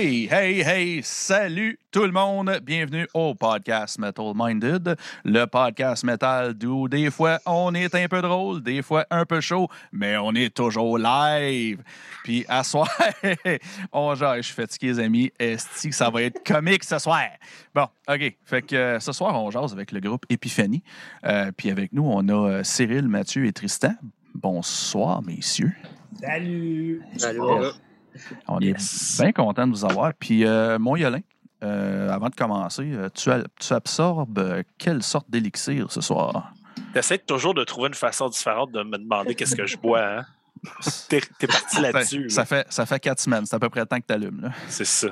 Hey, hey, hey, salut tout le monde. Bienvenue au podcast Metal Minded, le podcast metal d'où des fois on est un peu drôle, des fois un peu chaud, mais on est toujours live. Puis à soir, on genre, je suis fatigué les amis, esti, ça va être comique ce soir. Bon, OK, fait que euh, ce soir on jase avec le groupe Épiphanie. Euh, puis avec nous, on a euh, Cyril, Mathieu et Tristan. Bonsoir messieurs. Salut! Salut. On Yes. est bien content de vous avoir. Puis, euh, mon Yolin, euh, avant de commencer, euh, tu, absorbes quelle sorte d'élixir ce soir? T'essaies toujours de trouver une façon différente de me demander qu'est-ce que je bois. Hein? T'es, t'es parti là-dessus. Ça là. fait, ça fait quatre semaines. C'est à peu près le temps que tu allumes. C'est ça.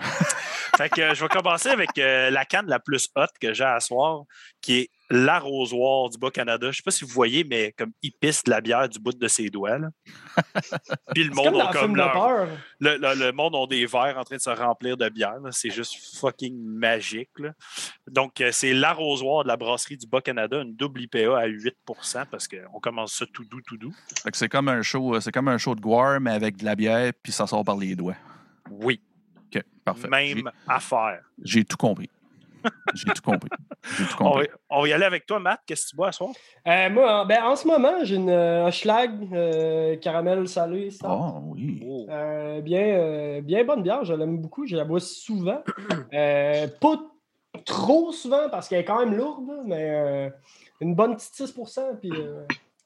fait que euh, je vais commencer avec euh, la canne la plus haute que j'ai à soir, qui est l'arrosoir du Bas-Canada. Je sais pas si vous voyez, mais comme il pisse de la bière du bout de ses doigts. là. Puis le monde a comme leur- peur. le, le- le monde ont des verres en train de se remplir de bière. C'est juste fucking magique. là. Donc, euh, c'est l'arrosoir de la brasserie du Bas-Canada, une double IPA à 8% parce qu'on commence ça tout doux, tout doux. Fait que c'est comme un show, euh, c'est comme un show de Guar, mais avec de la bière, puis ça sort par les doigts. Oui, OK, parfait. même affaire. J'ai tout compris. J'ai tout compris. On va, compris. on va y aller avec toi, Matt. Qu'est-ce que tu bois à soir? Euh, moi, en, ben, en ce moment, j'ai une euh, un schlag euh, caramel salé. Ça. Oh, oui. Euh, bien, euh, bien bonne bière, je l'aime beaucoup. Je la bois souvent. Euh, pas trop souvent parce qu'elle est quand même lourde, mais euh, une bonne petite 6 puis euh,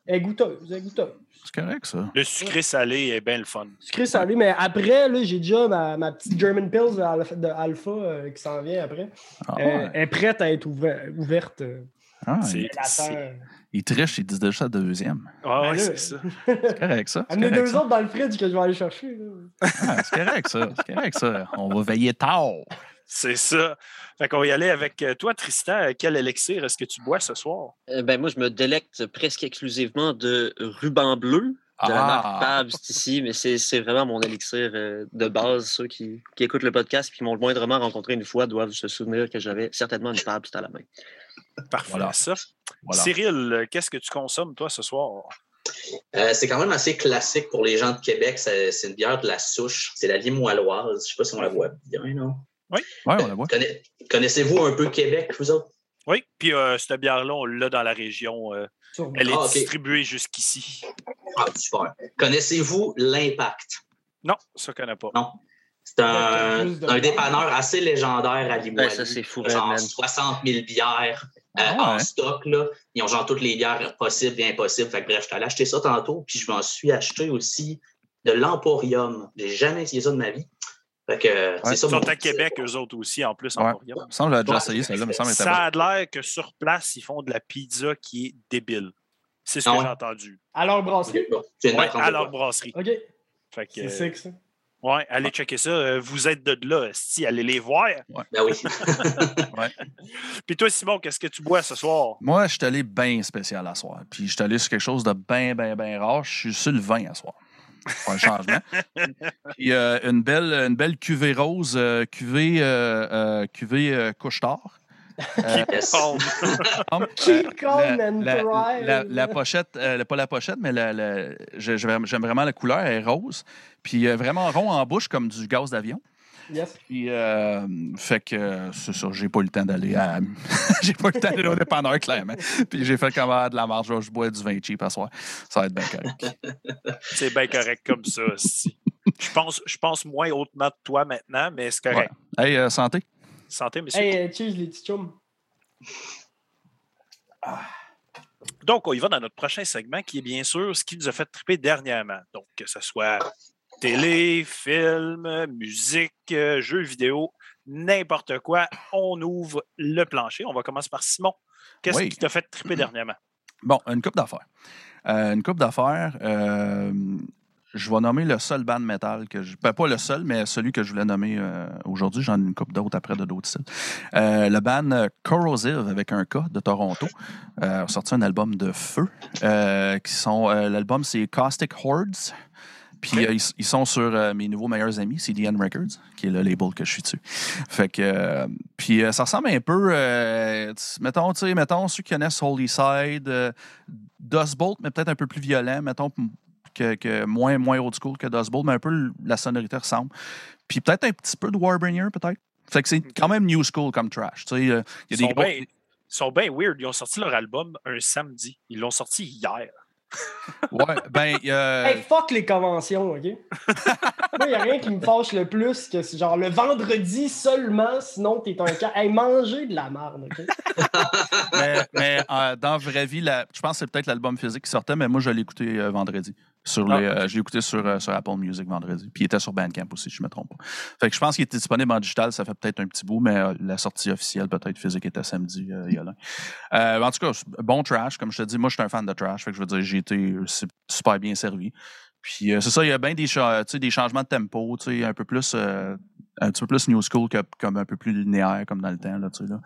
elle est goûteuse. Elle est goûteuse. C'est correct, ça. Le sucré salé est bien le fun. Sucré salé, mais après, là, j'ai déjà ma, ma petite German Pills de Alpha, de Alpha, euh, qui s'en vient après. Ah, Euh. Elle est prête à être ouver- ouverte. euh, Ah, c'est- il, triche, il dit déjà deuxième. Ah ouais, Ben c'est ça. C'est correct, ça. Amenez deux ça. autres dans le fridge que je vais aller chercher. Ah, c'est correct, ça. C'est correct, ça. On va veiller tard. C'est ça. Fait qu'on va y aller avec euh, toi, Tristan. Euh, Quel élixir est-ce que tu bois ce soir? Euh, ben, moi, je me délecte presque exclusivement de ruban bleu de la marque Ah, Pabst ici, mais c'est c'est vraiment mon élixir euh, de base. Ceux qui, qui écoutent le podcast et qui m'ont le moindrement rencontré une fois doivent se souvenir que j'avais certainement une Pabst à la main. Parfait, Voilà. ça. voilà. Cyril, qu'est-ce que tu consommes, toi, ce soir? Euh, c'est quand même assez classique pour les gens de Québec. C'est une bière de la souche. C'est la limoilloise. Je ne sais pas si on la voit bien, non? Ouais, on la voit. Connais- Connaissez-vous un peu Québec, vous autres? Oui, puis euh, cette bière-là, on l'a dans la région. euh, elle est Ah, distribuée jusqu'ici. Ah, super. Connaissez-vous l'Impact? Non, ça ne connaît pas. Non. C'est un, dépanneur assez légendaire à Limoilou. Ouais, ça, c'est fou, genre man. 60 000 bières euh, Ah en ouais. stock. Là. Ils ont genre toutes les bières possibles et impossibles. Fait que, bref, je suis allé acheter ça tantôt. Puis je m'en suis acheté aussi de l'Emporium. J'ai jamais essayé ça de ma vie. C'est ça Ils sont à Québec, eux autres aussi, en plus, en Ouais. Orient. Il me semble déjà essayé celle-là, me semble Ça a l'air que sur place, ils font de la pizza qui est débile. C'est ce Ah que ouais? j'ai entendu. Brasserie. Tu viens de Ouais, à leur brasserie. OK. Fait que, C'est euh, sick, ça. ouais, allez checker ça. Euh, Vous êtes de là, si allez les voir. Ben oui. Puis toi, Simon, qu'est-ce que tu bois ce soir? Moi, je suis allé bien spécial à soir. Puis je suis allé sur quelque chose de bien, bien, bien rare. Je suis sur le vin à soir. Un changement. Puis euh, une, belle, une belle cuvée rose, euh, cuvée, euh, euh, cuvée euh, couche-tard. Yes. Keep calm la, and la- thrive. la- la pochette, euh, pas la pochette, mais la- la- j'aime vraiment la couleur, elle est rose. Puis euh, vraiment rond en bouche comme du gaz d'avion. Yes. Puis, euh, fait que c'est ça, j'ai pas eu le temps d'aller à. j'ai pas eu le temps d'aller au dépanneur, clairement. Puis j'ai fait comme de la marge, je je bois du vin cheap à soir. Ça va être bien correct. c'est bien correct comme ça. si. Je pense, je pense moins hautement de toi maintenant, mais c'est correct. Hey, euh, santé. Santé, monsieur. Hey, euh, cheers, les petits chums. Donc, on y va dans notre prochain segment qui est bien sûr ce qui nous a fait triper dernièrement. Donc, que ce soit télé, film, musique, euh, jeux vidéo, n'importe quoi. On ouvre le plancher. On va commencer par Simon. Qu'est-ce Oui. qui t'a fait triper dernièrement? Bon, une coupe d'affaires. Euh, une coupe d'affaires. euh, je vais nommer le seul band metal que je. ben, pas le seul, mais celui que je voulais nommer euh, aujourd'hui. J'en ai une coupe d'autres après de d'autres styles. Euh, le band Corrosive avec un K de Toronto a sorti un album de feu. qui sont L'album, c'est Caustic Hordes. Puis euh, ils, ils sont sur euh, mes nouveaux meilleurs amis, CDN Records, qui est le label que je suis dessus. Fait que, euh, puis ça ressemble un peu, mettons, tu sais, mettons ceux qui connaissent Holy Side, euh, Dust Bolt, mais peut-être un peu plus violent, mettons, que, que moins, moins old school que Dust Bolt, mais un peu la sonorité ressemble. Puis peut-être un petit peu de Warbringer, peut-être. Fait que c'est quand même new school comme trash. Tu sais, sont gros- ils sont bien weird. Ils ont sorti leur album un samedi. Ils l'ont sorti hier. Ouais, ben, euh, Hey, fuck les conventions, OK? Moi, il n'y a rien qui me fâche le plus que genre le vendredi seulement, sinon t'es un cas. Hey, manger de la merde, OK? mais, mais, euh, dans la vraie vie, la- je pense que c'est peut-être l'album physique qui sortait, mais moi, je l'ai écouté euh, vendredi. Sur les, Ah. euh, je l'ai écouté sur, euh, sur Apple Music vendredi. Puis il était sur Bandcamp aussi, si je ne me trompe pas. Fait que je pense qu'il était disponible en digital, ça fait peut-être un petit bout, mais euh, la sortie officielle, peut-être physique, était samedi, il y a là. En tout cas, bon trash, comme je te dis. Moi, je suis un fan de trash. Fait que je veux dire, j'ai été c'est super bien servi. Puis c'est ça, il y a bien des, cha- des changements de tempo, un peu plus un petit peu plus new school que comme un peu plus linéaire comme dans le temps. Là, tu sais, là.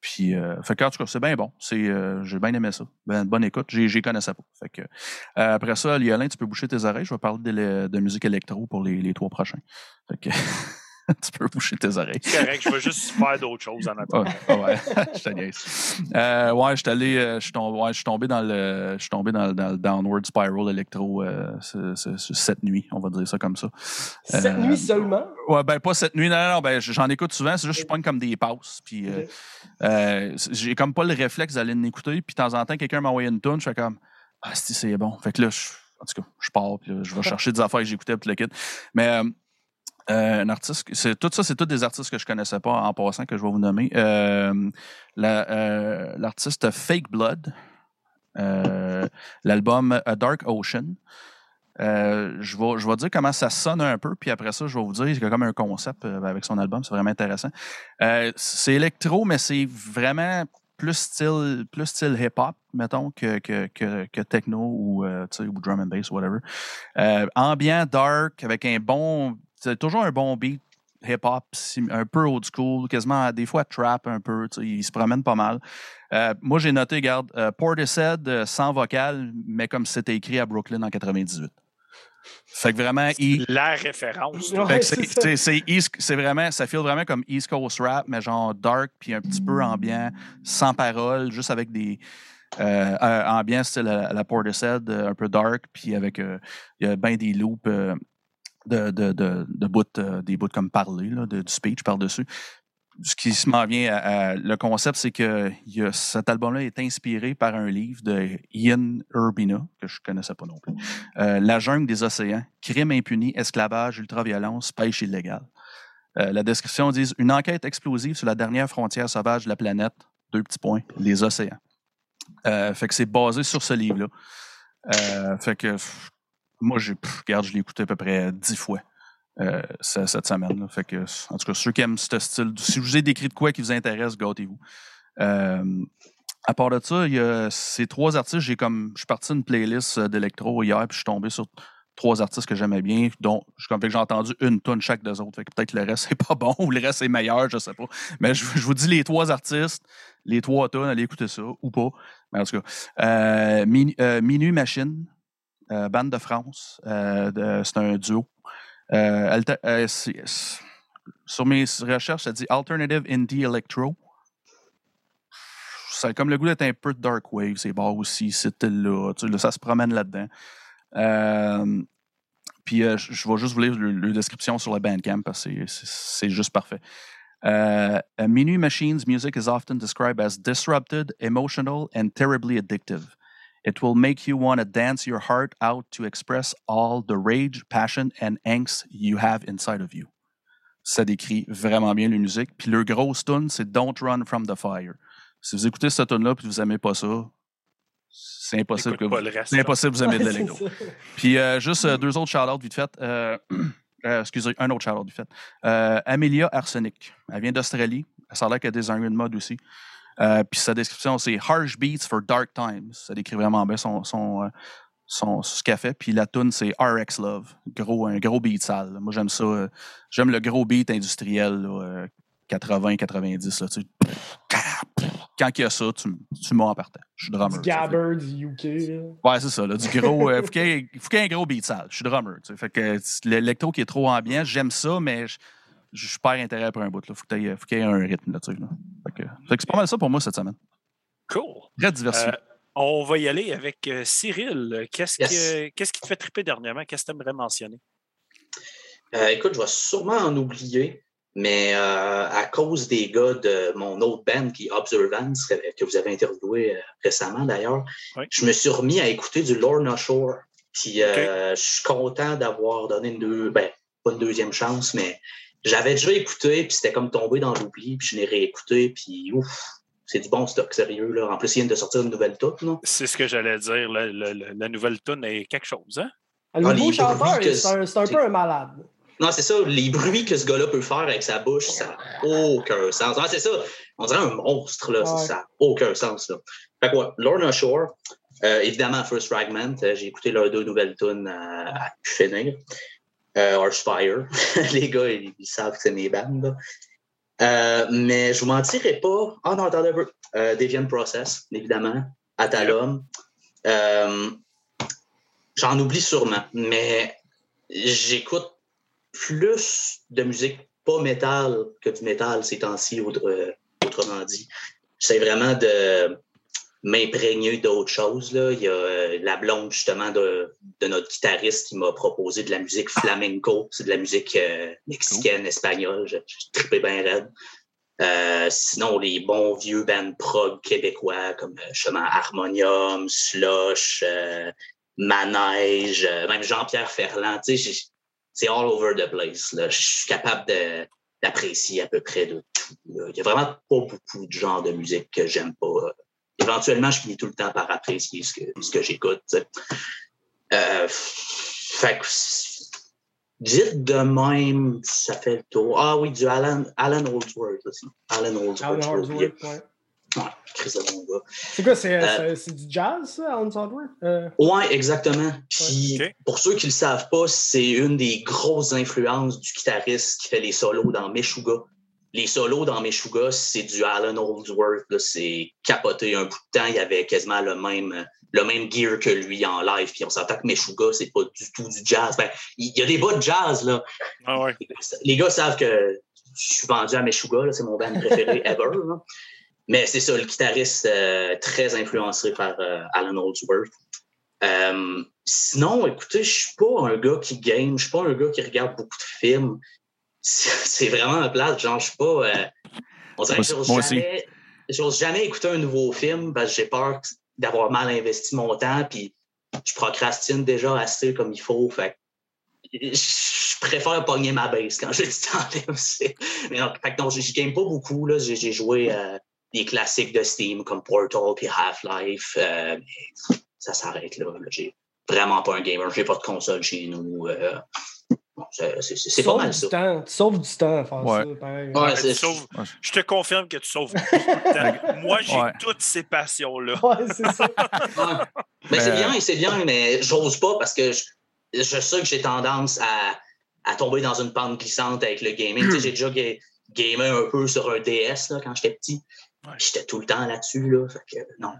Puis, euh, fait que, en tout cas, c'est bien bon. C'est, euh, j'ai bien aimé ça. Ben, bonne écoute. J'ai connaissais pas. Fait que, euh, après ça, Liolin, tu peux boucher tes oreilles. Je vais parler de, de musique électro pour les, les trois prochains. Fait que, tu peux boucher tes oreilles. C'est correct, je veux juste faire d'autres choses en attendant. Ouais, ouais, je te niaise. Euh, ouais, je suis allé, euh, je suis tombé, ouais, je suis tombé dans le, je suis tombé dans, le- dans le downward spiral électro euh, ce- ce- ce- cette nuit, on va dire ça comme ça. Cette Euh, nuit seulement? Ouais, ben pas cette nuit, non, non, non, ben j'en écoute souvent, c'est juste que je pogne comme des passes, puis Ok. euh, j'ai comme pas le réflexe d'aller l'écouter, puis de temps en temps, quelqu'un m'a envoyé une tune, je fais comme, ah, si, c'est bon. Fait que là, je, en tout cas, je pars, puis là, je vais chercher des affaires que j'écoutais, puis le kit. Mais euh, euh, un artiste, c'est, tout ça, c'est tous des artistes que je connaissais pas en passant, que je vais vous nommer. Euh, euh, l'artiste Fake Blood, l'album A Dark Ocean. Je, vais, je vais dire comment ça sonne un peu, puis après ça, je vais vous dire, il y a comme un concept avec son album, c'est vraiment intéressant. C'est électro, mais c'est vraiment plus style, plus style hip-hop, mettons, que, que, que, techno ou, ou drum and bass, whatever. Euh, ambiant, dark, avec un bon, c'est toujours un bon beat hip-hop, un peu old school, quasiment des fois trap un peu, il se promène pas mal. Euh, moi, j'ai noté, regarde, euh, Portishead euh, sans vocal, mais comme c'était écrit à Brooklyn en 98. Fait que vraiment, il, La référence. Ouais, fait que c'est vraiment, ça feel vraiment comme East Coast rap, mais genre dark, puis un petit peu ambiant, sans parole, juste avec des euh, euh, ambiance style à la Portishead, un peu dark, puis avec euh, il y a bien des loops euh, de, de, de, de euh, des bouts comme parler, là, de, du speech par-dessus. Ce qui se m'en vient à, le concept, c'est que cet album-là est inspiré par un livre de Ian Urbina, que je connaissais pas non plus. Euh, La jungle des océans, crime impuni, esclavage, ultraviolence, pêche illégale. Euh, la description dit une enquête explosive sur la dernière frontière sauvage de la planète. Deux petits points, les océans. Fait que c'est basé sur ce livre-là. Fait que moi, j'ai, regarde, je l'ai écouté à peu près dix fois euh, ce- cette semaine. Fait que, en tout cas, ceux qui aiment ce style, si je vous ai décrit de quoi qui vous intéresse, gâtez-vous. Euh, à part de ça, il y a ces trois artistes. J'ai comme, je suis parti d'une playlist euh, d'électro hier, puis je suis tombé sur trois artistes que j'aimais bien, dont je comme fait que j'ai entendu une tonne chaque des autres. Fait que peut-être le reste c'est pas bon ou le reste est meilleur, je sais pas. Mais je, vous dis les trois artistes, les trois tonnes, allez écouter ça ou pas. Mais en tout cas, euh, euh, Machine, euh, bande de France, euh, c'est un duo. Euh, euh, sur mes recherches, ça dit Alternative Indie Electro. Ça comme le goût d'être un peu Dark Wave, c'est bars aussi, c'était là, tu là, ça se promène là-dedans. Euh, puis euh, je vais juste vous lire le, le description sur le Bandcamp parce que c'est- juste parfait. Uh, Minuit Machine's music is often described as disrupted, emotional, and terribly addictive. It will make you want to dance your heart out to express all the rage, passion, and angst you have inside of you. Ça décrit vraiment bien la musique. Puis le gros tune, c'est Don't Run from the Fire. Si vous écoutez cette tune là puis vous aimez pas ça, c'est impossible que Écoute vous, pas le reste. c'est impossible que vous aimez de l'électro. Puis euh, juste euh, deux autres shout-outs vite fait. Euh, euh, excusez, un autre shout-out vite fait. Euh, Amelia Arsenic. Elle vient d'Australie. Ça a l'air qu'elle est designer de mode aussi. Euh, puis sa description, c'est Harsh Beats for Dark Times. Ça décrit vraiment bien son, son, euh, son, ce qu'elle fait. Puis la tune, c'est RX Love. Gros, un gros beat sale. Moi, j'aime ça. euh, j'aime le gros beat industriel, là, euh, 80-90. là, tu sais. Quand il y a ça, tu, tu m'as en partant. Je suis drummer. Du Gabber, du UK. là. Ouais, c'est ça. Là, du gros. euh, faut qu'il y, ait- y un gros beat sale. Je suis drummer. tu sais. Fait que l'électro qui est trop ambiant, j'aime ça, mais je, je perds intérêt pour un bout. Là. Faut, qu'il y ait un rythme. Là, tu sais, là. Fait que, fait que c'est pas mal ça pour moi cette semaine. Cool. Très diversifié. Euh, on va y aller avec euh, Cyril. Qu'est-ce Yes. qui te fait triper dernièrement? Qu'est-ce que tu aimerais mentionner? Euh, écoute, je vais sûrement en oublier, mais euh, à cause des gars de mon autre band qui est Observance, que, vous avez interviewé euh, récemment d'ailleurs, Oui. je me suis remis à écouter du Lorna Shore. Puis euh, je suis content d'avoir donné une deux, ben, pas une deuxième chance, mais j'avais déjà écouté, puis c'était comme tombé dans l'oubli, puis je l'ai réécouté, puis ouf, c'est du bon stock, sérieux. Là. En plus, il vient de sortir une nouvelle toute. Là. C'est ce que j'allais dire. La, la- la- la nouvelle tune est quelque chose. Hein? Le Ah, nouveau chanteur, que c'est un, c'est un c'est- peu un malade. Non, c'est ça, les bruits que ce gars-là peut faire avec sa bouche, ça n'a aucun sens. Ah, c'est ça, on dirait un monstre, là, Ouais. ça n'a aucun sens. Là. Fait quoi, Lorna Shore, euh, évidemment, First Fragment, euh, j'ai écouté leurs deux nouvelles tunes euh, à finir. Euh, Archfire, les gars, ils, savent que c'est mes bandes. Euh, mais je vous mentirai pas. Ah non, attendez un peu. Euh, Deviant Process, évidemment. Atalum. Euh, J'en oublie sûrement, mais j'écoute plus de musique pas métal que du métal ces temps-ci, autre- autrement dit. J'essaie vraiment de m'imprégner d'autres choses. Là. Il y a euh, la blonde, justement, de, de notre guitariste qui m'a proposé de la musique flamenco. C'est de la musique euh, mexicaine, espagnole. Je tripais bien raide. Euh, sinon, les bons vieux bands prog québécois comme euh, justement Harmonium, Slush, euh, Manège, euh, même Jean-Pierre Ferland. Tu sais, j'ai- c'est all over the place. Là. Je suis capable de- d'apprécier à peu près de tout. là. Il y a vraiment pas beaucoup de genres de musique que j'aime pas. Éventuellement, je finis tout le temps par apprécier ce que, ce que j'écoute. Euh, fait que, dites de même, ça fait le tour. Ah oui, du Alan, Alan Holdsworth aussi. Alan Holdsworth. Alan ouais. Ouais. C'est quoi, c'est Euh, c'est- du jazz, ça, Alan Hardsworth? Euh, Ouais, exactement. Puis, pour ceux qui le savent pas, c'est une des grosses influences du guitariste qui fait les solos dans Meshuga. Les solos dans Meshuga, c'est du Alan Holdsworth. C'est capoté. Un bout de temps, il y avait quasiment le même, le même gear que lui en live. Puis on s'entend que Meshuga, c'est pas du tout du jazz. Ben, il y a des bas de jazz, là. Ah ouais. Les gars savent que je suis vendu à Meshuga, c'est mon band préféré ever. là. Mais c'est ça, le guitariste euh, très influencé par euh, Alan Holdsworth. Euh, sinon, écoutez, je suis pas un gars qui game, je suis pas un gars qui regarde beaucoup de films. C'est vraiment un plat, genre, je suis pas. euh, on dirait que j'ose jamais, écouter un nouveau film parce que j'ai peur d'avoir mal investi mon temps, puis je procrastine déjà assez comme il faut. Fait je préfère pogner ma base quand j'ai du temps Mais non, fait que non, je game pas beaucoup. là. J'ai joué euh, des classiques de Steam comme Portal puis Half-Life. euh, ça s'arrête là. là. J'ai vraiment pas un gamer. J'ai pas de console chez nous. euh, bon, c'est pas sauves mal du ça. temps. Tu sauves du temps à faire Ouais. ça, pareil. Ouais, Tu c'est- sauves- Ouais. je te confirme que tu sauves beaucoup de temps. Moi, j'ai Ouais. toutes ces passions-là. Ouais, c'est ça. Ouais. Mais c'est bien, c'est bien, mais j'ose pas parce que je, je sais que j'ai tendance à, à tomber dans une pente glissante avec le gaming. Tu sais, j'ai déjà ga- gamé un peu sur un DS là, quand j'étais petit. Ouais. J'étais tout le temps là-dessus. Là, fait que non,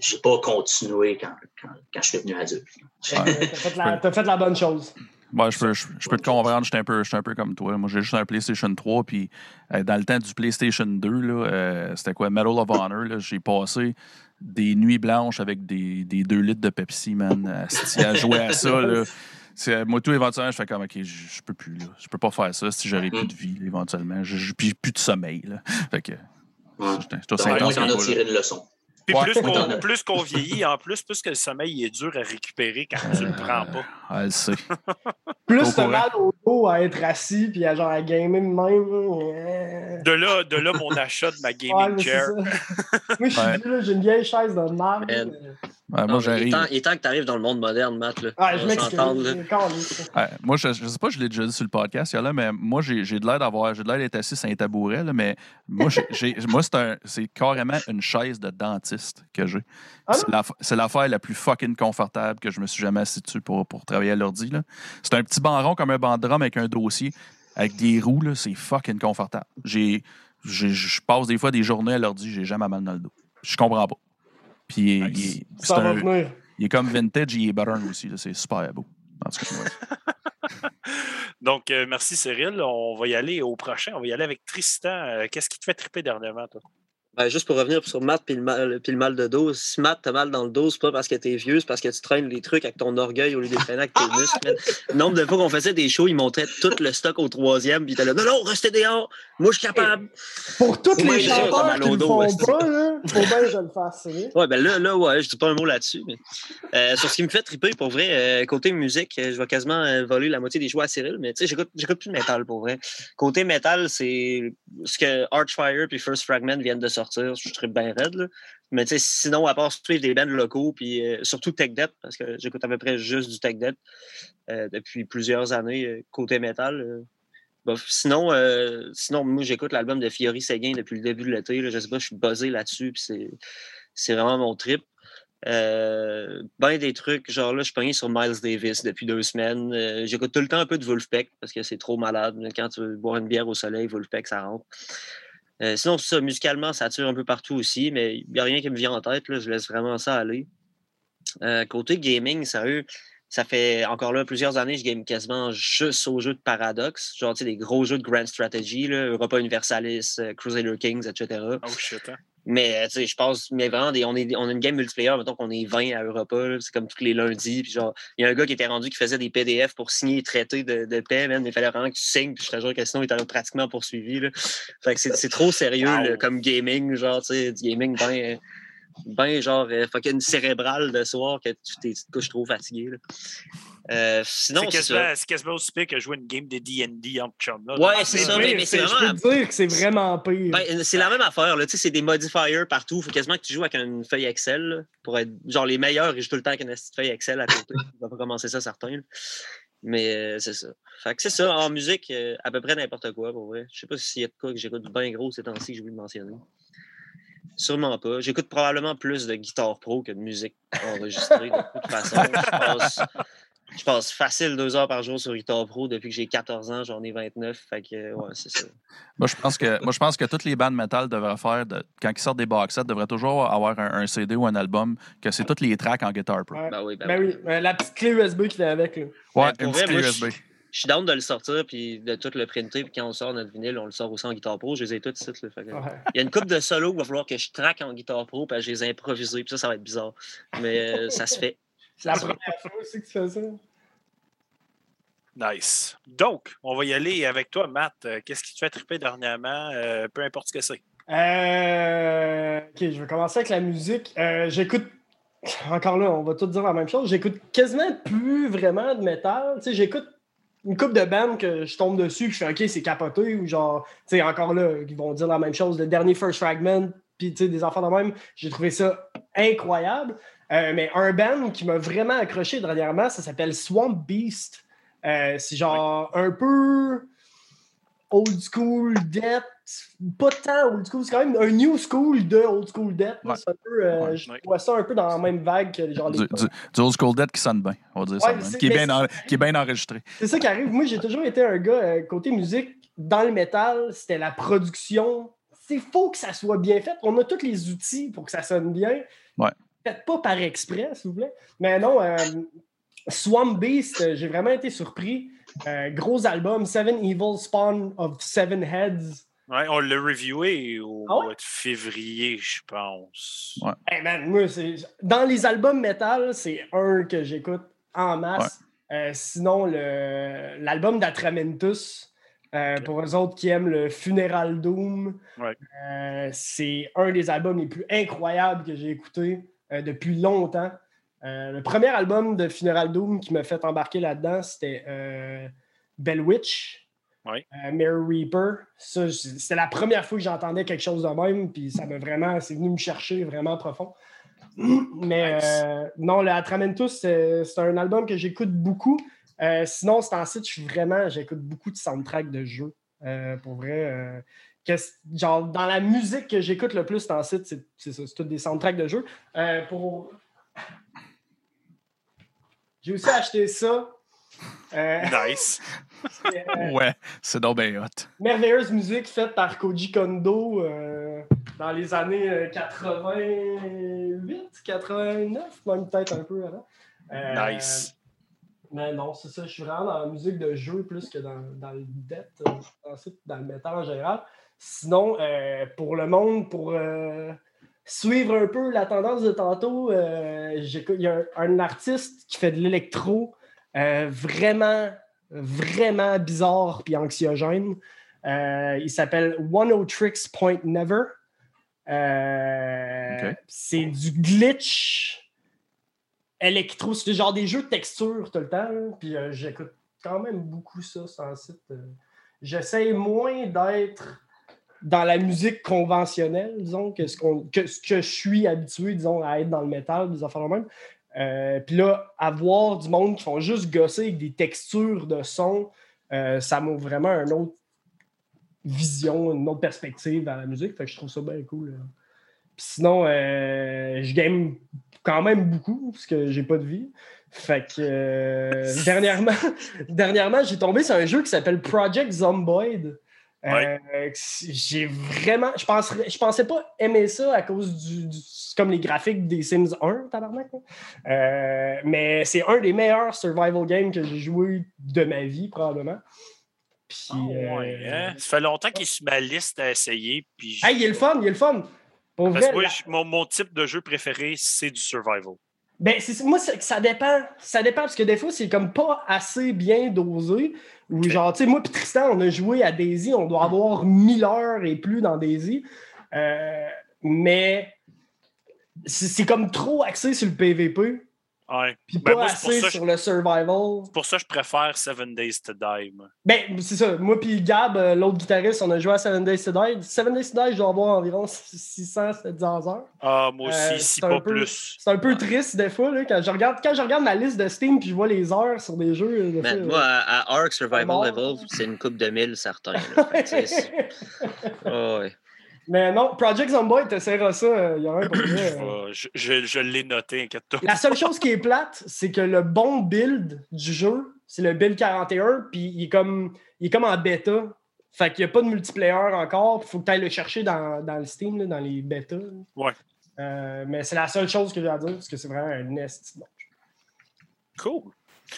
j'ai pas continué quand, quand, quand je suis devenu adulte. Ouais, T'as fait, la- t'as fait la bonne chose. Je peux, je, je peux te comprendre, un, peu- j'étais un peu comme toi. Moi, j'ai juste un PlayStation 3, puis euh, dans le temps du PlayStation 2, là, euh, c'était quoi, Medal of Honor, là, j'ai passé des nuits blanches avec des, des 2 litres de Pepsi, man, asti, à jouer à ça. Là. C'est, moi, tout, éventuellement, je fais comme, OK, je, je peux plus, là. Je peux pas faire ça si j'aurais plus de vie, là, éventuellement. Je, je- puis plus de sommeil, là. Fait que, Ouais. tiré une leçon. Puis Ouais. plus Ouais. qu'on plus qu'on vieillit, en plus, plus que le sommeil est dur à récupérer quand tu le prends pas. Ah, elle sait. Plus t'as mal au dos à être assis puis à genre à gamer de même. De là, de là mon achat de ma Ouais, gaming c'est chair. Moi, je suis Ouais. là, j'ai une vieille chaise de marde. Ouais, Non, moi, mais il, est j'arrive. temps, il est temps que tu arrives dans le monde moderne, Matt. Là. Ah, je m'excuse. Ouais, moi, je, je sais pas, je l'ai déjà dit sur le podcast, là, mais moi, j'ai j'ai de l'air d'avoir, j'ai de l'air d'être assis sur un tabouret, là, mais moi, moi c'est un- c'est carrément une chaise de dentiste que j'ai. Ah C'est la- c'est l'affaire la plus fucking confortable que je me suis jamais assis dessus pour, pour travailler à l'ordi. là. C'est un petit banc rond comme un banc de drum avec un dossier, avec des roues, là, c'est fucking confortable. J'ai, j'ai- je passe des fois des journées à l'ordi, j'ai jamais mal dans le dos. Je comprends pas. Puis il est- Ça va un- venir. il est comme vintage, il est brun aussi, c'est super beau. En tout cas, ouais. Donc, euh, merci Cyril. On va y aller au prochain. On va y aller avec Tristan. Euh, Qu'est-ce qui te fait triper dernièrement, toi? Ben, juste pour revenir sur Matt puis le, mal, puis le mal de dos, si Matt t'as mal dans le dos, c'est pas parce que t'es vieux, c'est parce que tu traînes les trucs avec ton orgueil au lieu de traîner avec tes muscles. nombre de fois qu'on faisait des shows, ils montraient tout le stock au troisième, puis t'es là, non, non, restez dehors, moi je suis capable. Pour tous Ouais, les chanteurs qui dos, font pas, là, faut bien que je le fasse. Ouais, ben là, là, ouais, je dis pas un mot là-dessus. Mais, euh, sur ce qui me fait triper, pour vrai, euh, côté musique, euh, je vais quasiment euh, voler la moitié des choix à Cyril, mais tu sais, j'écoute j'écoute plus de métal, pour vrai. Côté métal, c'est ce que Archfire puis First Fragment viennent de sortir, je suis bien raide, là. Mais sinon, à part suivre des bands locaux, puis euh, surtout Tech Death, parce que j'écoute à peu près juste du Tech Death euh, depuis plusieurs années, euh, côté métal. Sinon, sinon, moi, j'écoute l'album de Fiori Seguin depuis le début de l'été. Je sais pas, je suis buzzé là-dessus. puis c'est, vraiment mon trip. Euh, ben des trucs, genre là, je suis pogné sur Miles Davis depuis deux semaines. J'écoute tout le temps un peu de Wolfpack parce que c'est trop malade. Quand tu veux boire une bière au soleil, Wolfpack, ça rentre. Euh, sinon, ça, musicalement, ça tire un peu partout aussi, mais il n'y a rien qui me vient en tête. Là, je laisse vraiment ça aller. Euh, côté gaming, sérieux, ça fait encore là plusieurs années je game quasiment juste aux jeux de Paradox, genre tu sais, des gros jeux de Grand Strategy, là, Europa Universalis, euh, Crusader Kings, etc. Oh shit, hein? Mais euh, tu sais, je pense, mais vraiment, des, on, est, on a une game multiplayer, mettons qu'on est 20 à Europa, c'est comme tous les lundis. Puis genre, il y a un gars qui était rendu qui faisait des PDF pour signer les traités de, de paix, man, mais il fallait vraiment que tu signes, puis je te jure que sinon, il t'aurait pratiquement poursuivi. Là. Fait que c'est c'est trop sérieux Wow. là, comme gaming, genre, tu sais, du gaming ben, ben genre euh, fucking cérébral de soir que tu t'es- tu te couches trop fatigué. Là. Euh, sinon, C'est quasiment, quasiment aussi pire que jouer une game de D&D entre chums. Là, Ouais, c'est ça, pire, mais- mais c'est Je vraiment- peux te dire que c'est vraiment pire. Ben, c'est la même affaire, là. Tu sais, c'est des modifiers partout. Faut quasiment que tu joues avec une feuille Excel là, pour être. Genre, les meilleurs, ils jouent tout le temps avec une petite feuille Excel à côté. On va pas commencer ça, certains. là. Mais euh, c'est ça. Fait que c'est ça. En musique, euh, à peu près n'importe quoi, pour vrai. Je sais pas s'il y a de quoi que j'écoute bien gros ces temps-ci que j'ai voulu mentionner. Sûrement pas. J'écoute probablement plus de guitare pro que de musique enregistrée, de toute façon. Je passe, je passe facile deux heures par jour sur guitare pro depuis que j'ai 14 ans, j'en ai 29. Fait que, ouais, c'est ça. Moi, je pense que, moi, je pense que toutes les bandes metal devraient faire, de- quand ils sortent des box sets, devraient toujours avoir un, un CD ou un album, que c'est toutes les tracks en guitar pro. Ouais. Ben oui, ben Ben oui, euh, la petite clé USB qui vient avec. là. Ouais, pour une vrai, petite clé moi, USB. Je suis down de le sortir puis de tout le printer. Puis quand on sort notre vinyle, on le sort aussi en guitare pro. Je les ai toutes ici. là. Fait que- Ouais. Il y a une coupe de solo qu'il va falloir que je traque en guitare pro puis je les ai improvisés. Puis ça, ça va être bizarre. Mais euh, ça se fait. C'est la première fois aussi que tu fais ça. Nice. Donc, on va y aller avec toi, Matt. Euh, Qu'est-ce qui te fait triper dernièrement, euh, peu importe ce que c'est? Euh, ok, je vais commencer avec la musique. Euh, J'écoute. Encore là, on va tout dire la même chose. J'écoute quasiment plus vraiment de métal. Tu sais, j'écoute une coupe de bandes que je tombe dessus et je fais OK, c'est capoté ou genre, tu sais, encore là, ils vont dire la même chose. Le dernier First Fragment, puis tu sais, des enfants de même, j'ai trouvé ça incroyable. Euh, mais un band qui m'a vraiment accroché dernièrement, ça s'appelle Swamp Beast. Euh, c'est genre un peu old school death, pas tant old school, c'est quand même un new school de old school death. là. Ouais. C'est un peu, euh, Ouais. je Ouais. vois ça un peu dans la même vague que genre les Du, du, du old school dead qui sonne bien, on va dire ça. Ouais, Qui est, bien en- qui est bien enregistré. C'est ça qui arrive. Moi, j'ai toujours été un gars, euh, côté musique, dans le métal, c'était la production. C'est faux que ça soit bien fait. On a tous les outils pour que ça sonne bien. Ouais. Faites pas par exprès, s'il vous plaît. Mais non, euh, Swamp Beast, euh, j'ai vraiment été surpris. Euh, gros album, Seven Evil Spawn of Seven Heads. Ouais, on l'a reviewé au Ah ouais? mois de février, je pense. Ouais. Hey man, moi, c'est- dans les albums métal, c'est un que j'écoute en masse. Euh, sinon, le- l'album d'Atramentus, euh, pour eux autres qui aiment le Funeral Doom, Ouais. euh, c'est un des albums les plus incroyables que j'ai écouté euh, depuis longtemps. Euh, le premier album de Funeral Doom qui m'a fait embarquer là-dedans, c'était euh, Bell Witch. Euh, Mirror Reaper. Ça, c'était la première fois que j'entendais quelque chose de même, puis ça m'a vraiment, c'est venu me chercher vraiment profond. Mais Nice. euh, non, le Atramentus, c'est c'est un album que j'écoute beaucoup. Euh, sinon, c'est en site, je suis vraiment, j'écoute beaucoup de soundtracks de jeux. Pour vrai. genre, dans la musique que j'écoute le plus en site, c'est c'est ça, c'est tous des soundtracks de jeux. Pour... J'ai aussi acheté ça. Euh, Nice. euh, Ouais, c'est donc bien hot. merveilleuse musique faite par Koji Kondo euh, dans les années euh, 88, 89, même peut-être un peu avant. Euh, Nice. Mais non, c'est ça, je suis vraiment dans la musique de jeu plus que dans, dans le death, ensuite dans le métal en général. Sinon, euh, pour le monde, pour euh, suivre un peu la tendance de tantôt, euh, il y a un, un artiste qui fait de l'électro euh, vraiment, vraiment bizarre puis anxiogène. Euh, il s'appelle One O Tricks Point Never. Euh. C'est du glitch électro. C'est genre des jeux de texture tout le temps. Puis j'écoute quand même beaucoup ça sur un site. J'essaie moins d'être dans la musique conventionnelle, disons, que ce, que ce que je suis habitué, disons, à être dans le métal, des affaires même. Euh, Puis là, avoir du monde qui font juste gosser avec des textures de son, euh, ça m'ouvre vraiment une autre vision, une autre perspective à la musique. Fait que je trouve ça bien cool. Puis sinon, euh, je game quand même beaucoup parce que j'ai pas de vie. Fait que euh, dernièrement, dernièrement j'ai tombé sur un jeu qui s'appelle Project Zomboid. Euh, j'ai vraiment. Je, penserais, je pensais pas aimer ça à cause du, du- comme les graphiques des Sims 1, tabarnak. Euh, mais c'est un des meilleurs survival games que j'ai joué de ma vie, probablement. Puis, Ah ouais, euh, hein? Ça fait longtemps qu'il est sur ma liste à essayer. Puis Hey, il est le fun, il est le fun. Pour Parce vrai, que moi, la- je- mon, mon type de jeu préféré, c'est du survival. Ben, moi, ça dépend. Ça dépend parce que des fois, c'est comme pas assez bien dosé. Ou genre, tu sais, moi et Tristan, on a joué à Daisy, on doit avoir 1000 heures et plus dans Daisy. Euh, mais c'est comme trop axé sur le PVP, Ouais. puis Ben, pas moi, c'est pour assez ça, sur le survival. Pour ça, je préfère Seven Days to Die. moi. Ben, c'est ça. Moi puis Gab, euh, l'autre guitariste, on a joué à Seven Days to Die. Seven Days to Die, je dois avoir environ 600-700 heures. Ah, moi aussi, Euh, si pas peu- plus. C'est un peu triste des fois, là, quand je regarde, quand je regarde ma liste de Steam puis je vois les heures sur des jeux. euh, des fois, moi, à, à Ark Survival. Level, c'est une coupe de mille, certain. là. Fait ouais. Mais non, Project Zomboid, t'essaieras ça, euh, il y aura un Je, euh. je, je- je l'ai noté, inquiète-toi. La seule chose qui est plate, c'est que le bon build du jeu, c'est le build 41, puis il est comme, il est comme en bêta. Fait qu'il n'y a pas de multiplayer encore, il faut que tu ailles le chercher dans, dans le Steam, là, dans les bêtas. là. Ouais. Euh, mais c'est la seule chose que j'ai à dire, parce que c'est vraiment un nest. Cool.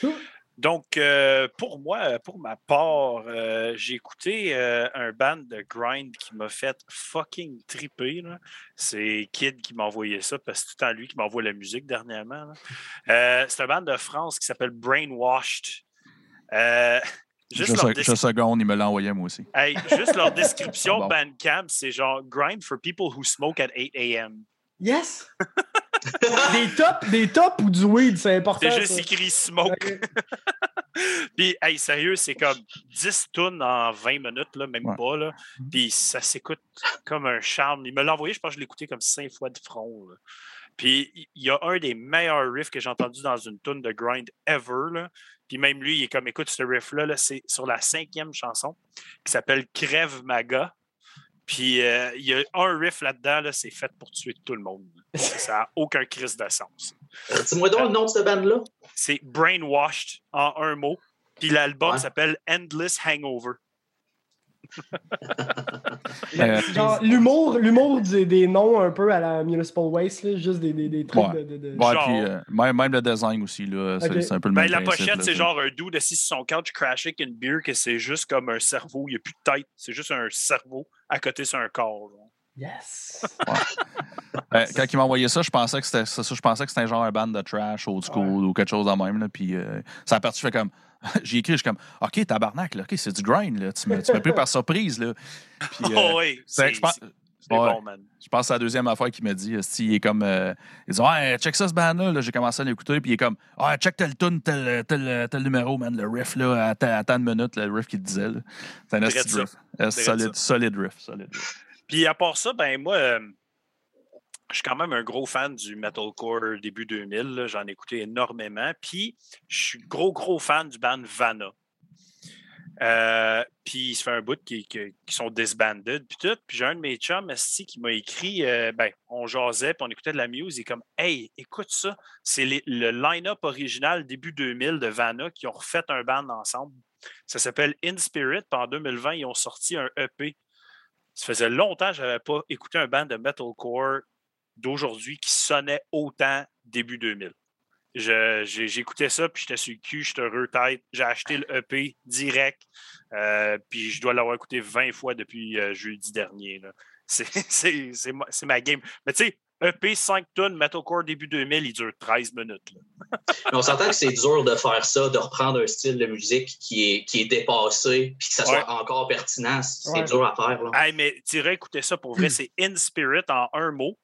Cool. Donc, euh, pour moi, pour ma part, euh, j'ai écouté euh, un band de grind qui m'a fait fucking triper. C'est Kid qui m'a envoyé ça parce que c'est tout le temps lui qui m'envoie la musique dernièrement. Euh, c'est un band de France qui s'appelle Brainwashed. Euh, juste, Juste, leur un- descri- juste un seconde, il me l'a envoyé moi aussi. Hey, juste leur description Bon. Bandcamp, c'est genre grind for people who smoke at 8 a.m. Yes! des tops, des tops ou du weed, c'est important. C'est juste ça. écrit smoke. Ok. Puis, hey, sérieux, c'est comme 10 tonnes en 20 minutes, là, même Ouais. pas. Là. Puis, ça s'écoute comme un charme. Il me l'a envoyé, je pense que je l'ai écouté comme 5 fois de front. là. Puis, il- il y a un des meilleurs riffs que j'ai entendu dans une tune de grind ever. Là. Puis, même lui, il est comme, écoute, ce riff-là, là, c'est sur la cinquième chanson qui s'appelle Crève Maga. Puis, euh, il y a un riff là-dedans, là, c'est fait pour tuer tout le monde. Ça n'a aucun crise de sens. Euh, Dis-moi donc le nom de cette bande-là. C'est Brainwashed en un mot. Puis l'album Ouais. s'appelle Endless Hangover. Euh, Genre, l'humour, l'humour des, des noms un peu à la Municipal Waste, là, juste des, des, des trucs Ouais. de. de- de- Ouais, Genre- puis euh, même, même le design aussi, là, c'est un peu le Ben, même la principe, pochette, c'est genre un dude assis sur son couch crashé avec une bière que c'est juste comme un cerveau. Il n'y a plus de tête. C'est juste un cerveau à côté sur un corps. genre. Yes! Euh, quand il m'a envoyé ça, je pensais que c'était ça, je pensais que c'était genre un band de trash old school ou quelque chose de même. Là, puis euh, ça a parti, je fais comme. J'ai écrit, je suis comme, OK, tabarnak, là, OK, c'est du grind, là. Tu m'as pris par surprise, là. Puis, euh, oh, oui. c'est- C'est je pense, c'est- ouais. bon, man. je pense c'est la deuxième affaire qu'il m'a dit. esti, Il est comme. euh, il dit, ouais, check ça, ce band-là. Là, J'ai commencé à l'écouter, puis il est comme, ouais, check tel tune, tel, tel, tel numéro, man, le riff, là, à, ta- à tant de minutes, le riff qu'il disait. C'est un ça. riff. Euh, Solide, solide riff. Solide riff. Puis à part ça, ben moi, euh, je suis quand même un gros fan du metalcore début 2000. J'en ai écouté énormément. Puis, je suis gros, gros fan du band Vanna. Euh, puis il se fait un bout qui, sont disbanded, puis tout. Puis j'ai un de mes chums, qui m'a écrit, euh, ben, on jasait, puis on écoutait de la il est comme, hey, écoute ça, c'est le line-up original début 2000 de Vanna qui ont refait un band ensemble. Ça s'appelle In Spirit, puis en 2020, ils ont sorti un EP. Ça faisait longtemps que je n'avais pas écouté un band de metalcore d'aujourd'hui qui sonnait autant début 2000. J'écoutais ça, puis j'étais sur le cul, j'étais heureux tête. J'ai acheté le EP direct, euh, puis je dois l'avoir écouté 20 fois depuis euh, jeudi dernier. C'est ma, ma, game. Mais tu sais, EP 5 tonnes, Metalcore début 2000, il dure 13 minutes. on s'entend que c'est dur de faire ça, de reprendre un style de musique qui est, qui est dépassé, puis que ça soit encore pertinent. C'est dur à faire. Là. Hey, mais tu écouter ça pour vrai, c'est In Spirit en un mot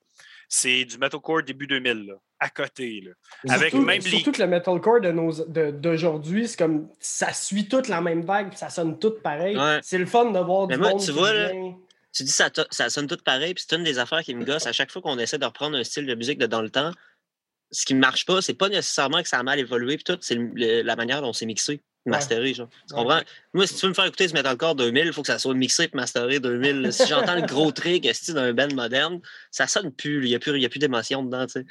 c'est du metalcore début 2000, là, à côté. Là. Avec surtout, même surtout que le metalcore d'aujourd'hui, de c'est comme ça suit toute la même vague, ça sonne tout pareil. C'est le fun de voir du monde tu vois, tu dis ça, ça sonne tout pareil, puis c'est une des affaires qui me gosse à chaque fois qu'on essaie de reprendre un style de musique de dans le temps. Ce qui ne marche pas, c'est pas nécessairement que ça a mal évolué, puis tout, c'est la manière dont c'est mixé masteré. Genre. Tu comprends? Moi, si tu veux me faire écouter ce Metalcore 2000, il faut que ça soit mixé et masteré 2000. si j'entends le gros trick d'un band moderne, ça sonne plus. Il n'y a plus, plus d'émotion dedans. Tu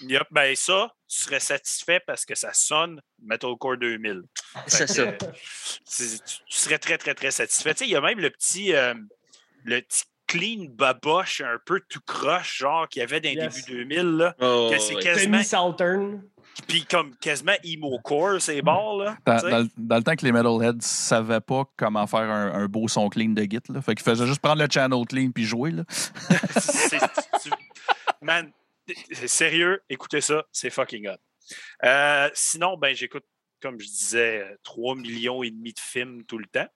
sais. ben ça, tu serais satisfait parce que ça sonne Metalcore 2000. C'est ça. Tu, serais très, très, très satisfait. Tu sais, il y a même le petit, euh, le petit clean baboche un peu tout croche, genre, qu'il y avait dans les débuts 2000. Là, oh, que c'est quasiment... Southern. Puis comme quasiment emo core, c'est bon, là. Dans, dans, le temps que les Metalheads savaient pas comment faire un, beau son clean de Git, là. Fait qu'ils faisaient juste prendre le channel clean puis jouer, là. Man, sérieux, écoutez ça, c'est fucking hot. Euh, sinon, ben j'écoute, comme je disais, 3 millions et demi de films tout le temps.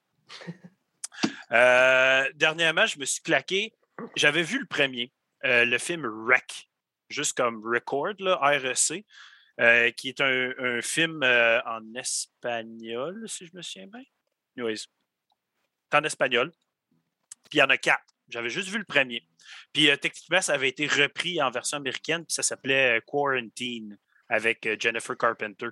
Euh, dernièrement, je me suis claqué. J'avais vu le premier, euh, le film Wreck, juste comme Record, là, REC. Euh, qui est un, film euh, en espagnol, si je me souviens bien. Oui, c'est en espagnol. Puis il y en a quatre. J'avais juste vu le premier. Puis euh, techniquement, ça avait été repris en version américaine, puis ça s'appelait Quarantine avec Jennifer Carpenter.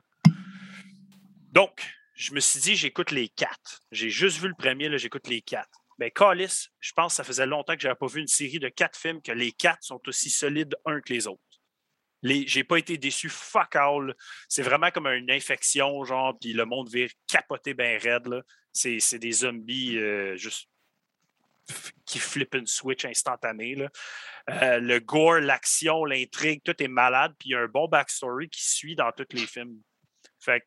Donc, je me suis dit, j'écoute les quatre. J'ai juste vu le premier, là, j'écoute les quatre. Ben, Callis, je pense que ça faisait longtemps que je n'avais pas vu une série de quatre films que les quatre sont aussi solides un que les autres. J'ai pas été déçu, fuck all. C'est vraiment comme une infection, genre, puis le monde vire capoter bien raide. C'est des zombies euh, juste qui flippent une switch instantanée. Là. Euh, le gore, l'action, l'intrigue, tout est malade, puis il y a un bon backstory qui suit dans tous les films. Fait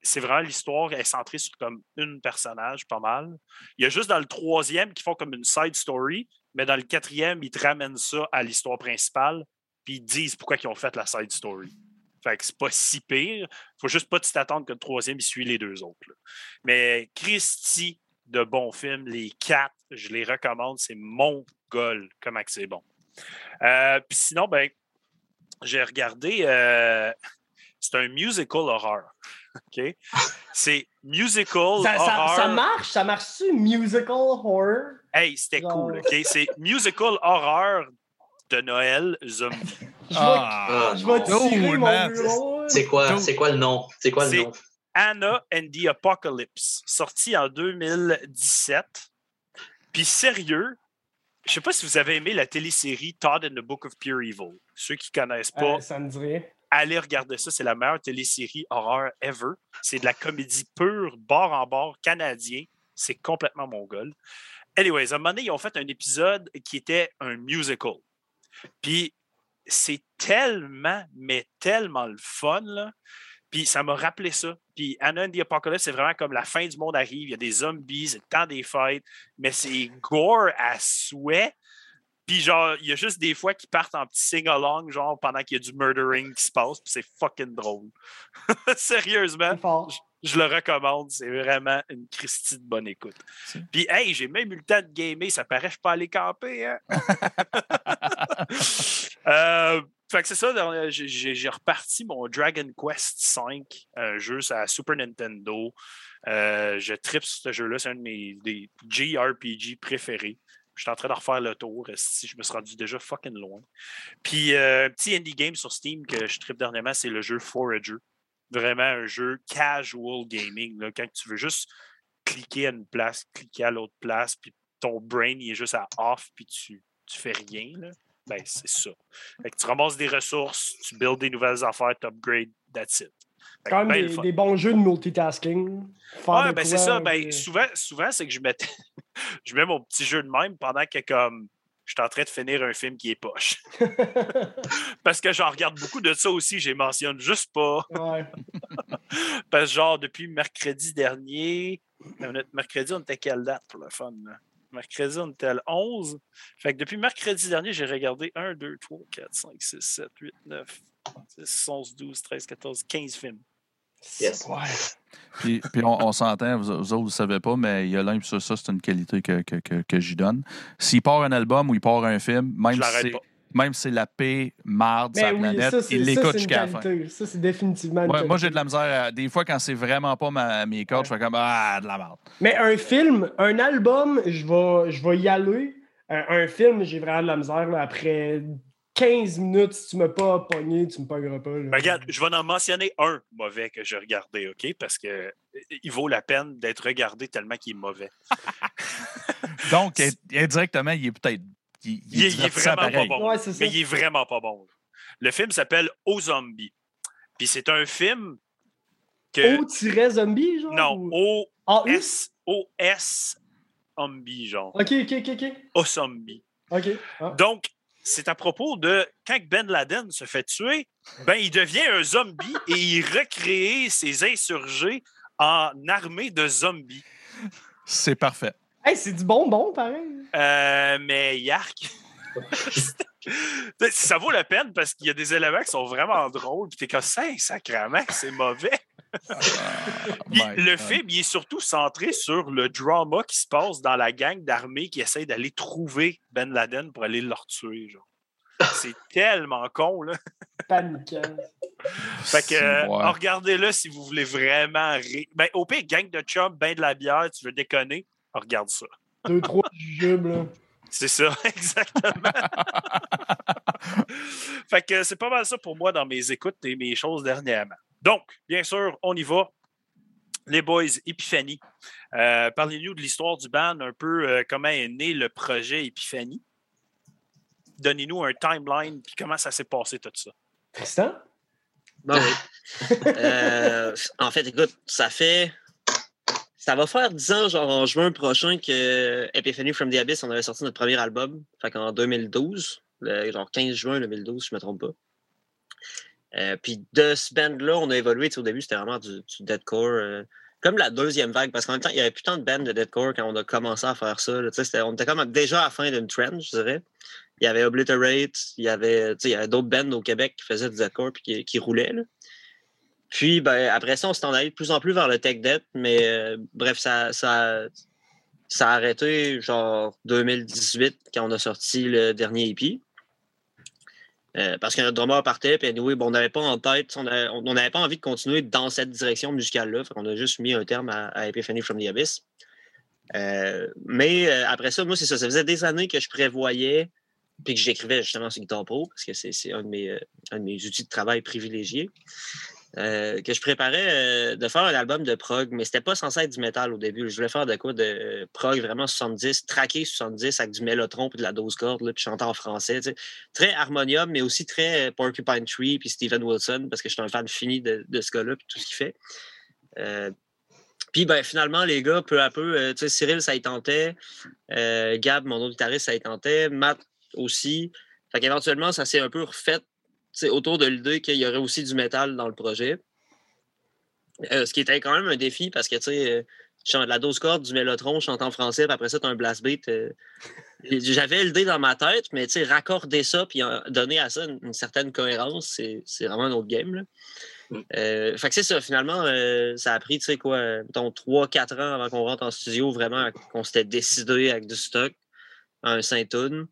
c'est vraiment l'histoire est centrée sur comme une personnage, pas mal. Il y a juste dans le troisième qui font comme une side story, mais dans le quatrième, ils te ramènent ça à l'histoire principale puis ils disent pourquoi ils ont fait la side story. Fait que c'est pas si pire. Faut juste pas t'attendre que le troisième, il suit les deux autres. Mais Christy, de bons films, les quatre, je les recommande. C'est mon goal, comment c'est bon. Euh, puis sinon, ben, j'ai regardé. Euh, c'est un musical horror. OK? C'est musical horror. Ça, marche? Ça marche-tu, musical horror? Hey, c'était cool. OK? C'est musical horror de Noël zombie. je vais, ah, je vais tirer mon bureau. C'est quoi, c'est quoi le nom? C'est quoi le nom? Anna and the Apocalypse, sorti en 2017. Puis sérieux, je sais pas si vous avez aimé la télésérie Todd and the Book of Pure Evil. Ceux qui connaissent pas, euh, ça me dirait. allez regarder ça. C'est la meilleure télésérie horreur ever. C'est de la comédie pure, bord en bord, canadien. C'est complètement mongol. Anyways, à un moment donné, ils ont fait un épisode qui était un musical. Puis c'est tellement, mais tellement le fun, là. Puis ça m'a rappelé ça. Puis Anna and the Apocalypse, c'est vraiment comme la fin du monde arrive, il y a des zombies, c'est le temps des fêtes, mais c'est gore à souhait. Puis genre, il y a juste des fois qui partent en petit sing-along, genre pendant qu'il y a du murdering qui se passe, puis c'est fucking drôle. Sérieusement je le recommande. C'est vraiment une Christie de bonne écoute. Puis, hey, j'ai même eu le temps de gamer. Ça paraît que je peux aller camper. Hein? euh, fait que c'est ça, j'ai reparti mon Dragon Quest V, un jeu à Super Nintendo. Euh, je tripe sur ce jeu-là. C'est un de mes des JRPG préférés. Je suis en train de refaire le tour. Si je me suis rendu déjà fucking loin. Puis, euh, un petit indie game sur Steam que je tripe dernièrement, c'est le jeu Forager. Vraiment un jeu casual gaming. Là, quand tu veux juste cliquer à une place, cliquer à l'autre place, puis ton brain il est juste à off, puis tu, tu fais rien. Là. Ben, c'est ça. Fait que tu ramasses des ressources, tu builds des nouvelles affaires, tu upgrades, that's it. Quand même ben des, bons jeux de multitasking. Ouais, ben c'est ça. Ben, puis- souvent, souvent c'est que je mets, je mets mon petit jeu de même pendant que comme je suis en train de finir un film qui est poche. Parce que j'en regarde beaucoup de ça aussi, je les mentionne juste pas. ouais. Parce que genre depuis mercredi dernier, euh, mercredi, on était à quelle date pour le fun? là? Mercredi, on était le 11. Fait que depuis mercredi dernier, j'ai regardé 1, 2, 3, 4, 5, 6, 7, 8, 9, 10, 11, 12, 13, 14, 15 films. Yes. Ouais. Puis, puis on, on s'entend, vous, vous autres, vous ne savez pas, mais il y a l'un, ça, ça c'est une qualité que, que, que, que j'y donne. S'il part un album ou il part un film, Je même si. Même si c'est la paix marde Ben oui, planète, ça, c'est il l'écoute jusqu'à la fin. Ça, c'est définitivement une Ouais, moi, j'ai de la misère. à- des fois, quand c'est vraiment pas ma, mes cordes, je fais comme Ah, de la merde. Mais un film, un album, je vais, je vais y aller. Un, un film, j'ai vraiment de la misère. là. Après 15 minutes, si tu m'as pas pogné, tu me pogneras pas. Ben, regarde, je vais en mentionner un mauvais que j'ai regardé, OK? Parce que euh, il vaut la peine d'être regardé tellement qu'il est mauvais. Donc, in- indirectement, il est peut-être. Il, il Il est, il est divertissant vraiment pas bon. Ouais. Mais il est vraiment pas bon. Le film s'appelle Aux Zombies. Puis c'est un film que. O-zombie, genre? non, ou- O-S. O-S. Zombie, genre. Ok, ok, ok, ok. O Zombie. Ok. Ah. Donc, c'est à propos de quand Ben Laden se fait tuer, ben il devient un zombie et il recrée ses insurgés en armée de zombies. C'est parfait. Hey, c'est du bonbon, pareil. Euh, mais Yark. ça vaut la peine parce qu'il y a des éléments qui sont vraiment drôles. Puis t'es comme ça, sacrément, c'est mauvais. Puis My le God. film, il est surtout centré sur le drama qui se passe dans la gang d'armée qui essaie d'aller trouver Ben Laden pour aller le tuer. Genre. C'est tellement con, là. Paniquant. Fait que, euh, regardez-le si vous voulez vraiment rire. Ben, au pire, gang de chum, ben de la bière, tu veux déconner, regarde ça. Deux, trois jujubes, là. C'est ça, exactement. fait que c'est pas mal ça pour moi dans mes écoutes et mes choses dernièrement. Donc, bien sûr, on y va. Les boys, Epiphany. Euh, Parlez-nous de l'histoire du band, un peu euh, comment est né le projet Epiphany. Donnez-nous un timeline, puis comment ça s'est passé tout ça. Tristan? Ben oui. Euh, en fait, écoute, ça fait. Ça va faire 10 ans, genre en juin prochain, que Epiphany from the Abyss, on avait sorti notre premier album. Fait qu'en 2012, le- genre 15 juin 2012, si je ne me trompe pas. Euh, puis de ce band-là, on a évolué. Au début, c'était vraiment du, deathcore. euh, comme la deuxième vague, parce qu'en même temps, il n'y avait plus tant de bands de deathcore quand on a commencé à faire ça. on était comme déjà à la fin d'une trend, je dirais. Il y avait Obliterate, il y avait, y d'autres bands au Québec qui faisaient du deathcore et qui, qui roulaient. là. Puis ben, après ça, on s'est en allé de plus en plus vers le tech debt, mais euh, bref, ça, ça, ça a arrêté genre 2018 quand on a sorti le dernier EP. Euh, parce que notre drummer partait, puis anyway, bon, on n'avait pas en tête, on n'avait pas envie de continuer dans cette direction musicale-là. On a juste mis un terme à, Epiphany from the Abyss. Euh, mais après ça, moi, c'est ça. Ça faisait des années que je prévoyais, puis que j'écrivais justement sur Guitar Pro, parce que c'est un, un de mes outils de travail privilégiés. Euh, que je préparais euh, de faire un album de prog, mais c'était pas censé être du métal au début. Je voulais faire de quoi de euh, prog vraiment 70, traqué 70 avec du mélotron et de la 12 cordes, puis chanter en français. Très harmonium, mais aussi très Porcupine Tree puis Steven Wilson, parce que je suis un fan fini de, ce gars-là puis tout ce qu'il fait. Puis ben, finalement, les gars, peu à peu, Cyril, ça y tentait. Gab, mon autre guitariste, ça y tentait. Matt aussi. Fait qu'éventuellement, ça s'est un peu refait autour de l'idée qu'il y aurait aussi du métal dans le projet. Euh, ce qui était quand même un défi parce que, tu sais, euh, la 12 cordes, du mélotron, je chante en français, puis après ça, tu as un blast beat. euh, J'avais l'idée dans ma tête, mais tu sais, raccorder ça puis donner à ça une, une certaine cohérence, c'est vraiment un autre game. Là. Mm. Euh, fait que c'est ça, finalement, ça a pris, tu sais quoi, mettons 3-4 ans avant qu'on rentre en studio, vraiment, qu'on s'était décidé avec du stock, un Saint-Tune.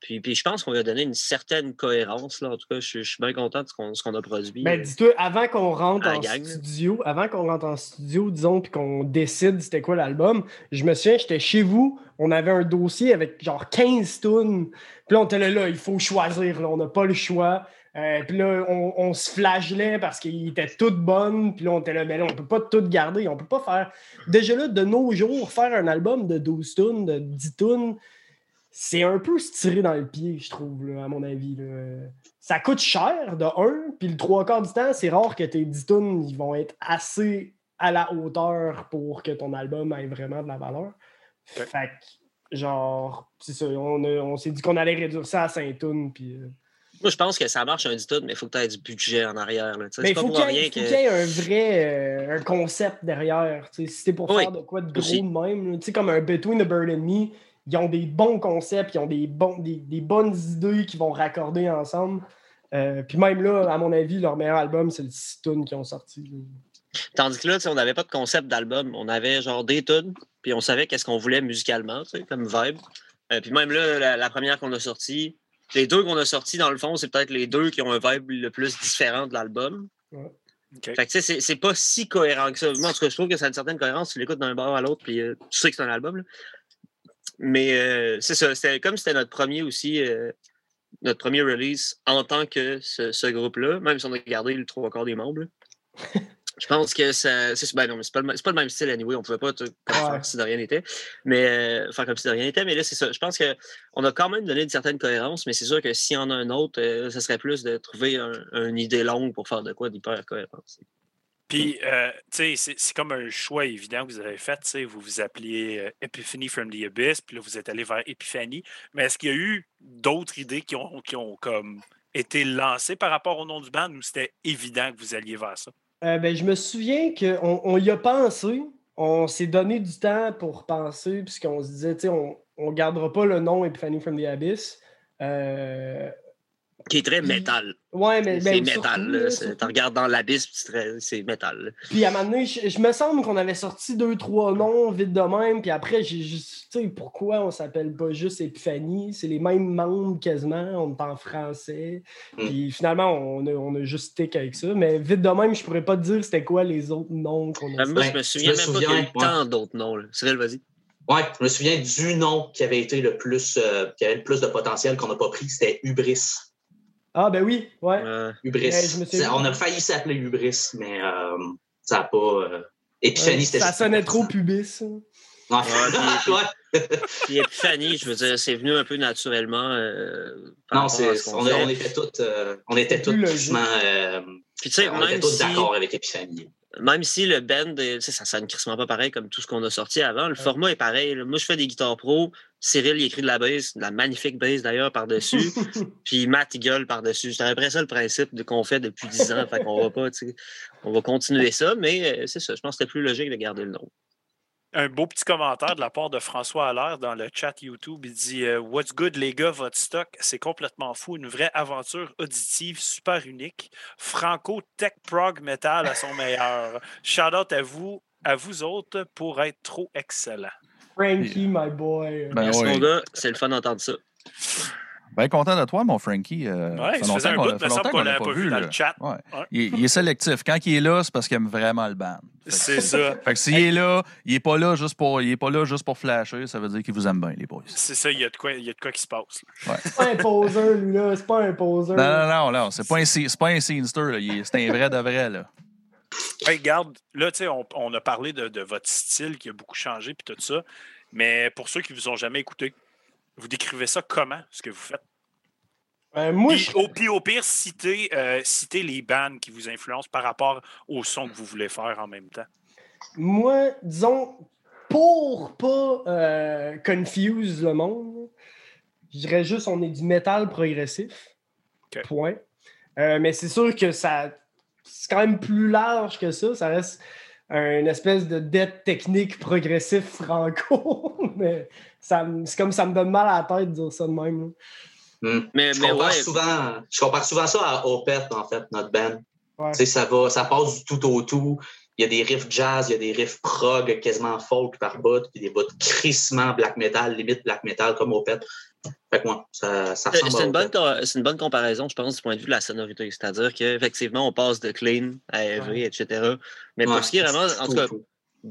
Puis, puis je pense qu'on lui a donné une certaine cohérence. Là. En tout cas, je, je suis bien content de ce qu'on, ce qu'on a produit. Ben, euh. dis-toi, avant qu'on rentre en gang, studio, avant qu'on rentre en studio, disons, puis qu'on décide c'était quoi l'album, je me souviens, j'étais chez vous, on avait un dossier avec genre 15 tunes. Puis là, on était là, là, il faut choisir, là, on n'a pas le choix. Euh, puis là, on, on se flagellait parce qu'ils étaient toutes bonnes. Puis là, on était là, mais là, on peut pas toutes garder. On peut pas faire. Déjà là, de nos jours, faire un album de 12 tunes, de 10 tunes, c'est un peu se tirer dans le pied, je trouve, là, à mon avis. là. Ça coûte cher, de un. Puis le trois quarts du temps, c'est rare que tes 10 tunes ils vont être assez à la hauteur pour que ton album ait vraiment de la valeur. Fait que, genre, c'est ça. On, s'est dit qu'on allait réduire ça à 5 tunes. Puis. euh, Moi, je pense que ça marche un dit tout, mais il faut que tu aies du budget en arrière. là. Mais il pas faut pour qu'il y, ait- rien faut qu'il y ait un vrai euh, un concept derrière. Si c'est pour Oui, faire de quoi de gros aussi. de même, comme un Between the Bird and Me, ils ont des bons concepts, ils ont des, bons, des, des bonnes idées qui vont raccorder ensemble. Euh, puis même là, à mon avis, leur meilleur album, c'est le 6 tunes qu'ils ont sorti. Tandis que là, on n'avait pas de concept d'album. On avait genre des tunes, puis on savait qu'est-ce qu'on voulait musicalement, comme vibe. Euh, puis même là, la, la première qu'on a sortie, les deux qu'on a sortis, dans le fond, c'est peut-être les deux qui ont un vibe le plus différent de l'album. OK. Fait que tu sais, c'est- c'est pas si cohérent que ça. Moi, en tout cas, je trouve que ça a une certaine cohérence. Tu l'écoutes d'un bord à l'autre, puis euh, tu sais que c'est un album. là. Mais euh, c'est ça. C'était comme c'était notre premier aussi, euh, notre premier release en tant que ce, ce groupe-là, même si on a gardé le trois quarts des membres. Je pense que ça. C'est ben non, mais c'est pas, le même- c'est pas le même style anyway. On pouvait pas tout- faire Ouais. si de rien n'était. Mais euh, faire comme si de rien n'était. Mais là, c'est ça. Je pense qu'on a quand même donné une certaine cohérence, mais c'est sûr que s'il y en a un autre, ce serait plus de trouver un- une idée longue pour faire de quoi d'hyper cohérent. Puis, euh, tu sais, c'est- comme un choix évident que vous avez fait. tu sais, Vous vous appeliez euh, Epiphany from the Abyss, puis là, vous êtes allé vers Epiphany. Mais est-ce qu'il y a eu d'autres idées qui ont, qui ont comme été lancées par rapport au nom du band ou c'était évident que vous alliez vers ça? Euh, ben, je me souviens qu'on on y a pensé. On s'est donné du temps pour penser, puisqu'on se disait, tu sais, on ne gardera pas le nom Epiphany from the Abyss. Qui est très Puis- métal. ouais, mais. C'est ben, métal. Tu regardes dans l'abysse, puis c'est métal. là. Puis à un moment donné, je, je me semble qu'on avait sorti deux, trois noms vite de même. Puis après, j'ai juste. Tu sais, pourquoi on s'appelle pas juste Epiphanie C'est les mêmes membres quasiment. On est en français. Mm. Puis finalement, on a, on a juste stick avec ça. Mais vite de même, je pourrais pas te dire c'était quoi les autres noms qu'on a Euh, Moi, fait. je me je souviens me même pas qu'il y a eu ouais. tant d'autres noms. là. Cyril, vas-y. Ouais, je me souviens du nom qui avait été le plus, euh, qui avait le plus de potentiel qu'on n'a pas pris, c'était Hubris. Ah, ben oui, ouais. Euh, Hubris. Ouais. Ça- on a failli s'appeler Hubris, mais euh, ça n'a pas. euh, Ouais, c'était ça sonnait trop pubis. hein. Ouais. puis-. Puis Epiphanie, je veux dire, c'est venu un peu naturellement. euh, Non, c'est, ce on, fait. on était tous, euh, on était doucement, euh, Puis tu sais, on était même tous si, d'accord avec Epiphanie. même si le band, ça sonne crissement pas pareil comme tout ce qu'on a sorti avant, le format est pareil. là. Moi, je fais des guitares pro. Cyril, il écrit de la bass, de la magnifique bass d'ailleurs par-dessus. Puis Matt, il gueule par-dessus. C'est à peu près ça le principe de qu'on fait depuis 10 ans. fait qu'on va pas, on va continuer ça, mais euh, c'est ça. Je pense que c'était plus logique de garder le nom. Un beau petit commentaire de la part de François Allaire dans le chat YouTube. Il dit euh, What's good, les gars, votre stock, c'est complètement fou. Une vraie aventure auditive super unique. Franco Tech Prog Metal à son meilleur. Shout out à vous, à vous autres pour être trop excellent. Frankie, my boy. Ben oui. mon gars. C'est le fun d'entendre ça. Bien content de toi, mon Frankie. Euh, Ouais, ça faisait un longtemps bout, qu'on- l'avait pas vu dans le chat. Ouais. Ouais. Il, est- il est sélectif. Quand il est là, c'est parce qu'il aime vraiment le band. C'est ça. Fait que s'il est là, il est pas là juste pour, il est pas là juste pour flasher, ça veut dire qu'il vous aime bien, les boys. C'est ça, il y a de quoi, il y a de quoi qui se passe. C'est pas un poseur, lui, là. C'est pas un poseur. Non, non, non, non, c'est pas un, c'est pas un scenester, là. C'est un vrai de vrai, là. Hey, regarde, là, tu sais, on, on a parlé de, de votre style qui a beaucoup changé puis tout ça. Mais pour ceux qui ne vous ont jamais écouté, vous décrivez ça comment, ce que vous faites? Euh, moi, Puis je- au, puis au pire, citez, euh, citez les bands qui vous influencent par rapport au son que vous voulez faire en même temps. Moi, disons, pour pas euh, confuse le monde, je dirais juste on est du métal progressif. Point. Euh, mais c'est sûr que ça c'est quand même plus large que ça. Ça reste une espèce de dette technique progressif franco. mais c'est comme ça me donne mal à la tête de dire ça de même. là. Hmm. Mais, Je mais compare, ouais, souvent, je compare souvent ça à Opeth, en fait, notre band. Ouais. Tu sais, Ça, va, ça passe du tout au tout. il y a des riffs jazz, il y a des riffs prog quasiment folk par bout, puis des bouts crissement black metal, limite black metal comme pet. Fait que moi, ça, ça C'est ressemble c'est une, bonne, c'est une bonne comparaison, je pense, du point de vue de la sonorité. C'est-à-dire qu'effectivement, on passe de clean à heavy, Ouais. etc. Mais pour ce qui est vraiment, en tout cas, fou.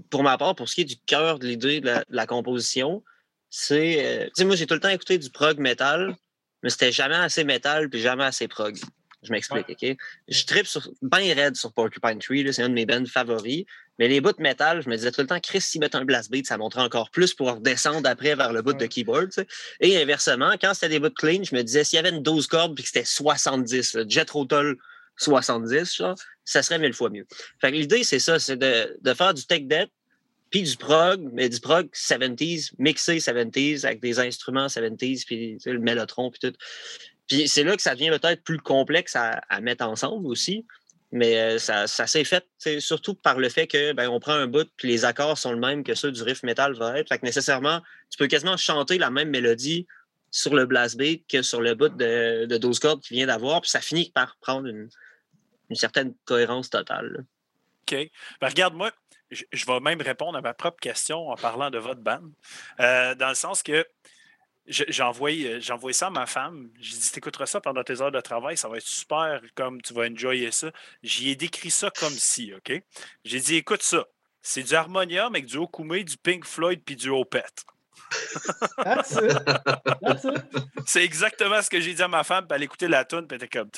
pour ma part, pour ce qui est du cœur de l'idée de la, de la composition, c'est. euh, tu sais, moi, j'ai tout le temps écouté du prog metal, mais c'était jamais assez metal puis jamais assez prog. Je m'explique, OK? Je tripe sur, bien raide sur Porcupine Tree, là, c'est un de mes bands favoris. Mais les bouts de métal, je me disais tout le temps, Chris, s'ils mettent un blast beat, ça monterait encore plus pour redescendre après vers le bout de keyboard. tu sais. Et inversement, quand c'était des bouts de clean, je me disais, s'il y avait une 12 cordes puis que c'était 70, là, Jet Rotal 70, genre, ça serait mille fois mieux. Fait que l'idée, c'est ça, c'est de, de faire du tech debt, puis du prog, mais du prog 70s, mixé 70s, avec des instruments 70s, puis tu sais, le mélotron, puis tout. Puis c'est là que ça devient peut-être plus complexe à, à mettre ensemble aussi. Mais euh, ça, s'est fait, surtout par le fait que ben, on prend un bout, puis les accords sont le même que ceux du riff metal va être. Fait que nécessairement, tu peux quasiment chanter la même mélodie sur le blast beat que sur le bout de, de 12 cordes qu'il vient d'avoir, puis ça finit par prendre une, certaine cohérence totale. OK. Ben, regarde, moi, je, vais même répondre à ma propre question en parlant de votre band. Euh, dans le sens que j'ai envoyé, envoyé ça à ma femme. J'ai dit, t'écouteras ça pendant tes heures de travail, ça va être super, comme tu vas enjoyer ça. J'y ai décrit ça comme si, OK? J'ai dit, écoute ça. C'est du harmonium avec du Okume, du Pink Floyd puis du Opeth. C'est exactement ce que j'ai dit à ma femme, puis elle écoutait la tune, puis elle était comme.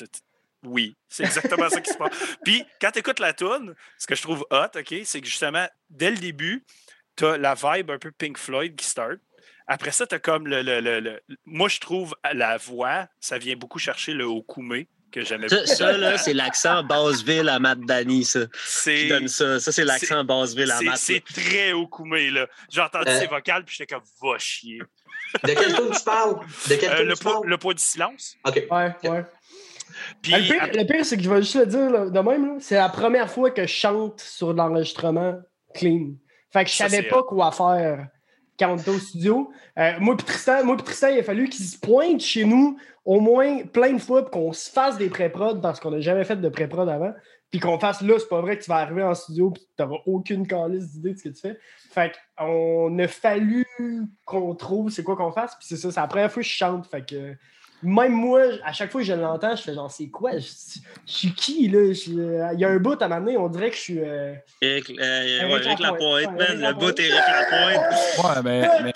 Oui, c'est exactement ça qui se passe. Puis quand tu écoutes la tune, ce que je trouve hot, OK, c'est que justement, dès le début, tu as la vibe un peu Pink Floyd qui start. Après ça, tu as comme le, le- le- le- Moi, je trouve la voix, ça vient beaucoup chercher le Okume que j'aimais Ça, beaucoup. ça, là, c'est l'accent Basseville à Matt Danny, ça. C'est. donne ça. Ça, c'est l'accent Basseville à Matt. C'est très Okume, là. J'ai entendu Euh. ses vocales, puis j'étais comme, va chier. De quel tour tu parles? De quel Euh, tour le, tu poids, parles? le poids du silence. OK. Ouais, ouais. Puis, Ah, le, pire, c'est que je vais juste le dire là, de même, là, c'est la première fois que je chante sur l'enregistrement clean. Fait que je savais pas quoi faire quand on était au studio. Euh, moi et Tristan, moi Tristan, il a fallu qu'il se pointe chez nous au moins plein de fois pour qu'on se fasse des pré-prod parce qu'on n'a jamais fait de pré-prod avant. Puis qu'on fasse là, c'est pas vrai que tu vas arriver en studio et tu n'auras aucune calice d'idée de ce que tu fais. Fait qu'on a fallu qu'on trouve c'est quoi qu'on fasse. Puis c'est ça, c'est la première fois que je chante. Fait que même moi, à chaque fois que je l'entends, je fais genre, c'est quoi? Je, je suis qui, là? Je- Il y a un bout à m'amener, on dirait que je suis. euh, Eric, euh, ouais, Lapointe. Ouais, man. Le bout Eric Lapointe. Ouais, mais, mais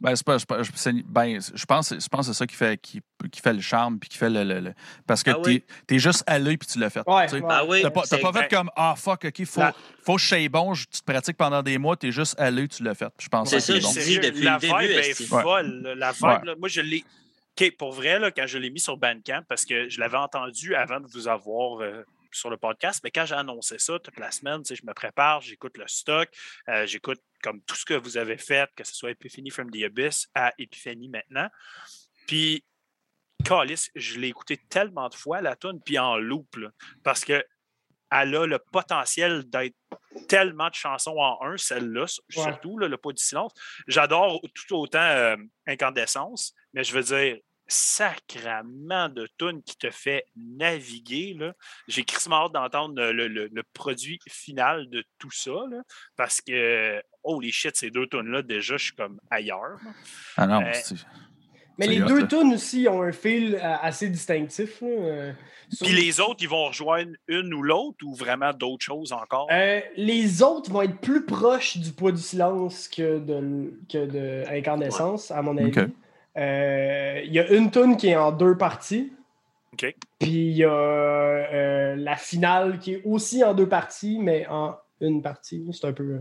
ben, c'est pas, c'est- ben, je pense, je pense que c'est ça qui fait, qui, qui fait le charme puis qui fait le. le- le- parce que Ah oui. t'es es juste à l'œil puis tu l'as fait. Ouais, ouais. Ah oui. T'as pas, t'as c'est- pas fait comme Ah fuck, ok, faut, La- faut que je sois bon, je- tu te pratiques pendant des mois, t'es juste à l'œil, tu l'as fait. Je pense C'est que ça, c'est je bon. dis depuis la le début, vibe est folle. La vibe, Ouais. là, moi, je l'ai. OK, pour vrai, quand je l'ai mis sur Bandcamp, parce que je l'avais entendu avant de vous avoir euh, sur le podcast, mais quand j'ai annoncé ça toute la semaine, je me prépare, j'écoute le stock, euh, j'écoute comme tout ce que vous avez fait, que ce soit Epiphany from the Abyss à Epiphany maintenant. Puis, Calis, je l'ai écouté tellement de fois, la tune, puis en loop, parce que elle a le potentiel d'être tellement de chansons en un, celle-là, surtout, là, le pas du silence. J'adore tout autant euh, Incandescence, mais je veux dire, sacrament de tunes qui te fait naviguer. là. J'ai crissement hâte d'entendre le, le- le produit final de tout ça, là, parce que, holy shit, ces deux tunes-là, déjà, je suis comme ailleurs. Ah non, Euh, Mais les deux tunes aussi ont un feel euh, assez distinctif. là, euh, sur- Puis les autres, ils vont rejoindre une ou l'autre ou vraiment d'autres choses encore? Euh, les autres vont être plus proches du poids du silence que de, que de Incandescence, à mon avis. Euh, Il y a une tune qui est en deux parties. Puis il y a euh, la finale qui est aussi en deux parties, mais en une partie. C'est un peu. euh,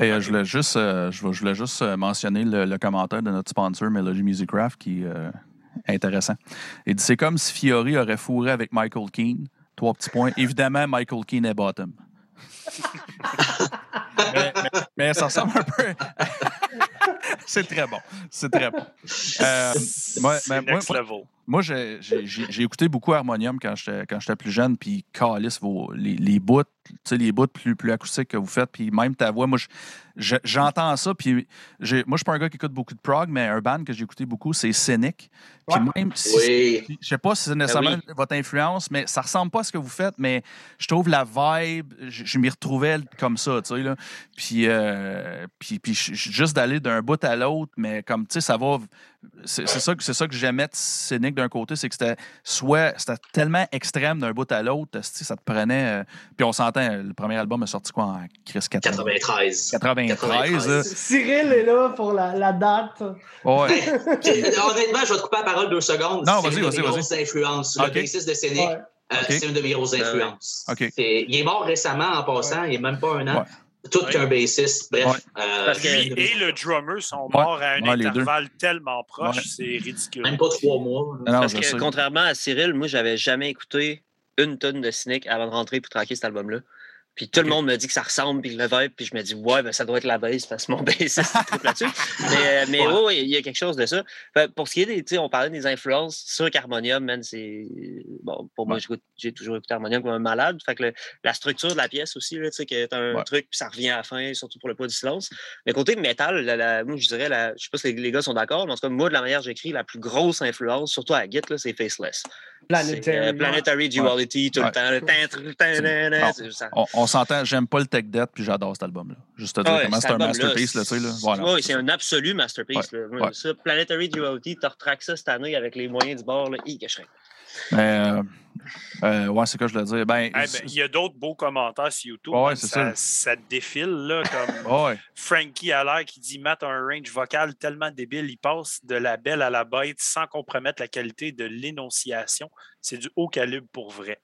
Hey, euh, je voulais juste, euh, je, voulais- je voulais juste mentionner le, le commentaire de notre sponsor Melody Music Craft qui euh, est intéressant. Il dit c'est comme si Fiori aurait fourré avec Michael Keane. Trois petits points. Évidemment, Michael Keane est bottom. mais, mais- mais ça ressemble un peu. c'est très bon. C'est très bon. Euh, moi, C'est mais moi- next moi- level. Moi, j'ai j'ai- j'ai- j'ai écouté beaucoup Harmonium quand j'étais quand j'étais plus jeune, puis Calis, vos, les, les bouts, tu sais, les bouts plus, plus acoustiques que vous faites, puis même ta voix, moi, je- je- j'entends ça, puis j'ai- moi, je suis pas un gars qui écoute beaucoup de prog, mais un band que j'ai écouté beaucoup, c'est Cynic. Puis Ouais. même si Oui. je sais pas si c'est nécessairement oui. votre influence, mais ça ressemble pas à ce que vous faites, mais je trouve la vibe, je, je m'y retrouvais comme ça, tu sais, là. Puis, euh, puis, puis juste d'aller d'un bout à l'autre, mais comme, tu sais, ça va... C'est ça, que- c'est ça que j'aimais de Cynic d'un côté, c'est que c'était soit... C'était tellement extrême d'un bout à l'autre, ça te prenait... euh, puis on s'entend, le premier album est sorti quoi en Chris 80 93. 93, là. Cyril est là pour la, la date. Ouais. Puis, honnêtement, je vais te couper la parole deux secondes. Non, C'est vas-y, une de vas-y, mes vas-y. grosses influences. Le bassiste de Scénic, Ouais. euh, Ok. c'est une de mes grosses influences. Ok. C'est- Il est mort récemment en passant, il n'y a même pas un an. Ouais. Tout Ouais. qu'un bassiste. Bref. Ouais. euh, Lui et le drummer sont Ouais. morts à un intervalle tellement proche, Ouais. c'est ridicule. Même pas trois mois. Non, Parce que sais. contrairement à Cyril, moi, j'avais jamais écouté une tonne de Cynic avant de rentrer pour traquer cet album-là. Puis tout le monde me dit que ça ressemble, puis le vibe, puis je me dis, ouais, ben, ça doit être la base, parce que mon bassiste tripe là-dessus. Mais, euh, mais Ouais. ouais, il y a quelque chose de ça. Fait, pour ce qui est des, tu sais, on parlait des influences, c'est sûr qu'Harmonium, man, c'est. Bon, pour moi, Ouais. j'ai toujours écouté Harmonium comme un malade. Fait que le- la structure de la pièce aussi, tu sais, que t'as un truc, puis ça revient à la fin, surtout pour le poids du silence. Mais côté métal, la, la- moi, je dirais, la, je sais pas si les, les gars sont d'accord, mais en tout cas, moi, de la manière que j'écris, la plus grosse influence, surtout à Git, là, c'est Faceless. Planetary. euh, Planetary Duality, tout le temps. On, on s'entend, j'aime pas le tech debt, puis j'adore cet album-là. Juste te dire comment c'est un masterpiece, là, là. Voilà, ouais, c'est un absolu masterpiece. Planetary Duality, tu retraques ça cette année avec les moyens du bord. Là. Que Mais, euh, euh, ouais, c'est quoi je le dire? Ben, ben, il y a d'autres beaux commentaires sur YouTube. Ouais, ça, ça. ça défile, là, comme ouais, Frankie Allaire qui dit Matt a un range vocal tellement débile, il passe de la belle à la bête sans compromettre la qualité de l'énonciation. C'est du haut calibre pour vrai.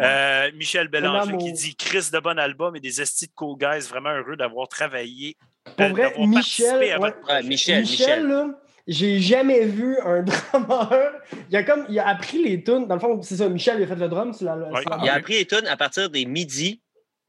Euh, Michel Bélanger qui dit Chris de bon album et des estis de cool guys, vraiment heureux d'avoir travaillé. Pour euh, vrai, d'avoir Michel, participé à ouais. votre projet. Ouais, Michel, Michel, Michel. là, j'ai jamais vu un drummer. Il a comme, il a appris les tunes. Dans le fond, c'est ça. Michel, il a fait le drum. c'est la- Ouais. c'est la- Il a appris les tunes à partir des midis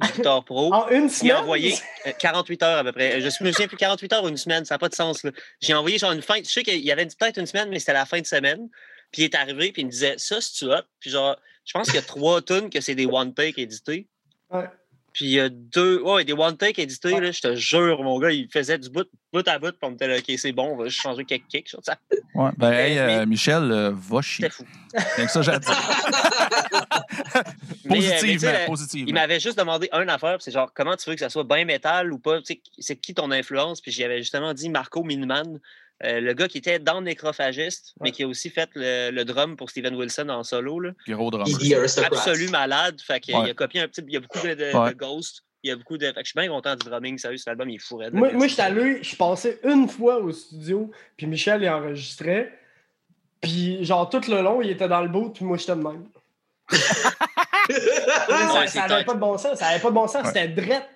du Guitar Pro. En une Il semaine? a envoyé euh, 48 heures à peu près. Je me souviens plus 48 heures ou une semaine, ça n'a pas de sens. là. J'ai envoyé genre une fin. Je sais qu'il y avait dit peut-être une semaine, mais c'était la fin de semaine. Puis il est arrivé, puis il me disait ça, si tu as. Puis genre, je pense qu'il y a trois tunes que c'est des one take édités. Ouais. Puis il y a deux. Ouais, des one take édités, Ouais. là, je te jure, mon gars, il faisait du bout, bout à bout, on me là, OK, c'est bon, on va juste changer quelques kicks. ça. ouais. Ben, hey, Mais- euh, Michel, euh, va chier. C'était fou. Que ça, dire. Mais, euh, mais Positivement, positivement. Il m'avait juste demandé une affaire, c'est genre comment tu veux que ça soit bien métal ou pas, tu sais, c'est qui ton influence, puis j'y avais justement dit Marco Miniman, euh, le gars qui était dans Nécrophagiste, mais qui a aussi fait le, le drum pour Steven Wilson en solo. Là. Gros Aristocrat. Absolu malade, fait qu'il Ouais. a copié un petit, il y a beaucoup de, de- Ouais. de Ghost, il y a beaucoup de, fait que je suis bien content du drumming, sérieux, cet album il est fou raide, Moi, moi je suis allé, je suis passé une fois au studio, puis Michel, il enregistrait. Puis, genre, tout le long, il était dans le bout, puis moi, j'étais de même. ça Ouais, ça avait pas de bon sens. Ça avait pas de bon sens. Ouais. C'était drette.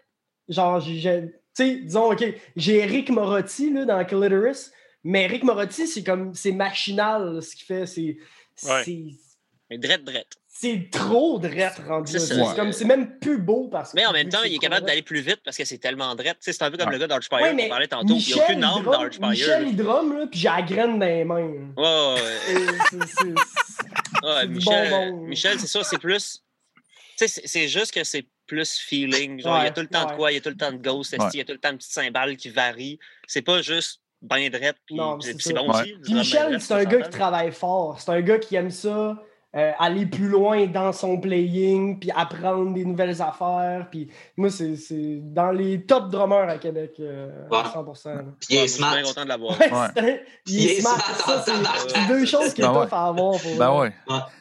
Genre, j'ai- tu sais, disons, OK, j'ai Eric Morotti là, dans Clitoris, mais Eric Morotti, c'est comme, c'est machinal, ce qu'il fait. C'est Ouais. c'est- Mais drette, drette. c'est trop drette rendu C'est là. ça. C'est comme, c'est même plus beau parce que. Mais en même temps, il est capable d'aller plus vite parce que c'est tellement drette. Tu sais, C'est un peu comme Ouais. le gars d'Archfire Ouais, qu'on parlait tantôt. il n'y a aucune âme d'Archfire. Michel, il drum, là, puis j'ai la graine dans les mains. Ouais, ouais, Michel. Michel c'est ça, c'est plus. Tu sais, c'est- c'est juste que c'est plus feeling. Genre, il y a tout le temps ouais. de quoi, il y a tout le temps de ghost, Ouais. il y a tout le temps de petites cymbales qui varient? C'est pas juste ben drette, puis Non, puis c'est bon Ouais. aussi. Michel, c'est un gars qui travaille fort. C'est un gars qui aime ça, euh, aller plus loin dans son playing, puis apprendre des nouvelles affaires. Puis moi, c'est c'est dans les top drummers à Québec, euh, à Ouais. 100%. là. Puis il est je suis smart. bien content de l'avoir. Ouais, un- il est smart. Ça, c'est deux choses qui est Ben tough à avoir. Pour Ben ouais.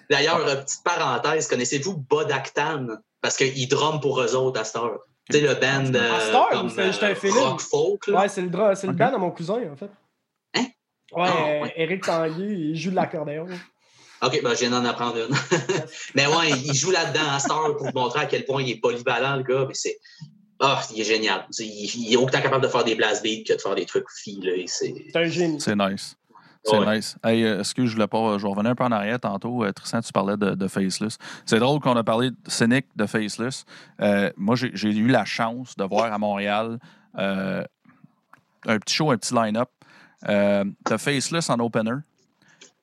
D'ailleurs, euh, petite parenthèse, connaissez-vous Bodactan? Parce qu'ils drumment pour eux autres à cette heure. Tu sais, le band euh, juste un euh, feeling. rock folk. Là. Ouais, c'est le, dra- c'est le band à mon cousin, en fait. Hein? Ouais, Ah, euh, ouais. Eric Tanguy, il joue de l'accordéon. OK, ben, je viens d'en apprendre une. mais ouais, il joue là-dedans heure pour vous montrer à quel point il est polyvalent, le gars. Mais c'est. Ah, il est génial. Tu sais, Il, il est autant capable de faire des blast beats que de faire des trucs filés. C'est. C'est un génie. C'est nice. C'est Ouais. nice. Hey, euh, excuse, je voulais pas. Je vais revenir un peu en arrière tantôt. Euh, Tristan, tu parlais de, de Faceless. C'est drôle qu'on a parlé de Cynic de Faceless. Euh, moi, j'ai eu la chance de voir à Montréal euh, un petit show, un petit line-up euh, de Faceless en opener.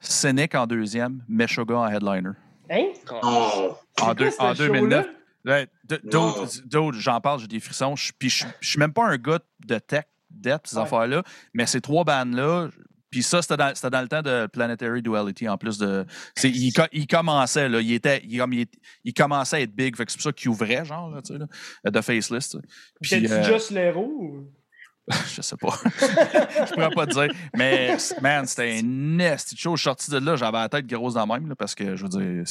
Cynic en deuxième, Meshuggah en headliner. Hein? Oh. En, deux- quoi, en ce 2009. show-là? Ouais, d- Non. D'autres, d'autres, j'en parle, j'ai des frissons. Je- Puis je je suis même pas un gars de tech, death, ces Ouais. affaires-là. Mais ces trois bandes-là, puis ça, c'était dans, le temps de Planetary Duality en plus de. il, co- il commençait, là. Il, était, il, comme il, commençait à être big. Fait que c'est pour ça qu'il ouvrait, genre, là, tu sais, là, de Faceless. tu sais. Puis, T'es-tu euh, juste l'héros? ou- je sais pas. je pourrais pas te dire. Mais, man, c'était un show. Je suis sorti de là, j'avais la tête grosse dans le même, là, parce que, je veux dire.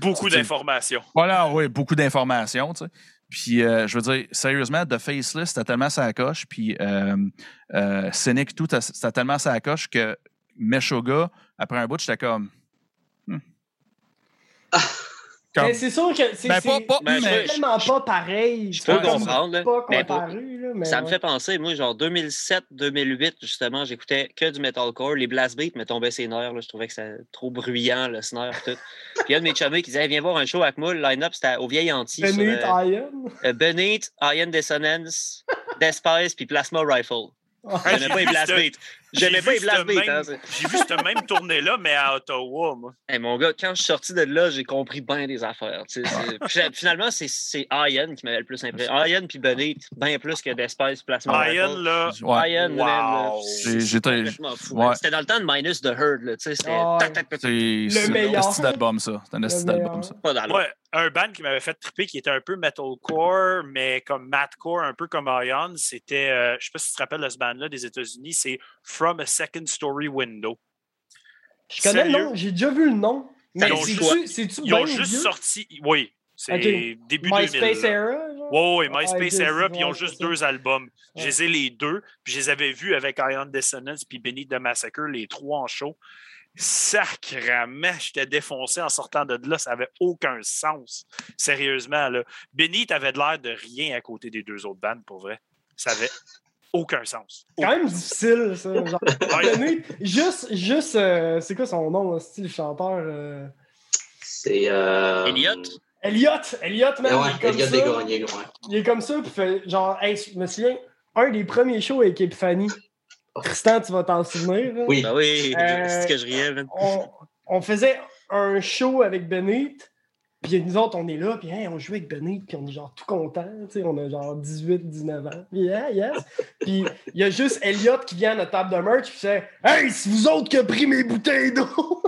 Beaucoup d'informations. voilà, oui, beaucoup d'informations, tu sais. Puis, euh, je veux dire, sérieusement, The Faceless, c'était tellement sa coche, puis euh, euh, Cynic, tout, c'était tellement sa coche que Meshuggah, après un bout, j'étais comme. hmm. Comme- Mais c'est sûr que c'est Ben, c'est- pas- pas- je mais- peux- tellement pas pareil. je peux comprendre, là. Pas Mais pour- comparu, là, mais Ça me fait penser, moi, genre 2007-2008, justement, j'écoutais que du metalcore. Les blast beats me tombaient ses nerfs. là. Je trouvais que c'était trop bruyant, le snare et tout. Puis il y a un de mes chumés qui disait hey, Viens voir un show avec moi. Le line-up, c'était au vieil anti. sur, Beneath euh, Iron. euh, Beneath, Iron Dissonance, Despise, puis Plasma Rifle. Hey, J'aimais pas les blast beats. J'ai J'aimais pas vu les blast hein, J'ai vu cette même tournée-là, mais à Ottawa, moi. Hey, mon gars, quand je suis sorti de là, j'ai compris bien des affaires. Puis, Finalement, c'est- c'est Iron qui m'avait le plus impressionné. Iron puis Beneath, bien plus que Plasma Iron, Rifle. là. Ouais. Là, Wow. J'étais. ouais. C'était dans le temps de Minus the Herd. Là, c'était Ah, tac, tac, C'est un meilleur. d'album, ça. C'est un Le meilleur. ça. pas dans. Ouais, un band qui m'avait fait triper, qui était un peu metalcore, mais comme mathcore, un peu comme Ion, c'était, euh, je sais pas si tu te rappelles de ce band-là des États-Unis, c'est From a Second Story Window. Je connais le nom, j'ai déjà vu le nom. Mais Ils ont c'est-tu c'est-tu Ils ont juste vieux? sorti, oui, c'est Ok. début MySpace 2000. là. Era? Oui, oui, Ah, MySpace Era, puis ils ont juste deux albums. Je Ouais. les ai les deux, puis je les avais vus avec Ion Dissonance puis Beneath the Massacre, les trois en show. Sacrament, j'étais défoncé en sortant de là, ça avait aucun sens. Sérieusement, là. Beneath avait de l'air de rien à côté des deux autres bandes, pour vrai. Ça avait aucun sens. C'est quand même difficile, ça. Genre, Ouais. donner- juste, juste euh, c'est quoi son nom, style chanteur? euh? C'est. Euh... Elliot? Elliot! Elliot, man, Ouais, il est comme Elliot ça. Desgagnés, ouais. Il est comme ça, puis fait genre, hey, je me souviens, un des premiers shows avec Epiphany. Tristan, tu vas t'en souvenir. là? Oui. Ben oui, Euh, c'est que je riais. On, on faisait un show avec Benite, puis nous autres, on est là, puis hey, on joue avec Benite, puis on est genre tout content, tu sais, on a genre 18, 19 ans. Yeah, yes. Puis il y a juste Elliot qui vient à notre table de merch, puis fait Hey, c'est vous autres qui avez pris mes bouteilles d'eau!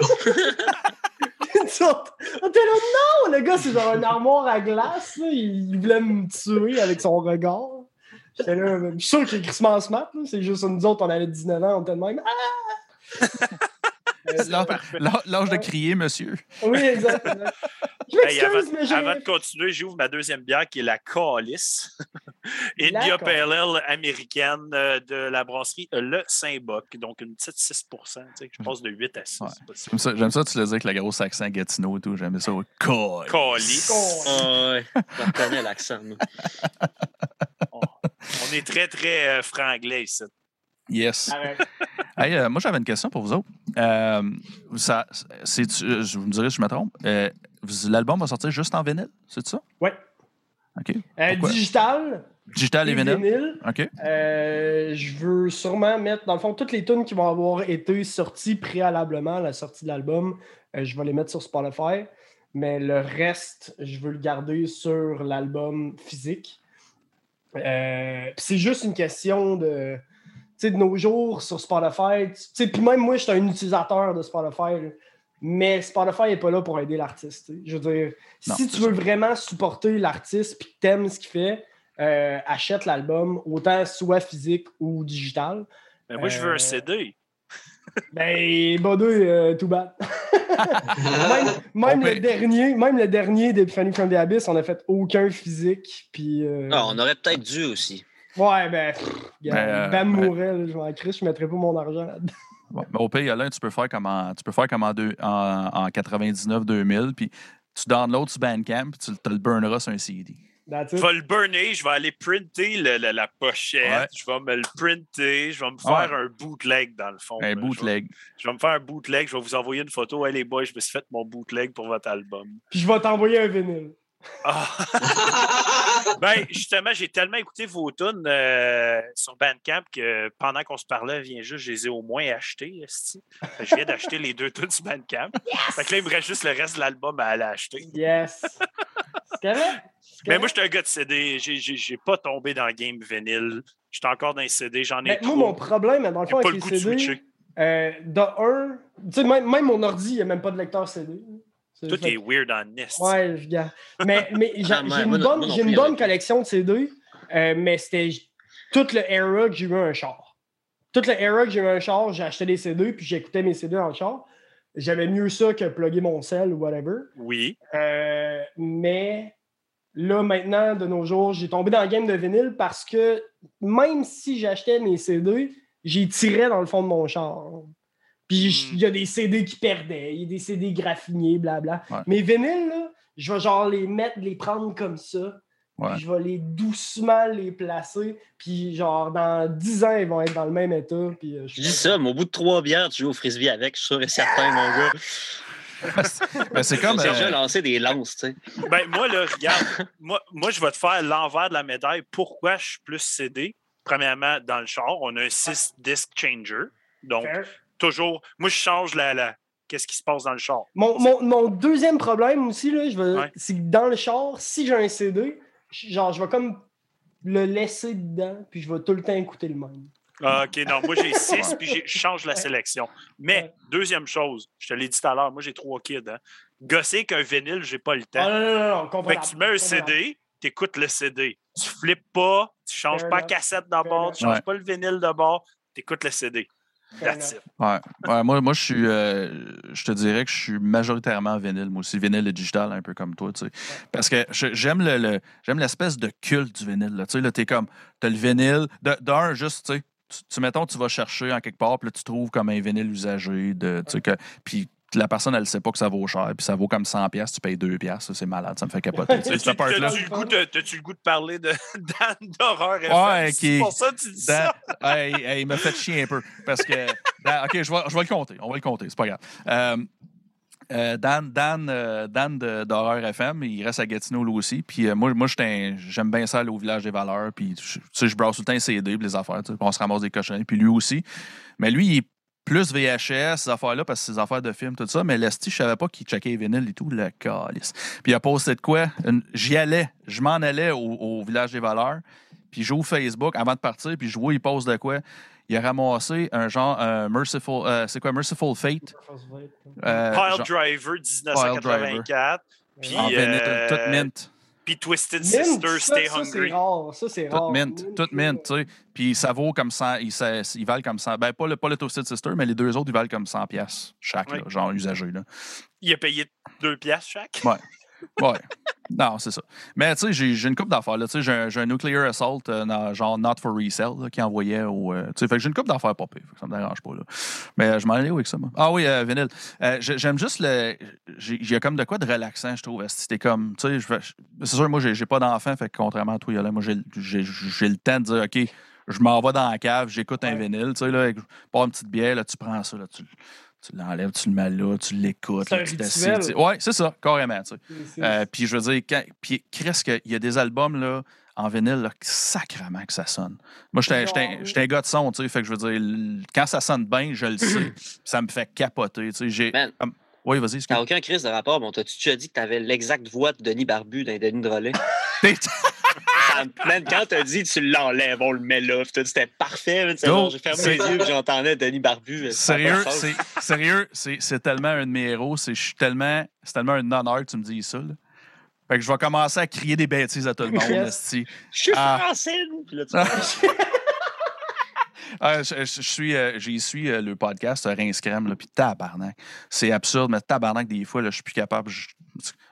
On était là, non! Le gars, c'est genre un armoire à glace, là. Il, voulait me tuer avec son regard. J'étais là, je suis sûr est crissement smart, là. C'est juste nous autres, on avait 19 ans, on était de même. Ah! L'âge- de crier, monsieur. oui, exact. exact. Je Hey, avant, mais de continuer, j'ouvre ma deuxième bière qui est la Calice. India. Pale Ale américaine euh, de la brasserie Le Saint-Boc. Donc une petite 6 tu sais, Je passe de 8 à 6. Ouais. J'aime ça, j'aime ça, tu le dis avec le gros accent Gatineau et tout. J'aimais ça. Ah ouais, je reconnais l'accent. On est très, très euh, franglais ici. Yes. Hey, euh, moi, j'avais une question pour vous autres. Euh, ça, c'est, je vous me direz si je me trompe. Euh, l'album va sortir juste en vinyle, c'est ça? Ouais. OK. Euh, digital. Digital et vinyle? vinyle. OK. Euh, je veux sûrement mettre, dans le fond, toutes les tunes qui vont avoir été sorties préalablement à la sortie de l'album, euh, je vais les mettre sur Spotify. Mais le reste, je veux le garder sur l'album physique. Euh, c'est juste une question de, de nos jours sur Spotify. Puis même moi, je suis un utilisateur de Spotify. là. Mais Spotify n'est pas là pour aider l'artiste. Je veux dire, Non, si tu veux vraiment supporter l'artiste puis que t'aimes ce qu'il fait, euh, achète l'album, autant soit physique ou digital. Mais moi, je veux Euh, un CD. Ben, Bodo, euh, tout bad. même le dernier, même le dernier d'Epiphany from the Abyss, on a fait aucun physique. Puis, euh, Ah, on aurait peut-être dû aussi. Ouais, ben, Ben, euh, Bam mourrait, là, je m'en crie, je mettrais pas mon argent là-dedans. Bon, mais au pays, Alain, tu peux faire comme en, tu peux faire comme en, deux- en, en 99-2000, puis tu downloads sur Bandcamp, puis tu te le burneras sur un CD. Je vais le burner, je vais aller printer le- le- la pochette, Ouais. je vais me le printer, je vais me faire Ouais. un bootleg dans le fond. Un là. Je vais- bootleg. Je vais me faire un bootleg, je vais vous envoyer une photo. Hey les boys, je me suis fait mon bootleg pour votre album. Puis je vais t'envoyer un vinyle. Ah. ben, justement, j'ai tellement écouté vos tunes euh, sur Bandcamp que pendant qu'on se parlait, vient juste, je les ai au moins que Je viens d'acheter les deux tunes sur Bandcamp. Fait que là, il me reste juste le reste de l'album à aller acheter. Yes. C'est correct. C'est Mais moi, je suis un gars de CD. J'ai- pas tombé dans le game vinyle. J'étais encore dans les CD. J'en ai Ben, moi, trop. mon problème, dans le fond, pas avec le les goût de CD, switcher. euh, de un, tu sais, même, même mon ordi, il n'y a même pas de lecteur CD. Tout fait- est weird en nest. Ouais, je garde. Mais, mais j'ai Ah, une non- bonne, non une bonne collection de CD, euh, mais c'était toute le era que j'ai eu un char. Toute le era que j'ai eu un char, j'ai acheté des CD, puis j'écoutais mes CD dans le char. J'avais mieux ça que plugger mon sel ou whatever. Oui. Euh, mais là, maintenant, de nos jours, j'ai tombé dans le game de vinyle parce que même si j'achetais mes CD, j'y tirais dans le fond de mon char. Puis Hmm. il y a des CD qui perdaient, il y a des CD graffinés, blabla. Ouais. Mes vinyles, là, je vais genre les mettre, les prendre comme ça. Ouais. Puis je vais les doucement les placer. Puis genre, dans 10 ans, ils vont être dans le même état. Puis, euh, je dis ça, mais au bout de trois bières, tu joues au frisbee avec, je suis sûr et certain, mon gars. Ben, c'est comme. Sergio euh, a lancé des lances, tu sais. Ben, moi, là, regarde, moi, moi, je vais te faire l'envers de la médaille. Pourquoi je suis plus CD? Premièrement, dans le char, on a un 6 disc changer. Donc, Fair. Toujours, moi, je change la. la Qu'est-ce qui se passe dans le char? Mon, mon- mon deuxième problème aussi, là, je vais- Ouais. c'est que dans le char, si j'ai un CD, je- genre, je vais comme le laisser dedans, puis je vais tout le temps écouter le même. Ah, OK, non, moi, j'ai 6 puis je change la sélection. Mais, Ouais. deuxième chose, je te l'ai dit tout à l'heure, moi, j'ai trois kids. Hein. Gosser qu'un vinyle, j'ai pas le Ah temps. non, non, non, non, fait que tu mets un. CD, tu écoutes le CD. Tu flippes pas, tu changes Fair pas la cassette d'abord, tu changes pas le vinyle d'abord, tu écoutes le CD. That's it. Ouais. Ouais, moi, moi je suis. euh, je te dirais que je suis majoritairement vinyle, moi aussi. Vinyle et digital, un peu comme toi, tu sais. Parce que j'aime le, le- j'aime l'espèce de culte du vinyle. Là. Tu sais, là, t'es comme. T'as le vinyle. de- D'un, juste, tu sais. Tu, tu- mettons, tu vas chercher en quelque part, puis là, tu trouves comme un vinyle usagé. De, tu sais, que, puis la personne, elle ne sait pas que ça vaut cher, puis ça vaut comme 100$, piastres, tu payes 2$, piastres, ça, c'est malade, ça me fait capoter. T'as-tu le, goût de- t'as-tu le goût de parler de Dan d'horreur FM? Ouais, C'est qui- pour ça que tu dis Dan- ça? hey, hey, il m'a fait chier un peu. Parce que. Dan- OK, je vais, je vais le compter. On va le compter, c'est pas grave. Euh, euh, Dan, Dan, euh, Dan de- d'Horreur FM, il reste à Gatineau lui aussi. Puis euh, moi, moi j'aime bien ça aller au village des valeurs. Puis je- tu sais, je brasse tout le temps les CD, puis les affaires. on se ramasse des cochonneries. Puis lui aussi. Mais lui, il est plus VHS, ces affaires-là, parce que ces affaires de films, tout ça. Mais Lesty, je savais pas qu'il checkait les vinyles et tout, le calice. Puis il a posté de quoi? Une- J'y allais, je m'en allais au, au village des valeurs. Puis j'ouvre Facebook avant de partir, puis je vois, il pose de quoi? Il a ramassé un genre, un Merciful, euh, c'est quoi, Merciful Fate? Euh, Pile genre- Driver 1984. Puis, en vinyle, euh, tout mint. Puis Twisted Mint, Sister, ça, Stay ça, Hungry. c'est rare. Ça, c'est Tout rare. mint, tout mint, tu sais. Puis ça vaut comme 100, ils, ça- ils valent comme 100, ben pas le, pas le Toasted Sister, mais les deux autres, ils valent comme 100 pièces chaque, là, genre usagé, là. Il a payé deux piastres chaque? Ouais. Ouais. Non, c'est ça. Mais tu sais, j'ai une coupe d'affaires. là. J'ai un, Nuclear Assault, euh, dans- genre Not for Resale, là, qui envoyait au. euh, tu sais, fait que j'ai une coupe d'affaires pas pire. Ça me dérange pas. Là. Mais euh, je m'en allais où avec ça, moi? Ah oui, vinyle. J'ai- J'aime juste le. j'ai- J'ai comme de quoi de relaxant, je trouve. C'était comme. Tu sais, c'est sûr, moi, j'ai pas d'enfant, fait que contrairement à toi, Yola, moi, j'ai le temps de dire, OK, je m'en vais dans la cave, j'écoute un vinyle. Tu sais, là, avec- pas une petite bière, là, tu prends ça, là, tu, tu l'enlèves, tu le mets là, tu l'écoutes. C'est là, un tu t'assieds. Ouais, c'est ça, carrément. tu sais. Euh, puis je veux dire, quand, puis Chris, que- il y a des albums là, en vinyle, là, sacrément que ça sonne. Moi, j'étais un- gars de son, tu sais, fait que je veux dire, quand ça sonne bien, je le sais, ça me fait capoter, tu sais. J'ai. Oui, vas-y. T'as aucun crise de rapport. Bon, t'as-tu déjà dit que t'avais l'exacte voix de Denis Barbu dans les Denis me- Man, quand t'as dit tu l'enlèves, on le met là, puis t'as dit c'était parfait. genre, J'ai fermé les yeux, j'entendais Denis Barbu. de Sérieux, c'est sérieux, c'est c'est tellement un de mes héros, c'est je suis tellement, c'est tellement un non-art, tu me dis ça. Là. Fait que je vais commencer à crier des bêtises à tout le monde. Yes. Je suis Ah. français, nous. Puis là, tu Ah, je, suis, euh, j'y suis euh, le podcast euh, Rince Crème, là, puis tabarnak. C'est absurde, mais tabarnak, des fois, là, je suis plus capable. Je,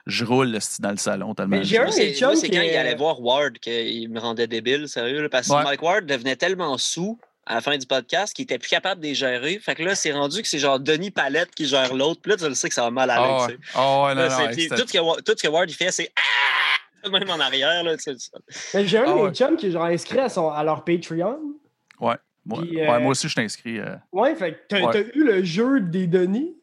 je roule dans le salon tellement. Mais j'ai un c'est quand il est- allait voir Ward qu'il me rendait débile, sérieux. là, parce que Ouais. Mike Ward devenait tellement sous à la fin du podcast qu'il était plus capable de les gérer. Fait que là, c'est rendu que c'est genre Denis Palette qui gère l'autre. Puis là, tu le sais que ça va mal aller. Ah ouais. Ah ouais, puis c'était- tout, ce que, Wa- tout ce que Ward il fait, c'est Ah! Même en arrière. Là, tu sais. Mais j'ai un Ah de ouais. mes chums qui est genre inscrit à, son, à leur Patreon. moi, puis, ouais, euh, moi aussi, je suis inscrit. euh, Ouais, fait que t'as Ouais. t'as eu le jeu des Denis?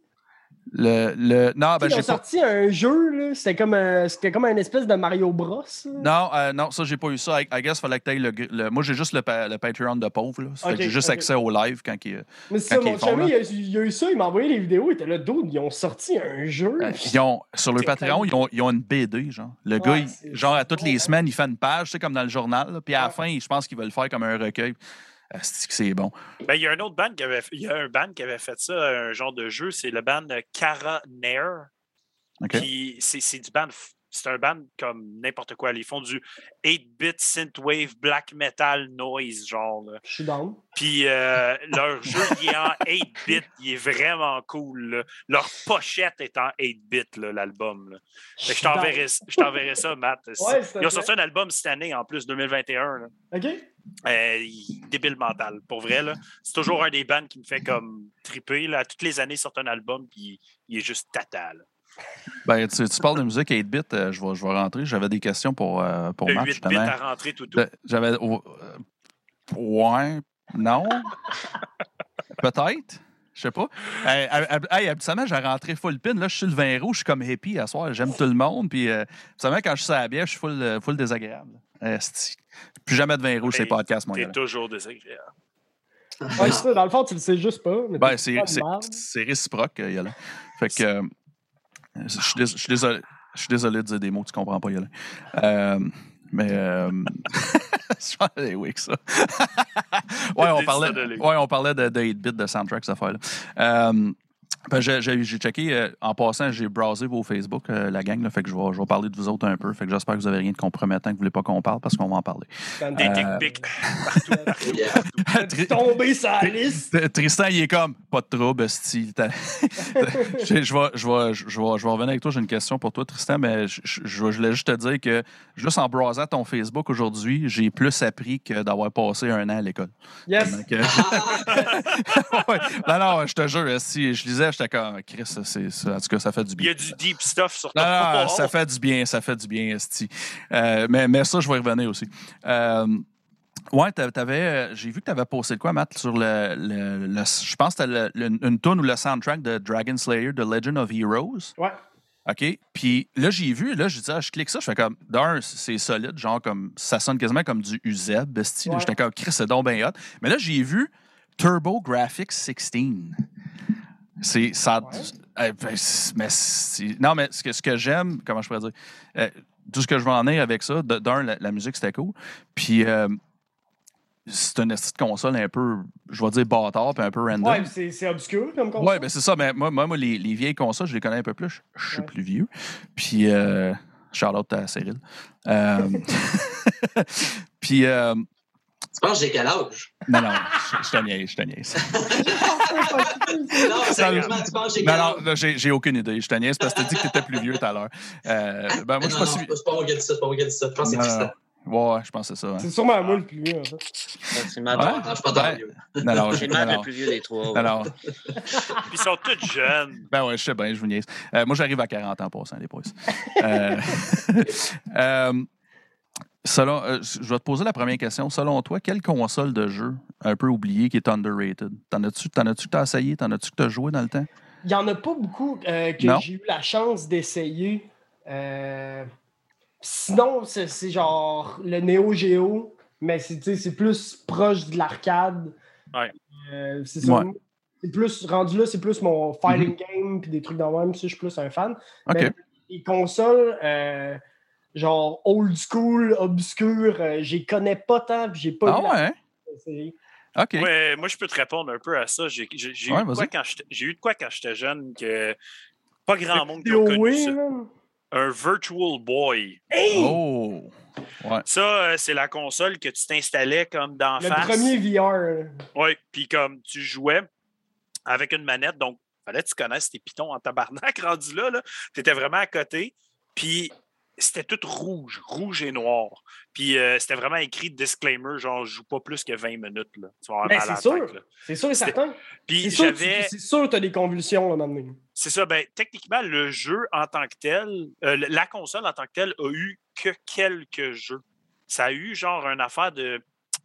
Le, le... Non, ben, Ils ont pas... sorti un jeu, c'était comme, un- comme une espèce de Mario Bros. Non, euh, non, ça, j'ai pas eu ça. I, I guess fallait que le, le- Moi, j'ai juste le, pa- le Patreon de pauvre. Là. J'ai juste accès au live quand il. Mais c'est ça, mon chum, il, a- il a eu ça, il m'a envoyé les vidéos, il était là, d'autres, ils ont sorti un jeu. Euh, Ils ont, sur le Patreon, ils ont, ils ont une BD, genre. Le gars, il- genre, à toutes les semaines, il fait une page, c'est comme dans le journal. là, puis à la fin, je pense qu'ils veulent le faire comme un recueil. C'est que c'est bon. Ben, il y a un autre band qui avait, il y a un band qui avait fait ça, un genre de jeu, c'est le band Cara Nair. OK? Puis c'est du band, c'est un band comme n'importe quoi. Ils font du 8-bit synthwave black metal noise, genre. là. Je suis down. Puis euh, leur jeu, il est en 8-bit, il est vraiment cool. là. Leur pochette est en 8-bit, là, l'album. je t'enverrai ça, Matt. Ouais, Ils ont sorti un album cette année, en plus, 2021. là. OK? Euh, il- débile mental, pour vrai. C'est toujours un des bands qui me fait comme triper. Là. Toutes les années, ils sortent un album, puis il est juste tata. Ben, tu, tu parles de musique 8-bit, euh, je, vais, je vais rentrer. J'avais des questions pour, euh, pour Le Matt, 8 bits justement. à rentrer, tout. De- J'avais. oh, euh, ouais, non. Peut-être. Je sais pas. Hey, hab- hey, habituellement, j'ai rentré full pin. Là, je suis le vin rouge, je suis comme hippie à soir. J'aime tout le monde. Puis, euh, habituellement, quand je suis à la bière, je suis full, euh, full désagréable. Esti. Plus jamais de vin rouge, c'est podcast, mon T'es gars. toujours désagréable. Ouais, c'est ça, dans le fond, tu le sais juste pas. Ben, t'es c'est réciproque, euh, Yola. Fait que. Je suis dés- je suis désolé. Je suis désolé de dire des mots que tu comprends pas, Yola. Euh, mais. Euh, je pense que c'est oui que ça. ouais, on parlait, ouais, on parlait de, de 8-bit, de soundtrack, cette affaire-là. Euh, ben, j'ai checké, euh, en passant, j'ai browsé vos Facebook, euh, la gang, là, fait que je vais, je vais parler de vous autres un peu. Fait que j'espère que vous avez rien de compromettant que vous voulez pas qu'on parle parce qu'on va en parler. Des Euh, pics. Tombé sur la liste. Tristan, il est comme, pas de trouble, style. je, je vais, je, vais, je, vais, je vais revenir avec toi. J'ai une question pour toi, Tristan, mais je, je, voulais juste te dire que, juste en browsant ton Facebook aujourd'hui, j'ai plus appris que d'avoir passé un an à l'école. Yes. Euh, ouais. Non, non, je te jure, si je lisais, j'étais comme, Chris, c'est, ça- en tout cas, ça fait du Il y bien. a du deep stuff sur ton wall. ça fait du bien, ça fait du bien, Esti. Euh, mais, mais ça, je vais y revenir aussi. Euh, ouais, t'a- t'avais, euh, j'ai vu que tu avais posté de quoi, Matt, sur le. le- le- je pense que c'était une tune ou le soundtrack de Dragon Slayer, The Legend of Heroes. Ouais. OK? Puis là, j'ai vu, là, j'ai dit, ah, je clique ça, je fais comme, d'un, c'est solide, genre, comme, ça sonne quasiment comme du UZEB, esti. Là, Ouais. J'étais comme, Chris, c'est donc bien hot. Mais là, j'ai vu Turbo Graphics 16. C'est ça. Ouais. euh, ben, mais non, mais ce que, ce que j'aime, comment je pourrais dire, euh, tout ce que je veux en dire avec ça, d'un, la, la musique c'était cool. Puis euh, c'est une petite console un peu, je vais dire bâtard, puis un peu random. Ouais, c'est c'est obscur comme console. Ouais, ben c'est ça. Mais moi, moi, moi, les, les vieilles consoles, je les connais un peu plus. Je, je suis Ouais. plus vieux. Puis, euh, shout-out à Cyril. Euh, puis, euh, Tu penses que j'ai quel âge? non, non, je, je te niaise, je te niaise. Non, sérieusement, tu penses que j'ai quel Non, âge? non, là, j'ai aucune idée. Je te niaise parce que tu as dit que tu étais plus vieux tout à l'heure. Euh, ben, moi, je non, suis non, pas si... c'est pas moi qui ai dit ça, c'est pas moi qui ai dit ça. Je pense que c'est Non, non. Tristan. Ouais, je pense que c'est ça. hein. C'est sûrement moi le plus vieux, en fait. C'est Matt. Ouais. Non, je suis pas Ouais. vieux. Non, non, je- non, Matt le non. plus vieux des trois. Non, ouais. non. Puis ils sont tous jeunes. Ben ouais, je sais bien, je vous niaise. Euh, moi, j'arrive à 40 ans passant, les boys. Euh, euh, selon, euh, je vais te poser la première question. Selon toi, quelle console de jeu un peu oubliée qui est underrated? T'en as-tu t'en as-tu que t'as essayé? T'en as-tu que t'as joué dans le temps? Il n'y en a pas beaucoup euh, que j'ai eu la chance d'essayer. Euh, Sinon, c'est c'est genre le Neo Geo, mais c'est plus proche de l'arcade. Ouais. Euh, c'est ça. Ouais. C'est plus rendu là, c'est plus mon fighting game puis des trucs dans le même. Ça, je suis plus un fan. Mais les consoles, euh, genre old school, obscures, euh, j'y connais pas tant puis j'ai pas Ah eu la ouais? d'essayer. OK. Ouais, moi, je peux te répondre un peu à ça. J'ai Ouais, eu, de quoi quand j'étais- j'ai eu de quoi quand j'étais jeune que pas grand monde qui a connu ça. Un Virtual Boy. Hey! Oh! Ouais. Ça, euh, c'est la console que tu t'installais comme d'en Le face. premier VR. Oui, puis comme tu jouais avec une manette, donc fallait que tu connaisses tes pitons en tabarnak rendu là. là. Tu étais vraiment à côté. Puis c'était tout rouge, rouge et noir. Puis euh, c'était vraiment écrit disclaimer, genre je joue pas plus que 20 minutes. Là. Tu vas Ben, c'est sûr. là. C'est sûr et certain. Puis j'avais. c'est sûr que tu as des convulsions là, maintenant. C'est ça, ben, techniquement, le jeu en tant que tel, euh, la console en tant que telle a eu que quelques jeux. Ça a eu genre une affaire de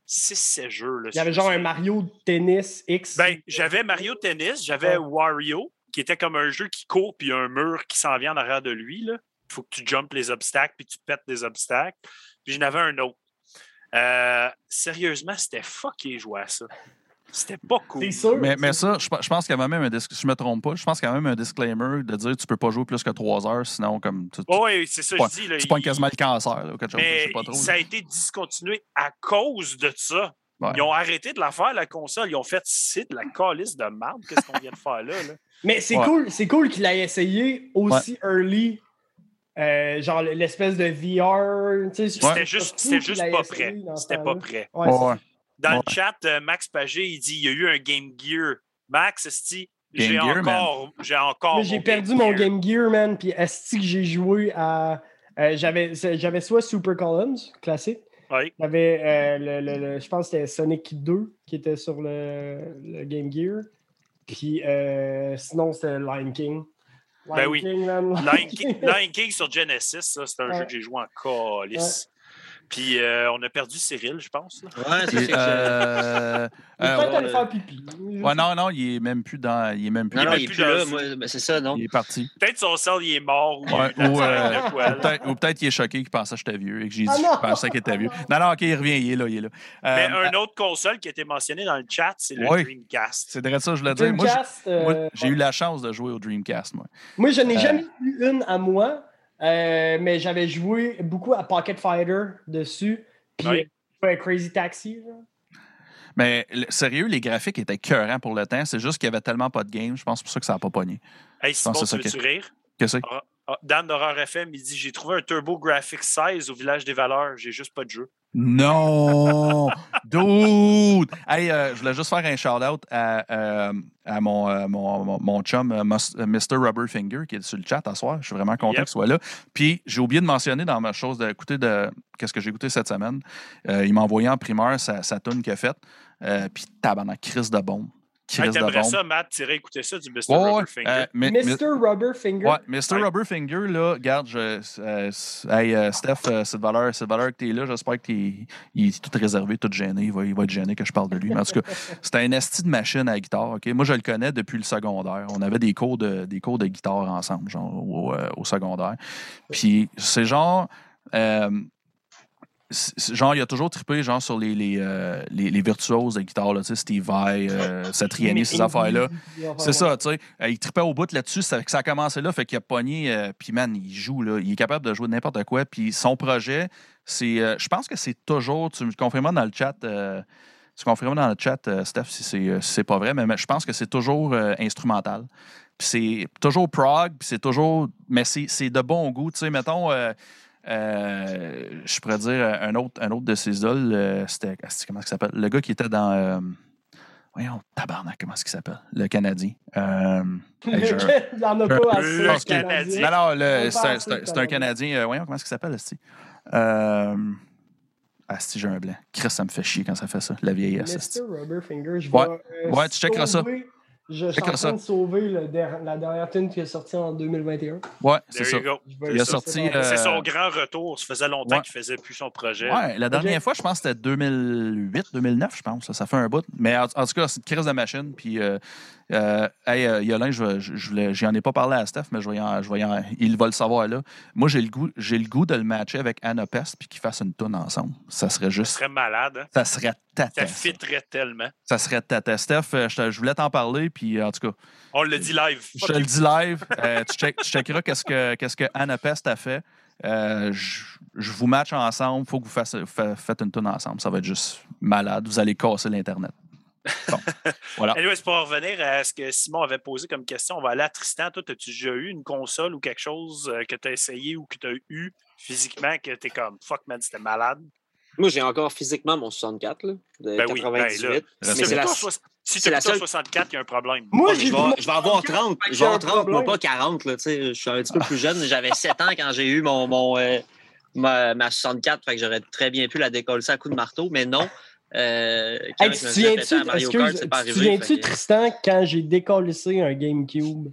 6-7 jeux. là, Il y avait genre un. Mario Tennis X. Ben, j'avais Mario Tennis, j'avais Ouais. Wario, qui était comme un jeu qui court, puis un mur qui s'en vient en arrière de lui. Il faut que tu jumpes les obstacles, puis tu pètes des obstacles. Puis j'en avais un autre. Euh, sérieusement, c'était fucké jouer à ça. C'était pas cool. C'est sûr? Mais, ça, je, je pense qu'il y avait même un je me trompe pas, je pense qu'il y a même un disclaimer de dire tu peux pas jouer plus que 3 heures, sinon comme tu, tu, oui, c'est ça que Ouais, je dis. Là, tu pognes il- quasiment le cancer là, ou quelque chose, je Mais sais pas trop. ça a été discontinué à cause de ça. Ouais. Ils ont arrêté de la faire, la console. Ils ont fait c'est de la calice de merde. Qu'est-ce qu'on vient de faire là? là? Mais c'est Ouais. cool, c'est cool qu'il ait essayé aussi early. Euh, genre l'espèce de VR. C'était juste, c'était juste pas essayé prêt. C'était pas prêt. Ouais, Ouais. Dans Ouais. le chat, euh, Max Pagé, il dit il y a eu un Game Gear. Max, esti, j'ai encore, j'ai encore. J'ai perdu Game mon Gear. Game Gear, man. Puis est que j'ai joué à. euh, j'avais, soit Super Columns, classique. Oui. J'avais, euh, le, le- le- je pense que c'était Sonic 2 qui était sur le, le Game Gear. Puis euh, sinon, c'était Lion King. Lion Ben oui. King. Lion King, Lion King sur Genesis, ça, c'est un Ouais. jeu que j'ai joué en calice. Puis euh, on a perdu Cyril, je pense. là. Ouais, c'est euh, Il est euh, peut-être allé faire pipi. ouais, non, non, il est même plus dans. Il est même plus. Non, non, il est plus là. Moi, ben, c'est ça, non? il est parti. Peut-être son sel, il est mort. Ou, Ouais, ou, euh. Ou peut-être qu'il est choqué, qu'il pensait que j'étais vieux et que j'ai dit Ah non! je pensais qu'il était vieux. Non, non, ok, il revient, il est là, il est là. Mais Euh, un autre console qui a été mentionné dans le chat, c'est le Oui. Dreamcast. C'est vrai ça, je voulais dire. Moi, j'ai- Dreamcast, euh, moi, j'ai eu la chance de jouer au Dreamcast, moi. Moi, je n'ai Euh, jamais eu une à moi, euh, mais j'avais joué beaucoup à Pocket Fighter dessus. Puis Oui. Crazy Taxi. là. Mais le- sérieux, les graphiques étaient cœurants pour le temps. C'est juste qu'il y avait tellement pas de game. Je pense que c'est pour ça que ça n'a pas pogné. Hey, Simon, tu veux-tu rire? Qu'est-ce que c'est? Ah, Dan d'Horreur FM, il dit J'ai trouvé un Turbo Graphics 16 au village des valeurs, j'ai juste pas de jeu. Non! Dude! Hey, euh, je voulais juste faire un shout-out à, euh, à mon, euh, mon, mon, mon chum, Mr. Rubberfinger, qui est sur le chat à soir. Je suis vraiment content Yep. qu'il soit là. Puis, j'ai oublié de mentionner dans ma chose d'écouter de qu'est-ce que j'ai écouté cette semaine. Il m'a envoyé en primeur sa, sa tune qu'il a faite. Puis, tabarnak, crise de bombe. Hey, Crise de T'aimerais bombe. ça, Matt, tirer écouter ça du Mr. Ouais, Rubberfinger? euh, Mr. Rubberfinger. Ouais, Mr. Ouais. Rubberfinger, là, regarde, je, euh, hey, euh, Steph, euh, cette valeur, cette valeur que tu es là, j'espère que t'es- il est tout réservé, tout gêné. Il va, il va être gêné que je parle de lui. Mais en tout cas, c'était un esti de machine à guitare. ok? Moi, je le connais depuis le secondaire. On avait des cours de, des cours de guitare ensemble, genre au, euh, au secondaire. Puis c'est genre. euh, c'est- c'est genre, il a toujours trippé genre, sur les, les, euh, les, les virtuoses de guitare, là, Steve Vai, euh, Satriani, ces affaires-là. C'est ça, tu sais. Euh, il trippait au bout là-dessus. Ça, ça a commencé là, fait qu'il a pogné. euh, puis, man, il joue, là. Il est capable de jouer n'importe quoi. Puis, son projet, c'est. euh, je pense que c'est toujours. Tu me confirmes dans le chat. tu confirmes dans le chat, Steph, si c'est, si c'est pas vrai, mais, mais je pense que c'est toujours instrumental. Puis c'est toujours prog, puis c'est toujours. Mais c'est, c'est de bon goût. Tu sais, mettons. euh, euh, je pourrais dire un autre, un autre de ses idoles, euh, c'était. asti, Comment il s'appelle? Le gars qui était dans. euh, voyons, tabarnak, comment est-ce qu'il s'appelle? Le Canadien. Euh, hey, Il n'y en a pas assez. Le Canadien. non, non, c'est un, Canadien. Euh, voyons, comment est-ce qu'il s'appelle, Asti? Euh, Asti, j'ai un blanc. Chris, ça me fait chier quand ça fait ça, la vieillesse. Asti. Mr. Rubberfinger, je Ouais. vais. Ouais, tu checkeras ça. Je suis en train ça. de sauver le der- la dernière tune qui est sortie en 2021. Ouais, c'est ça. Il a sorti, euh, C'est son grand retour. Ça faisait longtemps ouais. qu'il faisait plus son projet. Ouais, la dernière fois, je pense que c'était 2008, 2009, je pense. Ça, ça fait un bout. Mais en, en tout cas, c'est une crise de machine. Puis, euh, euh, hey, euh, Yolin, je, je, j'en ai pas parlé à Steph, mais je vais en- je vais en- il va le savoir là. Moi, j'ai le goût, j'ai le goût de le matcher avec Anna Pest puis qu'ils fassent une toune ensemble. Ça serait Ce juste. serait malade. hein? Ça serait tata. Ça fitterait tellement. Ça serait tata. Steph, euh, je, te- je voulais t'en parler, puis en tout cas, On le dit live. je te le dis live. euh, tu, check- tu checkeras qu'est-ce que, qu'est-ce que Anna Pest a fait. Euh, je, je vous match ensemble. Il faut que vous fassiez, fa- faites une toune ensemble. Ça va être juste malade. Vous allez casser l'Internet. Bon, voilà. Anyways, pour en revenir à ce que Simon avait posé comme question, on va aller à Tristan. Toi, as-tu déjà eu une console ou quelque chose euh, que tu as essayé ou que tu as eu physiquement que tu es comme fuck man, c'était malade? Moi, j'ai encore physiquement mon 64 là, de Ben oui, ben là, 98. Respect. mais Si c'est la, si tu as seule- 64, il y a un problème. Moi, je, vais, je vais avoir 64, 30. fait que Je vais avoir j'ai un 30, moi pas 40. Là, tu sais, je suis un petit peu plus jeune. J'avais 7 ans quand j'ai eu mon, mon, euh, ma, ma 64. Fait que j'aurais très bien pu la décoller à coup de marteau, mais non. Euh, Hey, je tu souviens-tu, Tristan, quand j'ai décollissé un GameCube?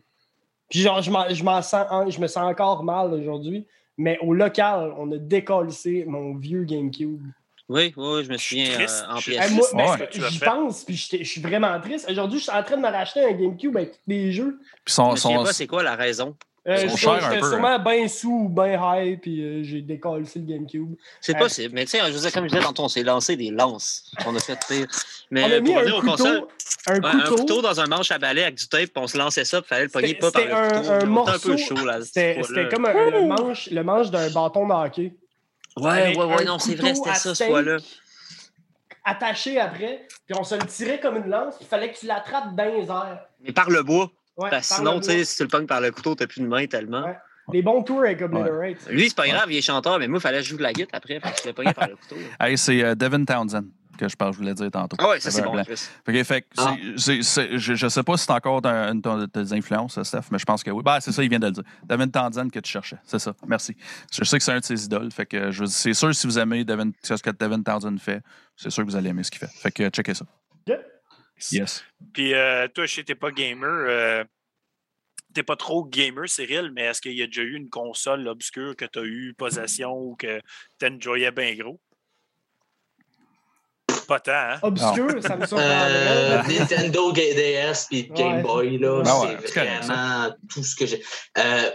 Puis genre, je, m'en- je, sens, en- je me sens encore mal aujourd'hui, mais au local, on a décollissé mon vieux GameCube. Oui, oui, oui, je me souviens euh, en je- pièces. Hey, moi, ben, j'y pense, puis je suis vraiment triste. Aujourd'hui, je suis en train de me racheter un GameCube avec tous les jeux. Puis Je son, pas c'est quoi la raison. Euh, Ils sont j'étais un sûrement bien sous ou bien high, puis euh, j'ai décollé le GameCube. C'est Euh, possible. Mais tu sais, je veux dire, comme je disais tantôt, on s'est lancé des lances. On a fait pire. Mais On a mis pour un revenir au couteau, console, un ouais, un couteau. dans un manche à balai avec du tape, puis on se lançait ça, puis fallait le pogner pas par le un- couteau. un morceau, un peu chaud là. C'était comme un, le, manche, le manche d'un bâton de hockey. Ouais, avec ouais, ouais, un non, c'est vrai, c'était ça ce fois-là. Attaché après, puis on se le tirait comme une lance, puis il fallait que tu l'attrapes dans les airs. Mais par le bois. Ouais, Parce sinon, le tu sais, si tu le pognes par le couteau, t'as plus de main tellement. Ouais. Des bons tours avec Obliterate. Lui, c'est pas grave, il est chanteur, mais moi, il fallait que je joue de la guitare après, fait que je l'ai pogné par le couteau. Hey, c'est euh, Devin Townsend que je pense, je voulais dire tantôt. Ah ouais, ça c'est bon. Fait que, fait Ah. je, je sais pas si c'est encore un- une de tes influences, Steph, mais je pense que oui. Ben, c'est ça, il vient de le dire. Devin Townsend que tu cherchais. C'est ça. Merci. Je sais que c'est un de ses idoles. Fait que je- c'est sûr, si vous aimez Devin- ce que Devin Townsend fait, c'est sûr que vous allez aimer ce qu'il fait. Fait que checkez ça. Yes. Puis euh, toi, je sais, t'es pas gamer. euh, t'es pas trop gamer, Cyril, mais est-ce qu'il y a déjà eu une console obscure que tu as eu possession ou que tu enjoyais bien gros? Pas tant, hein? Obscur, ça me Euh, surprendrait. Nintendo Ga- DS puis Game Ouais. Boy, là, ouais, c'est vraiment tout ce que j'ai. Euh,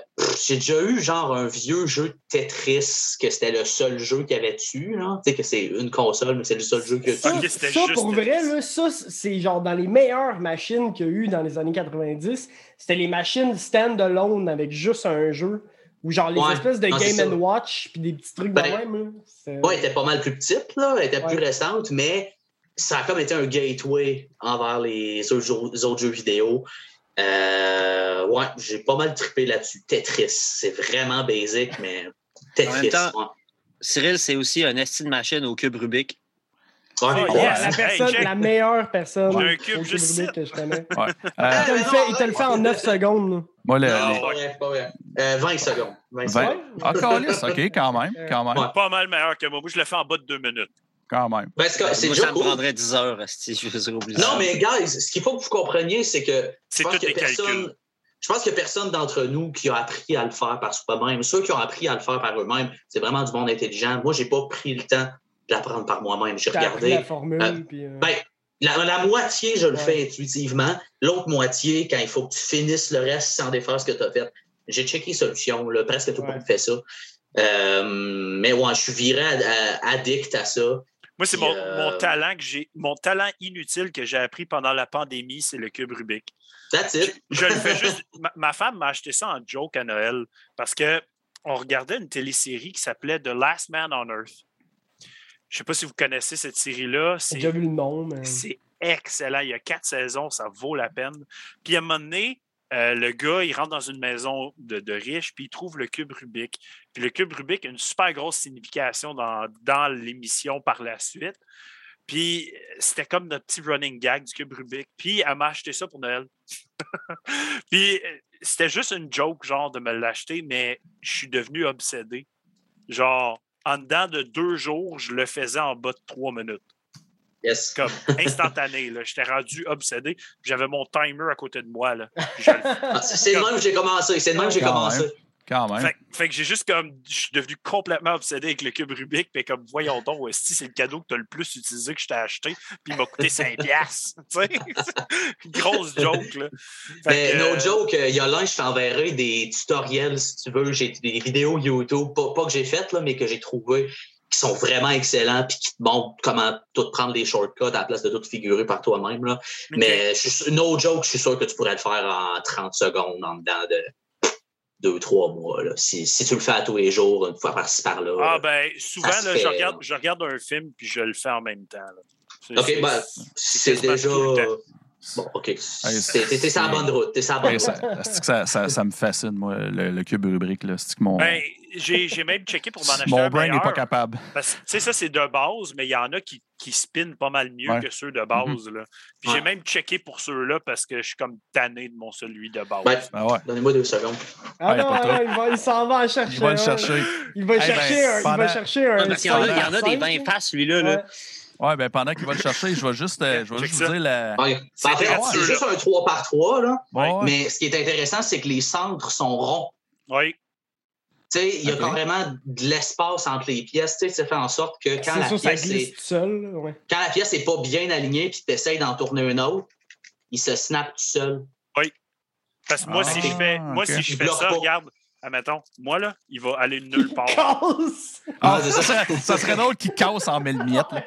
j'ai déjà eu genre un vieux jeu de Tetris que c'était le seul jeu qu'il y avait dessus. là. Tu sais que c'est une console, mais c'est le seul jeu qu'il y a Ça, ça, juste pour vrai, là, ça, c'est genre dans les meilleures machines qu'il y a eu dans les années 90. C'était les machines stand-alone avec juste un jeu. Ou genre les Ouais. espèces de Non, Game. Watch puis des petits trucs Ben, de même. là. C'est- Ouais, elle était pas mal plus petite, là. Elle était plus récente, mais ça a comme été un gateway envers les autres, jeux- les autres jeux vidéo. Euh, ouais, j'ai pas mal trippé là-dessus. Tetris, c'est vraiment basic, mais Tetris. temps, ouais. Cyril, c'est aussi un esti de machine au cube Rubik. Ouais, Oh, yes. la, personne, meilleure personne J'ai un cube au juste Rubik ici. que je connais. Ouais. Il te Euh, le fait, il te le fait en 9 secondes. moi, le, Non, les- c'est pas c'est pas vrai. Euh, 20 secondes. 20 vingt- secondes. Ah, câlisse, OK, quand même. Quand même. Ouais. Pas mal meilleur que moi. Moi, je le fais en bas de deux minutes. Quand même. Ben, c'est c'est Moi, ça me prendrait 10 heures, esti, je vais oublier Non, mais guys, ce qu'il faut que vous compreniez, c'est que je C'est tous les calculs. personne. Je pense qu'il n'y a personne d'entre nous qui a appris à le faire par soi-même. Ceux qui ont appris à le faire par eux-mêmes, c'est vraiment du monde intelligent. Moi, j'ai pas pris le temps d'apprendre par moi-même. J'ai regardé. la formule. Euh, puis, euh, Ben, la, la moitié, je le Ouais. fais intuitivement. L'autre moitié, quand il faut que tu finisses le reste sans défaire ce que tu as fait. J'ai checké solution. Là, presque tout le Ouais. monde fait ça. Euh, mais ouais, je suis viré à- à- addict à ça. Moi, c'est mon, euh, mon talent que j'ai, mon talent inutile que j'ai appris pendant la pandémie, c'est le cube Rubik. That's it. Je le fais juste. Ma, ma femme m'a acheté ça en joke à Noël parce que on regardait une télésérie qui s'appelait The Last Man on Earth. Je ne sais pas si vous connaissez cette série-là. J'ai C'est déjà vu le nom, mais. c'est excellent. Il y a quatre saisons, ça vaut la peine. Puis à un moment donné, euh, le gars, il rentre dans une maison de, de riches, puis il trouve le cube Rubik. Puis le cube Rubik a une super grosse signification dans, dans l'émission par la suite. Puis euh, c'était comme notre petit running gag du cube Rubik. Puis elle m'a acheté ça pour Noël. puis euh, c'était juste une joke, genre, de me l'acheter, mais je suis devenu obsédé. Genre, en dedans de deux jours, je le faisais en bas de trois minutes Yes. comme instantané. là. J'étais rendu obsédé. J'avais mon timer à côté de moi. Là. Je Ah, c'est le même que j'ai commencé. C'est le même que j'ai Quand commencé. Quand même. fait, fait que j'ai juste comme. Je suis devenu complètement obsédé avec le cube Rubik. Puis comme, voyons donc, si c'est le cadeau que tu as le plus utilisé que je t'ai acheté. Puis il m'a coûté 5$. piastres, tu sais? Grosse joke. Là. Fait Mais que, no euh, joke, euh, il y a là, je t'enverrai des tutoriels si tu veux. J'ai des vidéos YouTube, pas, pas que j'ai faites, là, mais que j'ai trouvées qui sont vraiment excellents puis qui te montrent comment tout prendre des shortcuts à la place de tout figurer par toi-même. là. ok. Mais je suis, no joke, je suis sûr que tu pourrais le faire en 30 secondes en dedans de deux, trois mois. Là. Si, si tu le fais à tous les jours, une fois par-ci par-là. Ah, là. ben, souvent, là, je, regarde, je regarde un film puis je le fais en même temps. là. OK, c'est- ben, c'est déjà. Bon, OK. T'es sur la bonne route. T'es sur la bonne Hey, route. ça, c'est que ça, ça, ça me fascine, moi, le, le cube rubrique. Là. C'est que mon, Ben, j'ai j'ai même checké pour m'en acheter mon un brain n'est pas capable. Parce que, tu sais, ça, c'est de base, mais il y en a qui, qui spinent pas mal mieux Ouais. que ceux de base. là. Puis j'ai même checké pour ceux-là parce que je suis comme tanné de mon celui de base. Ben, Ben ouais. Donnez-moi deux secondes. Ah Ah, non, il, va- il s'en va en chercher. Il va le chercher. Il va ben, chercher un. Il va chercher un. Parce qu'il y en a, il y en a des 5, bains là. Ouais, ben pendant qu'il va le chercher, je vais juste, euh, je vais juste vous dire la. Ouais. C'est En fait, gratuit, c'est là. juste un 3 par 3 là. Ouais. Mais ce qui est intéressant, c'est que les centres sont ronds. Oui. Tu sais, il y a Ok. carrément de l'espace entre les pièces. Tu sais, ça fait en sorte que quand la sûr, ça pièce est seul. Quand la pièce n'est pas bien alignée puis tu essaies d'en tourner une autre, il se snap tout seul. Parce que moi, si je Ah, fais, moi, si je fais ça, pas. regarde, admettons, moi, là, il va aller nulle part. Casse! Ah, c'est ça, ça. serait, ça serait drôle qu'il casse en mille miettes. là.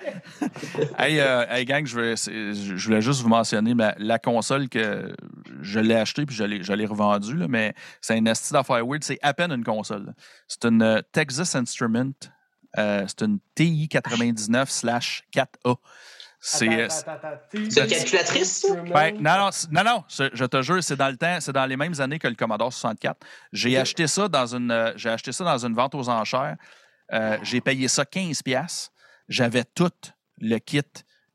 hey, euh, hey, gang, je, veux- c'est- je voulais juste vous mentionner ma- la console que je l'ai achetée puis je l'ai, revendue, là, mais c'est un esti d'affaires weird. C'est à peine une console. C'est une euh, Texas Instrument. euh, c'est une TI 99/4A. C'est, euh, C'est une calculatrice, ça? ben, non, non, je te jure, c'est dans le temps, c'est dans les mêmes années que le Commodore 64. J'ai acheté ça dans une, euh, j'ai acheté ça dans une vente aux enchères. Euh, j'ai payé ça 15 pièces. J'avais tout le kit,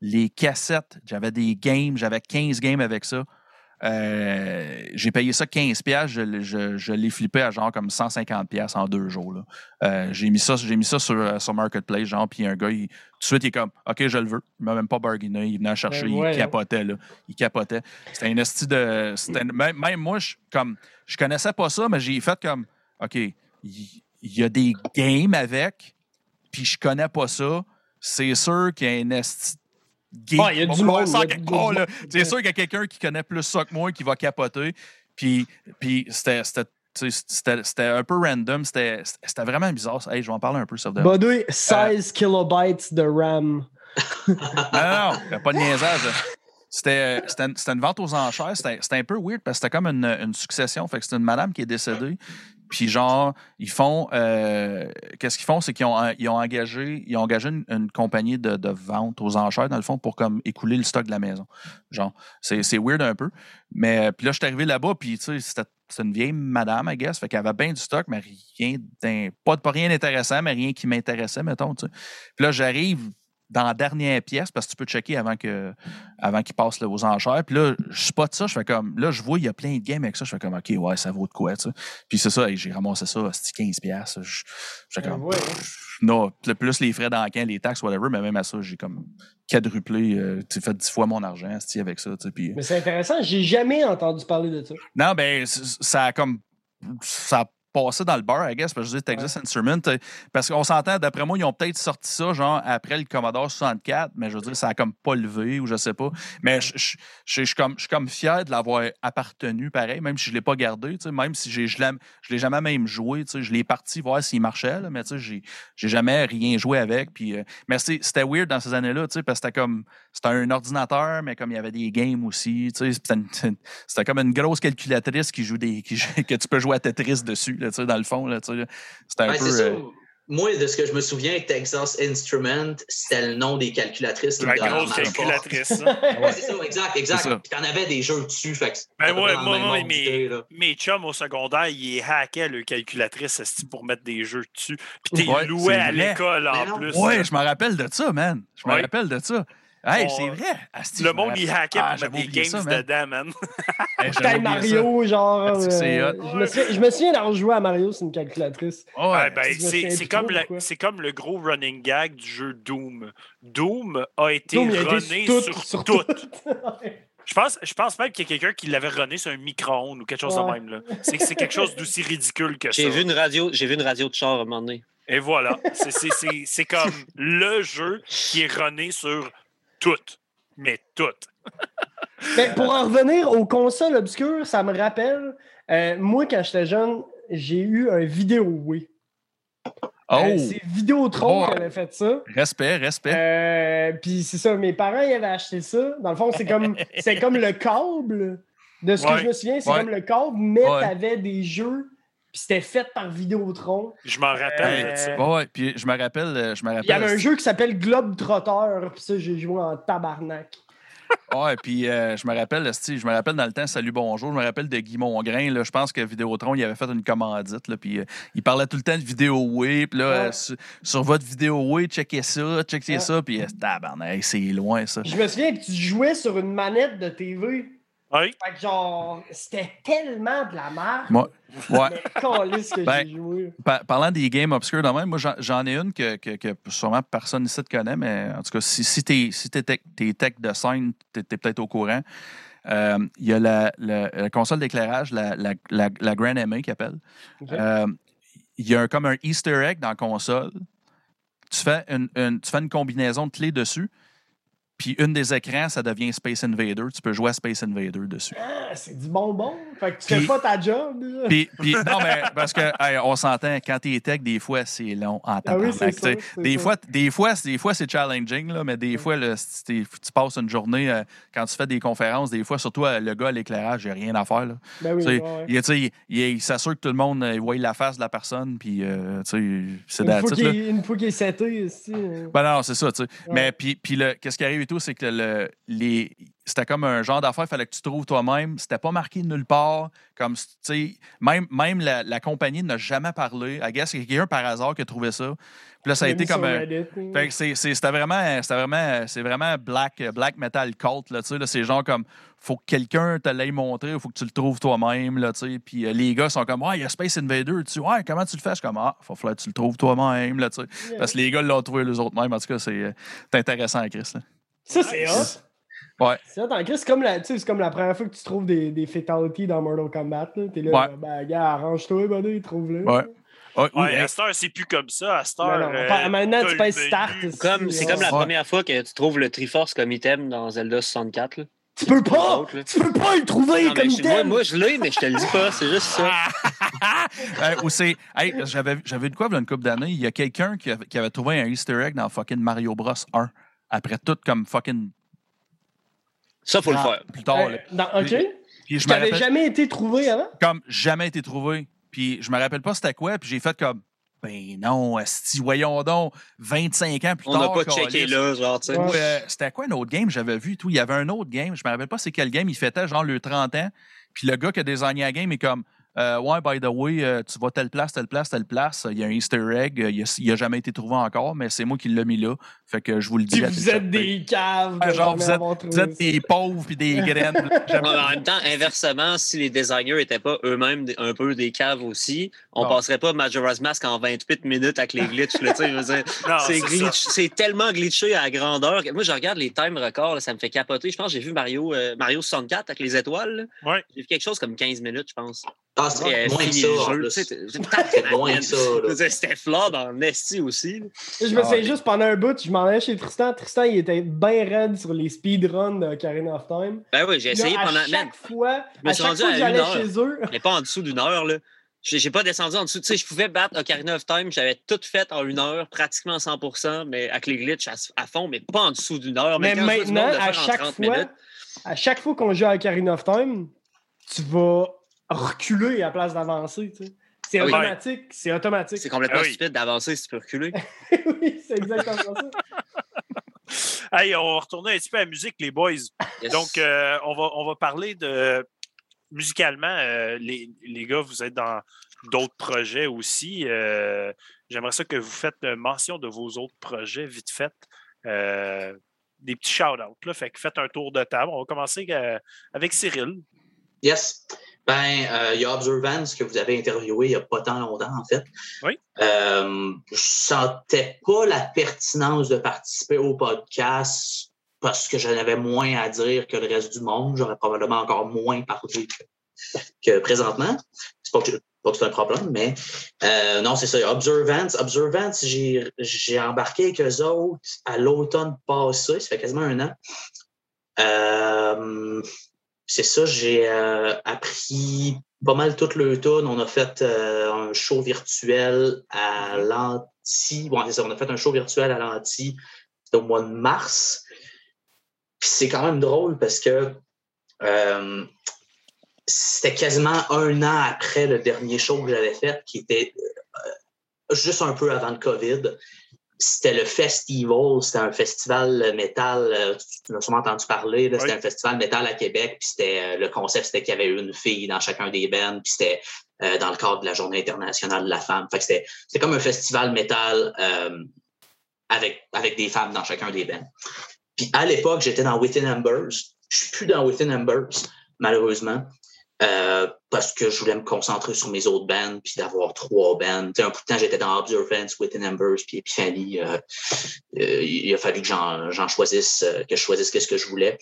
les cassettes, j'avais des games, j'avais 15 games avec ça. Euh, j'ai payé ça 15 pièces, je, l'ai- je, je l'ai flippé à genre comme 150 pièces en deux jours. là. Euh, j'ai mis ça, j'ai mis ça sur, euh, sur Marketplace, genre, puis un gars, il- tout de suite, il est comme, OK, je le veux. Il m'a même pas bargainé, il venait à chercher, Ben ouais, il capotait, là. Il capotait. C'était un esti de. même, même moi, je, comme, je connaissais pas ça, mais j'ai fait comme, OK, il y, a des games avec, puis je connais pas ça. C'est sûr qu'il y a un esti geek Ah, il y a du monde. C'est sûr qu'il y a quelqu'un qui connaît plus ça que moi qui va capoter. Puis, puis c'était, c'était, un peu random. C'était, c'était vraiment bizarre. Hey, je vais en parler un peu, ça. Non, Body, 16 kilobytes de RAM. non, non, y a pas de niaisage. C'était, c'était, une- c'était une vente aux enchères. C'était, c'était un peu weird parce que c'était comme une, une succession. Fait que c'était une madame qui est décédée. Puis genre, ils font... euh, qu'est-ce qu'ils font? C'est qu'ils ont, ils ont engagé, ils ont engagé une, compagnie de, vente aux enchères, dans le fond, pour comme écouler le stock de la maison. Genre, c'est, c'est weird un peu. Mais puis là, je suis arrivé là-bas, puis tu sais, c'était, c'était une vieille madame, I guess. Fait qu'elle avait bien du stock, mais rien, pas, pas rien d'intéressant, mais rien qui m'intéressait, mettons. Puis là, j'arrive dans la dernière pièce, parce que tu peux checker avant que avant qu'il passe là, aux enchères. Puis là, je spot ça, je fais comme. Là, je vois, il y a plein de games avec ça. Je fais comme, OK, ouais, ça vaut de quoi, tu sais. Puis c'est ça, hey, j'ai ramassé ça, c'était 15$. piastres. Je je fais Ben comme. ouais. Non, plus- les frais d'encan, les taxes, whatever, mais même à ça, j'ai comme quadruplé, euh, tu fait 10 fois mon argent, avec ça, tu sais. Puis, Mais c'est intéressant, j'ai jamais entendu parler de ça. non, ben, ça a comme. Ça a passé dans le bar, I guess, parce que je dis Texas Instrument. euh, Parce qu'on s'entend, d'après moi, ils ont peut-être sorti ça, genre, après le Commodore 64, mais je veux dire, ça a comme pas levé ou je sais pas. Mais je je- je- je suis comme, comme fier de l'avoir appartenu pareil, même si je l'ai pas gardé, même si je l'ai jamais même joué, je l'ai parti voir s'il marchait, là, mais j'ai- jamais rien joué avec. Puis, euh, mais c'était weird dans ces années-là, parce que c'était comme, c'était un ordinateur, mais comme il y avait des games aussi, c'était comme une grosse calculatrice qui joue des, qui que tu peux jouer à Tetris dessus, là, tu sais, dans le fond, là, tu sais. C'était un peu. c'est ça. euh, Moi, de ce que je me souviens, Texas Instrument, c'était le nom des calculatrices. La grosse calculatrice. Ouais, c'est ça, exact, exact. Ça. Puis t'en avais des jeux dessus. Fait que Ben ouais, moi, moi, d'idées, là. Mes chums au secondaire, ils hackaient le calculatrice pour mettre des jeux dessus. Puis t'es Ouais, loué à l'école en plus. Ouais, je me rappelle de ça, man. Je me rappelle de ça. Hey, c'est vrai. Asti, Le monde, il hackait Ah, pour mettre des games ça, man. dedans, man. Hey, ça. Mario, genre. C'est euh, je, me souviens, je me souviens d'avoir joué à Mario sur une calculatrice. Ouais, Ah, ben, c'est comme, le gros running gag du jeu Doom. Doom a été Doom, il a été runné sur sur, tout, sur tout. tout. Je pense, je pense même qu'il y a quelqu'un qui l'avait runné sur un micro-ondes ou quelque chose de même. C'est c'est quelque chose d'aussi ridicule que ça. J'ai vu une radio, j'ai vu une radio de char à un moment donné. Et voilà. C'est comme le jeu qui est runné sur tout. Mais tout. Mais pour en revenir aux consoles obscures, ça me rappelle, euh, moi, quand j'étais jeune, j'ai eu un vidéo oui. Oh, c'est Vidéotron Oh. qui avait fait ça. respect, respect. Euh, Puis c'est ça, mes parents ils avaient acheté ça. Dans le fond, c'est comme, c'est comme le câble. De ce que je me souviens, c'est Ouais. comme le câble, mais Ouais. t'avais des jeux, puis c'était fait par Vidéotron. Je m'en rappelle Euh, ça. Ouais, puis je me rappelle, euh, je me Il y avait rappelle. un jeu qui s'appelle Globe Trotter, puis ça, j'ai joué en tabarnak. Ouais, puis euh, je me rappelle, je me rappelle dans le temps Salut Bonjour, je me rappelle de Guy Mongrain, là, je pense que Vidéotron, il avait fait une commandite, là, puis euh, il parlait tout le temps de Vidéoway, puis là, Ouais. euh, sur, sur votre Vidéoway, checkez ça, checkez Ouais. ça, puis euh, tabarnak, c'est loin, ça. Je me souviens que tu jouais sur une manette de TV. Oui. Fait que genre, c'était tellement de la merde. Moi, ouais. Mais calisse que Ben, j'ai joué. Pa- parlant des games même, moi, j'en- ai une que, que, que sûrement personne ici te connaît, mais en tout cas, si, si t'es si t'es tech, t'es tech de scène, t'es t'es peut-être au courant. Euh, Il y a la, la- la console d'éclairage, la, la, la, la Grand MA qui appelle. Euh, il y a un- comme un Easter egg dans la console. Tu fais une, une- tu fais une combinaison de clés dessus, puis une des écrans, ça devient Space Invader. Tu peux jouer à Space Invader dessus. Ah, c'est du bonbon. Fait que tu Puis- fais pas ta job. puis- non, mais parce que hey, on s'entend, quand t'es tech, des fois, c'est long en Ah oui, ça, Des fois, des fois, des fois c'est challenging, là, mais des fois, là, tu passes une journée, euh, quand tu fais des conférences, des fois, surtout euh, le gars à l'éclairage, il n'y a rien à faire. Là. Ben oui, ouais. Il, il- s'assure que tout le monde euh, voit la face de la personne, puis c'est Une fois qu'il est- seté, aussi. euh, Ben non, c'est ça, tu sais. Ouais. Mais puis, puis qu'est-ce qui arrive et tout, c'est que le, les, c'était comme un genre d'affaire, il fallait que tu trouves toi-même. C'était pas marqué nulle part. Comme, même, même la, la compagnie n'a jamais parlé. I guess a quelqu'un par hasard qui a trouvé ça. Puis là, ça a été comme un. Reddit, là. Fait que c'est- c'est- c'était vraiment, c'était vraiment, c'est vraiment black, black metal cult, là, là, c'est genre comme, faut que quelqu'un te l'ait montré, faut que tu le trouves toi-même, là, puis euh, les gars sont comme, ouais, il y a Space Invader, tu ouais, comment tu le fais? Je suis comme, ah, faut falloir que tu le trouves toi-même, là, Yeah. parce que les gars l'ont trouvé les autres mêmes, en tout cas, c'est euh, c'est intéressant, Chris, là. Ça, c'est hot. Ouais. C'est comme, la, tu sais, c'est comme la première fois que tu trouves des, des fatalities dans Mortal Kombat. là. T'es là, Ouais. ben, gars, arrange-toi, buddy, trouve-le. Ouais. Ouais, Ouais, hey, à cette heure, c'est plus comme ça. À cette Ben non, euh, pas- maintenant, tu menu. start. Comme, c'est Ouais. comme la Ouais. première fois que tu trouves le Triforce comme item dans Zelda 64. là. Tu peux pas! Tu peux pas le trouver Non, comme moi, item! moi, je l'ai, mais je te le dis pas. C'est juste ça. Ou c'est. Hey, j'avais, j'avais de quoi, il y a une couple d'années, il y a quelqu'un qui avait, qui avait trouvé un Easter egg dans fucking Mario Bros 1. Après tout, comme fucking. Ça, faut le Ah, faire. Plus tard. Euh, là. dans- OK? Puis je jamais été trouvé avant? comme jamais été trouvé. Puis je me rappelle pas c'était quoi, puis j'ai fait comme. Ben non, esti, voyons donc, 25 ans plus On n'a tard. pas checké là, genre, tu sais. Euh, c'était quoi un autre game j'avais vu tout? Il y avait un autre game, je me rappelle pas c'est quel game, il fêtait genre le 30 ans. Puis le gars qui a désigné la game est comme euh, Ouais, by the way, euh, tu vas telle place, telle place, telle place. Il y a un Easter egg, euh, il a, il a jamais été trouvé encore, mais c'est moi qui l'ai mis là. Fait que je vous le dis. À vous êtes des caves. Ouais, genre, vous êtes- Vous êtes des pauvres puis des graines. Mais en même temps, inversement, si les designers n'étaient pas eux-mêmes un peu des caves aussi, on Non. passerait pas Majora's Mask en 28 minutes avec les glitches. c'est, glitch- tellement glitché à la grandeur. Moi, je regarde les time records, là, ça me fait capoter. Je pense que j'ai vu Mario, euh, Mario 64 avec les étoiles. Ouais. J'ai vu quelque chose comme 15 minutes, je pense. Ah, c'est euh, moins que ça. en C'est moins que ça. Je C'était flawed dans Nesty aussi. là. Je me Ah, juste pendant un bout, je m'en allais chez Tristan. Tristan, il était bien raide sur les speedruns de Karen of Time. Ben oui, j'ai essayé Là, à pendant. man, chaque fois, me à suis chaque rendu fois à que une j'allais heure. chez eux, mais pas en dessous d'une heure. Là. J'ai pas descendu en dessous. Tu sais, je pouvais battre Ocarina of Time. J'avais tout fait en une heure, pratiquement 100% mais avec les glitches à, à fond, mais pas en dessous d'une heure. mais je maintenant, à en chaque 30 fois, à chaque fois qu'on joue à Karen of Time, tu vas reculer à la place d'avancer. tu sais. C'est Ah oui. automatique. C'est automatique. c'est complètement Ah oui. stupide d'avancer si tu peux reculer. oui, c'est exactement ça. Hey, on va retourner un petit peu à la musique, les boys. Yes. Donc, euh, on, va, on va parler de. Musicalement, euh, les, les gars, vous êtes dans d'autres projets aussi. Euh, J'aimerais ça que vous faites mention de vos autres projets, vite fait. Euh, des petits shout-outs. Fait que faites un tour de table. On va commencer avec Cyril. Yes. Ben, euh, il y a Observance que vous avez interviewé il n'y a pas tant longtemps, en fait. Oui. Euh, je sentais pas la pertinence de participer au podcast parce que j'en avais moins à dire que le reste du monde. J'aurais probablement encore moins parlé que, que présentement. C'est pas que, pas c'est un problème, mais euh, non, c'est ça. Observance, Observance, j'ai j'ai embarqué avec eux autres à l'automne passé. Ça fait quasiment un an. Euh, c'est ça, j'ai euh, appris pas mal tout l'automne. On a fait euh, un show virtuel à l'anti. Bon, on a fait un show virtuel à l'anti. C'était au mois de mars. Puis c'est quand même drôle parce que euh, c'était quasiment un an après le dernier show que j'avais fait, qui était euh, juste un peu avant le COVID c'était le Festival, c'était un festival métal, euh, tu l'as sûrement entendu parler, c'était un festival métal à Québec, puis c'était euh, le concept c'était qu'il y avait une fille dans chacun des bands, puis c'était euh, dans le cadre de la Journée internationale de la femme. Fait que c'était c'était comme un festival métal euh, avec, avec des femmes dans chacun des bands. Puis à l'époque, j'étais dans Within Embers. Je suis plus dans Within Embers, malheureusement. Euh, parce que je voulais me concentrer sur mes autres bands, puis d'avoir trois bands. Tu sais, un bout de temps, j'étais dans Observance, Within Embers, puis Epiphany. euh, euh, il a fallu que j'en choisisse, que je choisisse qu'est-ce que je voulais.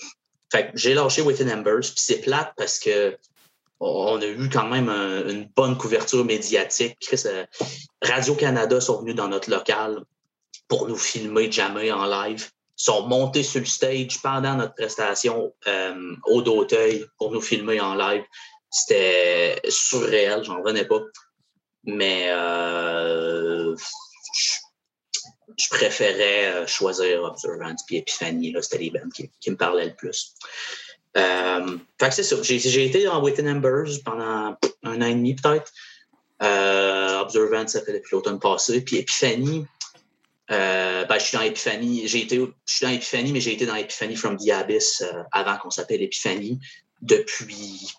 Fait j'ai lâché Within Embers, puis c'est plate parce que on a eu quand même un- une bonne couverture médiatique. Radio-Canada sont venus dans notre local pour nous filmer, jammer en live. Sont montés sur le stage pendant notre prestation euh, au D'Auteuil pour nous filmer en live. C'était surréel, j'en revenais pas. Mais euh, je, préférais euh, choisir Observant et Epiphany. C'était les bands qui, me parlaient le plus. C'est ça. J'ai, été dans Waiting Embers pendant un an et demi peut-être. Observant, ça fait depuis l'automne passé. Puis Epiphany, euh, ben, je suis dans Epiphany. J'ai été, je suis dans Epiphany, mais j'ai été dans Epiphany from the Abyss euh, avant qu'on s'appelle Epiphany depuis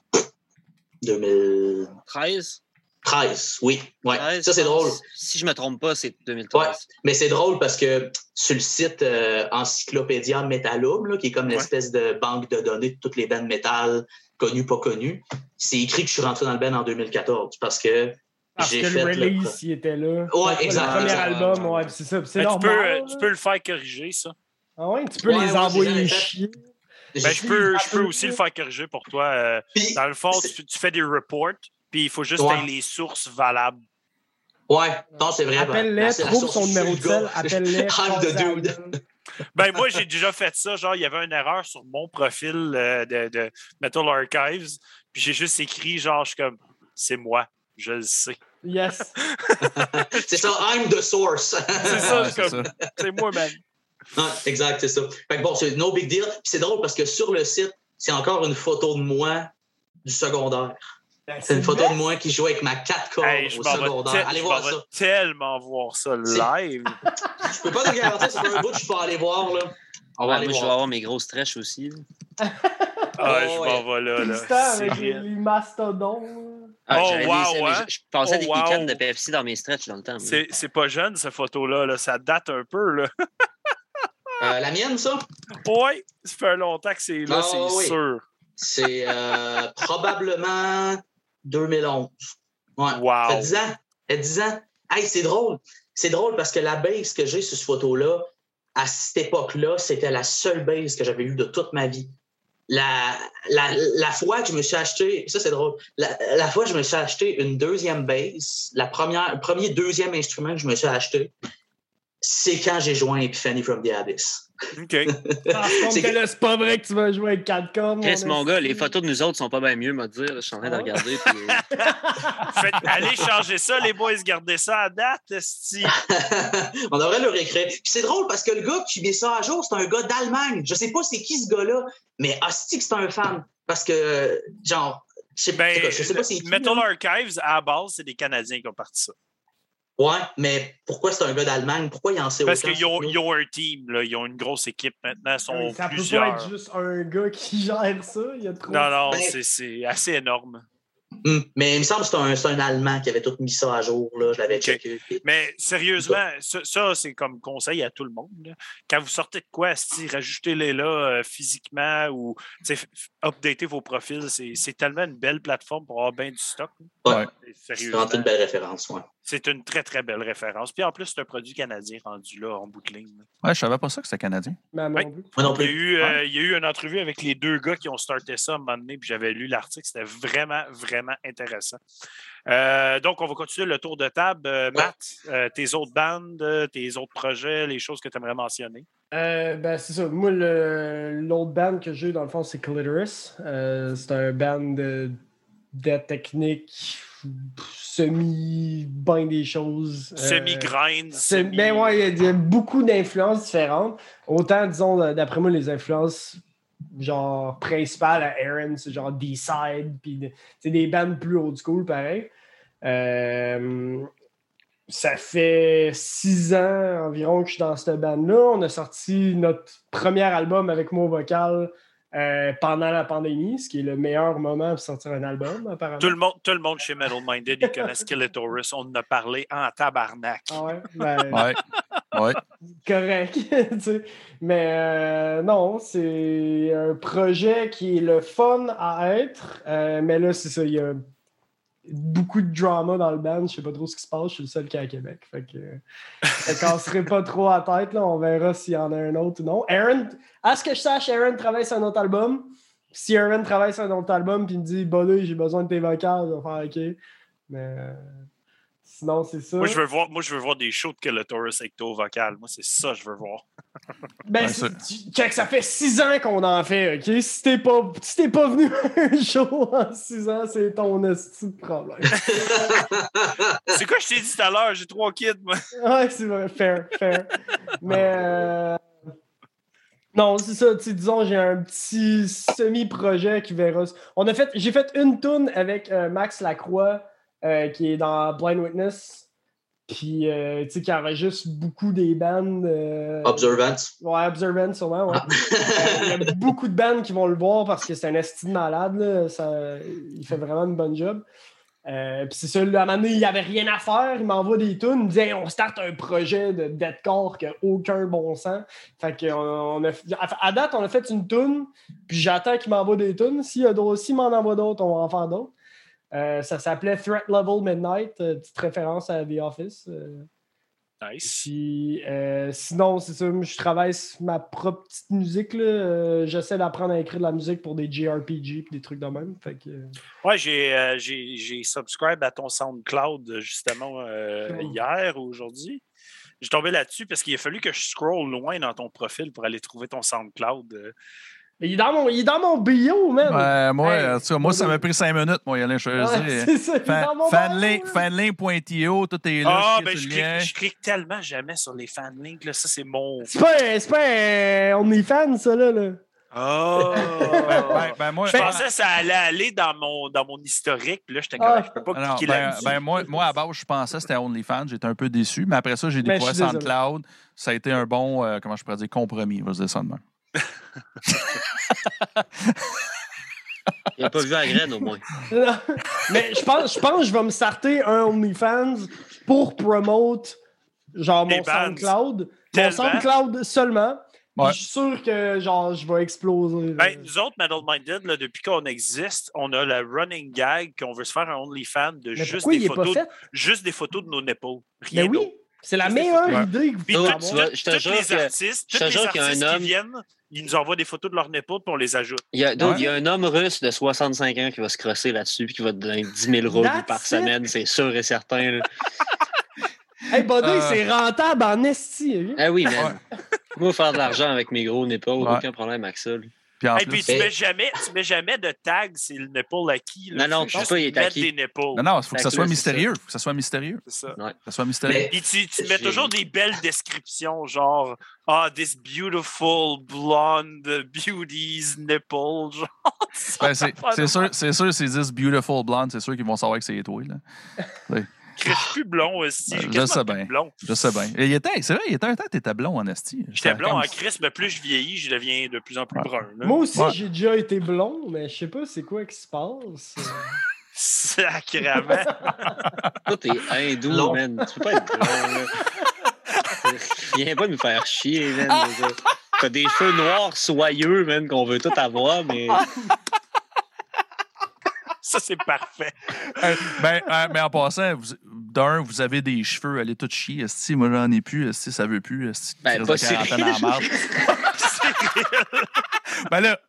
2013. 13. Oui, ouais. 13, ça c'est drôle. Si je me trompe pas, c'est 2013. Ouais. Mais c'est drôle parce que sur le site euh, Encyclopédia Metallum, là, qui est comme Ouais. l'espèce de banque de données de toutes les bandes métal connues, pas connues, c'est écrit que je suis rentré dans le band en 2014 parce que Parce que fait le le- release, il était là. Ouais, Après, exact, Le premier album, ouais, c'est ça. C'est tu, peux, tu peux le faire corriger, ça. Ah ouais, tu peux Ouais, les envoyer chier. Ben, je peux, je peux peu aussi le faire corriger pour toi. euh, Puis- dans le fond, tu, tu fais des reports, puis il faut juste Ouais. les sources valables. Ouais, non, c'est vrai. Appelle-les, Ben, trouve son numéro le de sel, gars. appelle-les. Ben, moi, j'ai déjà fait ça. Genre, il y avait une erreur sur mon profil euh, de, de Metal Archives, puis j'ai juste écrit, genre, je suis comme, c'est moi, je le sais. Yes. C'est ça, I'm the source. C'est ça, Ouais, comme, ça. c'est moi, man. Ouais, exact, c'est ça. Fait que bon, c'est no big deal. Puis c'est drôle parce que sur le site, c'est encore une photo de moi du secondaire. Ben, C'est une photo de moi qui jouait avec ma 4 cordes Hey, au secondaire. te- Allez je voir ça. tellement voir ça live. Je peux pas te garantir, c'est un bout, je peux aller voir, là. On va Ouais, aller moi, je vais voir. avoir mes grosses trèches aussi. là. Ah, Oh, je m'en vais là. là. Avec les mastodons. Ah, Oh, wow, hein? je, je passais Oh, des wow. de PFC dans mes stretches dans le temps. C'est c'est pas jeune, cette photo-là. là. Ça date un peu. Là. Euh, la mienne, ça, Oui, ça fait longtemps que c'est là, Ah, c'est oui. sûr. c'est euh, probablement 2011. Ouais. Wow. Ça fait 10 ans. Ça fait 10 ans. Hey, c'est drôle. C'est drôle parce que la base que j'ai sur cette photo-là, à cette époque-là, c'était la seule base que j'avais eue de toute ma vie. La, la, la fois que je me suis acheté, ça c'est drôle, la, la fois que je me suis acheté une deuxième base, la première, le premier, deuxième instrument que je me suis acheté, c'est quand j'ai joint Epiphany from the Abyss. OK. C'est que que- là, c'est pas vrai que tu vas jouer avec 4 cordes. Chris, mon gars, les photos de nous autres sont pas bien mieux, me dire. Je suis en train de Ah regarder. puis, euh, Faites, allez changer ça, les boys, gardez ça à date, esti. On devrait le réécrire. Puis c'est drôle parce que le gars qui met ça à jour, c'est un gars d'Allemagne. Je sais pas c'est qui ce gars-là, mais hostie que c'est un fan. Parce que, genre, je sais, Ben, je sais pas c'est qui. Metal. Archives, à la base, c'est des Canadiens qui ont parti ça. Ouais, mais pourquoi c'est un gars d'Allemagne? Pourquoi il en sait Parce autant? qu'ils ont, un team, là. ils ont une grosse équipe maintenant, ils sont Ça peut pas plusieurs. être juste un gars qui gère ça. Il y a trop. Non, non, Ben- c'est- assez énorme. Hum, Mais il me semble que c'est un, c'est un Allemand qui avait tout mis ça à jour. Là. Je l'avais checké. Mais sérieusement, ça, ça, c'est comme conseil à tout le monde. là. Quand vous sortez de quoi, si rajoutez-les là euh, physiquement ou updatez vos profils, c'est c'est tellement une belle plateforme pour avoir bien du stock. Ouais. C'est vraiment une belle référence. Ouais. c'est une très très belle référence. Puis en plus, c'est un produit canadien rendu là en bout de ligne. là. Ouais, je savais pas ça que c'était canadien. Mais Ouais. non plus. Il y, a eu, euh, il y a eu une entrevue avec les deux gars qui ont starté ça à un moment donné, puis j'avais lu l'article. C'était vraiment, vraiment intéressant. Euh, donc, on va continuer le tour de table. Euh, Matt, euh, tes autres bandes, tes autres projets, les choses que tu aimerais mentionner? Euh, ben, c'est ça. Moi, l'autre band que j'ai, dans le fond, c'est Clitoris. Euh, c'est un band de technique, semi-bain des choses. euh, Semi-grind. semi- Ben ouais, il y a- il y, a beaucoup d'influences différentes. Autant, disons, d'après moi, les influences genre principales à Aaron, c'est genre D-Side, puis c'est des bands plus old school, pareil. Euh, ça fait six ans environ que je suis dans cette band-là. On a sorti notre premier album avec mon vocal euh, pendant la pandémie, ce qui est le meilleur moment pour sortir un album, apparemment. Tout le, monde, tout le monde chez Metal Minded, ils connaissent Skeletorus. On en a parlé en tabarnak. Ah ouais? Ben, Ouais. ouais. correct. tu sais. Mais euh, non, c'est un projet qui est le fun à être. euh, mais là, c'est ça, il y a beaucoup de drama dans le band. Je sais pas trop ce qui se passe. Je suis le seul qui est à Québec. Fait que ça casserait pas trop à tête. Là. On verra s'il y en a un autre ou non. Aaron, à ce que je sache, Aaron travaille sur un autre album. si Aaron travaille sur un autre album puis me dit Bonnet, j'ai besoin de tes vocales, je vais faire OK. Mais euh, sinon, c'est ça. Moi, je veux voir, moi, je veux voir des shows de Kelatoris Ecto vocal. Moi, c'est ça que je veux voir. Ben, check, ça fait six ans qu'on en fait, OK? Si t'es pas, si t'es pas venu à un show en six ans, c'est ton esti de problème. C'est quoi je t'ai dit tout à l'heure? J'ai trois kids, moi. ouais, c'est vrai, fair, fair. Mais euh, non, c'est ça, tu sais, disons, j'ai un petit semi-projet qui verra. On a fait, j'ai fait une tune avec euh, Max Lacroix, euh, qui est dans Blind Witness. Puis, euh, tu sais, qui enregistre beaucoup des bandes. euh, Observant. Ouais, Observant, sûrement, ouais. Il y a beaucoup de bands qui vont le voir parce que c'est un esti de malade. là. Ça- il fait vraiment une bonne job. Euh, puis c'est ça, là, à un moment donné, il n'y avait rien à faire. Il m'envoie des tunes. Il me dit Hey, on start un projet de deathcore qui n'a aucun bon sens. Fait que, on, a, à, date, on a fait une tune. Puis j'attends qu'il m'envoie des tunes. S'il y a d'autres- s'il m'en envoie d'autres, on va en faire d'autres. Euh, ça s'appelait Threat Level Midnight, euh, petite référence à The Office. euh. Nice. Puis sinon, c'est ça, je travaille sur ma propre petite musique. là. J'essaie d'apprendre à écrire de la musique pour des JRPG et des trucs de même. Fait que, Ouais, j'ai j'ai- subscribe à ton SoundCloud justement Oh. hier ou aujourd'hui. J'ai tombé là-dessus parce qu'il a fallu que je scroll loin dans ton profil pour aller trouver ton SoundCloud. Euh. il, est dans mon, il est dans mon bio, man! Ouais, moi, Hey, en tout cas, moi, ça m'a pris cinq minutes, moi, y aller Ouais, choisir. c'est ça, est. Fanlink.io, tout est là. Ah, je ben clique je clique, je clique tellement jamais sur les fanlinks. Là. Ça, c'est mon. C'est pas, un- c'est pas un OnlyFans, ça, là. là. Oh! Ben, ben, ben, moi, je pensais que ça allait aller dans mon, dans mon historique. Puis là, j'étais comme, Ah. je peux pas cliquer ben, là-dessus. ben, moi, moi, à base, je pensais que c'était OnlyFans. J'étais un peu déçu. Mais après ça, j'ai Ben, découvert je. SoundCloud. Ça a été un bon, euh, comment je pourrais dire, compromis. On va se dire ça même. Il n'a pas vu la graine, au moins. Non. Mais je pense, je pense que je vais me starter un OnlyFans pour promote genre mon. SoundCloud. Mon. SoundCloud seulement. Ouais. Je suis sûr que genre je vais exploser. Ben, nous autres, Metal Minded, là, depuis qu'on existe, on a le running gag qu'on veut se faire un OnlyFans de juste des, photos, juste des photos de nos nipples. Rien Mais oui, d'autre. C'est la meilleure idée que vous pouvez avoir. je te jure les que- artistes, je te les jure qu'il y a un homme- qui viennent, ils nous envoient des photos de leurs nipples puis on les ajoute. Il y, a, dude, Ouais. il y a un homme russe de 65 ans qui va se crosser là-dessus et qui va te donner 10 000 roubles par it. semaine, c'est sûr et certain. Hey, Buddy, Euh. c'est rentable en esti. Ah oui, man. Moi, faire de l'argent avec mes gros Ouais. aucun problème avec ça. là. Puis en Et plus, puis tu Et- mets jamais, tu mets jamais de tag c'est le nipple acquis. là. Non, non, Tu mettre acquis. des nipples. non, non, il faut que ça soit c'est mystérieux. faut que ça soit mystérieux. C'est ça. Faut que ça soit mystérieux. Mais- Puis tu, tu mets toujours des belles descriptions, genre Ah, this beautiful blonde beauty's nipple. Genre, Ben, c'est c'est sûr, c'est sûr, s'ils disent Beautiful Blonde, c'est sûr qu'ils vont savoir que c'est toi. Là. Je suis plus blond aussi. J'ai je sais plus bien. Je sais bien. Il était, c'est vrai, il était un temps, t'étais blond en esti. J'étais blond en crise, mais plus je vieillis, je deviens de plus en plus brun. Moi aussi, j'ai déjà été blond, mais je sais pas c'est quoi qui se passe. Sacrément. Toi, t'es hindou, man. Tu peux pas être blond, là. Viens pas nous faire chier, man. T'as des cheveux noirs soyeux, man, qu'on veut tout avoir, mais Ça, c'est parfait. Ben, euh, mais en passant, vous- d'un, vous avez des cheveux, allez tout chier. Esti, moi, j'en ai plus. Esti, ça veut plus. Esti, Ben, pas quarantaine en marde. Ben là,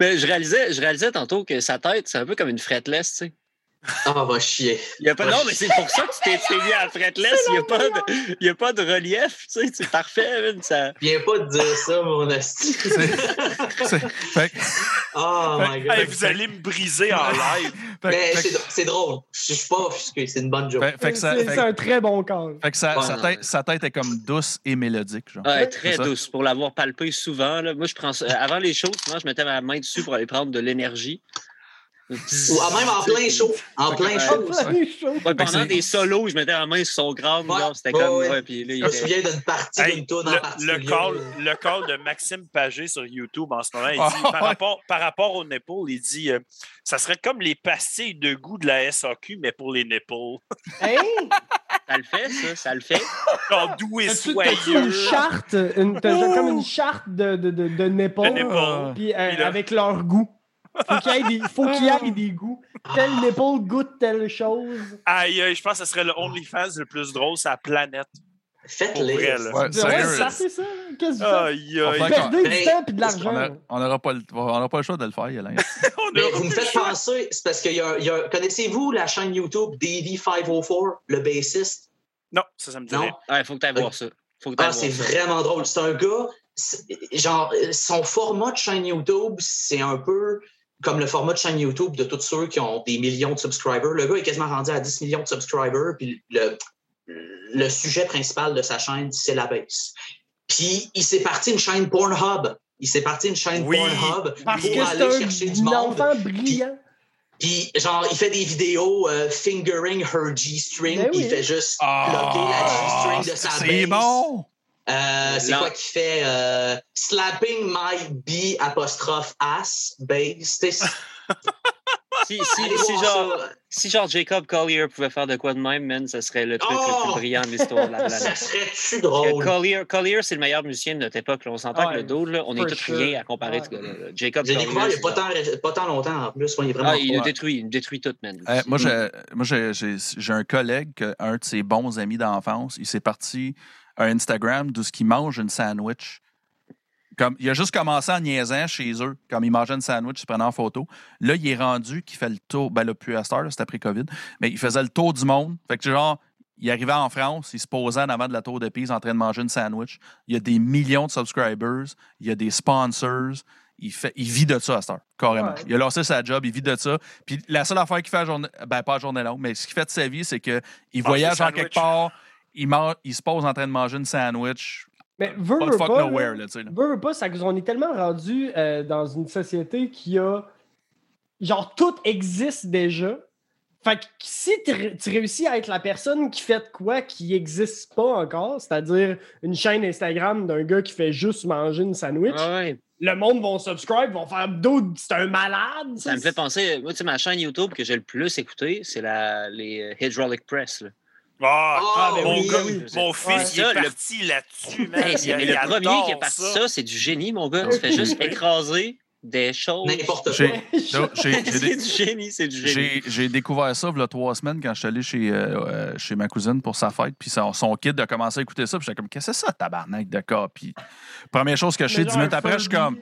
Mais je réalisais, je réalisais tantôt que sa tête, c'est un peu comme une fretless, tu sais. Ah, va chier. Il y a pas... Non, mais c'est pour ça que tu t'es mis à la fretless. Il n'y a, pas de... il y a pas de relief, tu sais. C'est parfait, man. Ça... Viens pas de dire ça, mon asti. Fait, que- Oh my god. Hey, vous allez me briser en live. fait, Mais fait, c'est c'est drôle. Je suis pas offusqué, c'est une bonne joke. C'est un très bon corps. fait que sa, Ouais, sa non, tête, mais- sa tête est comme douce et mélodique. Genre. Ouais, très douce. Pour l'avoir palpé souvent, là. moi, je prends ça- Avant les choses, souvent, je mettais ma main dessus pour aller prendre de l'énergie. Ou ah, même en plein show. En plein show. Ouais, pendant des solos, je mettais la main sur son. Ouais, genre, C'était ouais, comme. ouais. ouais, puis là, il Je me était- souviens d'une partie Hey, d'une tourne en le, particulier. le call, le call de Maxime Pagé sur YouTube en ce moment, il dit, Ah, par, ouais. rapport, par rapport aux nipples, il dit euh, ça serait comme les pastilles de goût de la SAQ, mais pour les nipples. Hein? Ça le fait, ça, ça le fait. Genre doux et soyeux. une charte, une, t'as genre comme une charte de, de, de, de nipples, De nipples. puis euh, Puis là- avec leur goût? Faut qu'il y ait des, faut qu'il y ait des goûts. Tel nipple goûte telle chose. Aïe, aïe, je pense que ce serait le OnlyFans le plus drôle sur la planète. Faites-les. Ouais, Ouais, sérieux. ça, c'est ça. Qu'est-ce que? Aïe, On aïe. Perdez Ben, du temps et de l'argent. a- on n'aura pas, le- on n'aura pas le choix de le faire, Yolande. On Mais vous me faites penser, c'est parce qu'il y a, il y a- Connaissez-vous la chaîne YouTube Davey504, le bassiste? Non, ça, ça me dit Non? rien. Ouais, faut que tu ailles voir ça. Faut que Ah, c'est vraiment drôle. C'est un gars, genre, son format de chaîne YouTube, c'est un peu comme le format de chaîne YouTube de tous ceux qui ont des millions de subscribers. Le gars est quasiment rendu à 10 millions de subscribers, puis le, le sujet principal de sa chaîne, c'est la bass. Puis il s'est parti une chaîne Pornhub. Il s'est parti une chaîne Oui. Pornhub Parce pour que aller chercher du monde. enfant brillant. Puis, genre, il fait des vidéos euh, fingering her G-string, Ben puis oui. il fait juste bloquer la G-string de sa Ah, c'est bon! Euh, c'est quoi qu'il fait? Euh, slapping my B apostrophe ass sais, Si, si, genre, si genre Jacob Collier pouvait faire de quoi de même, man, ce serait le truc le Oh! plus brillant de l'histoire de la Ça planète. serait-tu drôle? Collier, Collier c'est le meilleur musicien de notre époque. là. On s'entend Ouais, que le dos, là, on est sure. rien à comparer Ouais. ce gars-là. Jacob J'ai découvert il n'y a pas tant, pas tant longtemps en plus. Moi, il est vraiment Ah, il nous détruit, il nous détruit tout, man. Euh, moi, j'ai, moi j'ai, j'ai, j'ai un collègue, un de ses bons amis d'enfance, il s'est parti Instagram d'où ce qu'il mange une sandwich. Comme, il a juste commencé en niaisant chez eux, comme il mangeait une sandwich, il se prenait en photo. Là, il est rendu qu'il fait le tour, ben là, plus à cette heure, c'était après COVID, mais il faisait le tour du monde. Fait que genre, il arrivait en France, il se posait en avant de la tour de Pise en train de manger une sandwich. Il y a des millions de subscribers, il y a des sponsors. Il, fait, il vit de ça à cette heure, carrément. Ouais. Il a lancé sa job, il vit de ça. Puis la seule affaire qu'il fait à journée, ben pas à journée longue, mais ce qu'il fait de sa vie, c'est qu'il voyage en quelque part, il, mange- il se pose en train de manger une sandwich. Mais veux, Pas fuck pas, nowhere, là, tu sais. pas, ça qu'on est tellement rendu euh, dans une société qui a. Genre, tout existe déjà. Fait que si tu ré- tu réussis à être la personne qui fait de quoi qui n'existe pas encore, c'est-à-dire une chaîne Instagram d'un gars qui fait juste manger une sandwich, Ah ouais. le monde va subscribe, vont faire d'autres. C'est un malade. Ça me fait penser, moi, tu sais, ma chaîne YouTube que j'ai le plus écouté, c'est la, les euh, Hydraulic Press. là. Ah, Ah, ben mon, oui, gars, oui. mon Ouais. fils, il Ça, est le- parti là-dessus, man. Hey, Il- mais il le premier qui est parti ça, c'est du génie, mon gars. Tu fais juste écraser des choses. N'importe quoi. C'est du génie, c'est du génie. J'ai, découvert ça il y a trois semaines quand je suis allé chez, euh, euh, chez ma cousine pour sa fête. Puis son, son kid a commencé à écouter ça. Puis j'étais comme, qu'est-ce que c'est ça, tabarnak de cas? Puis première chose que je sais, dix minutes après, je suis comme,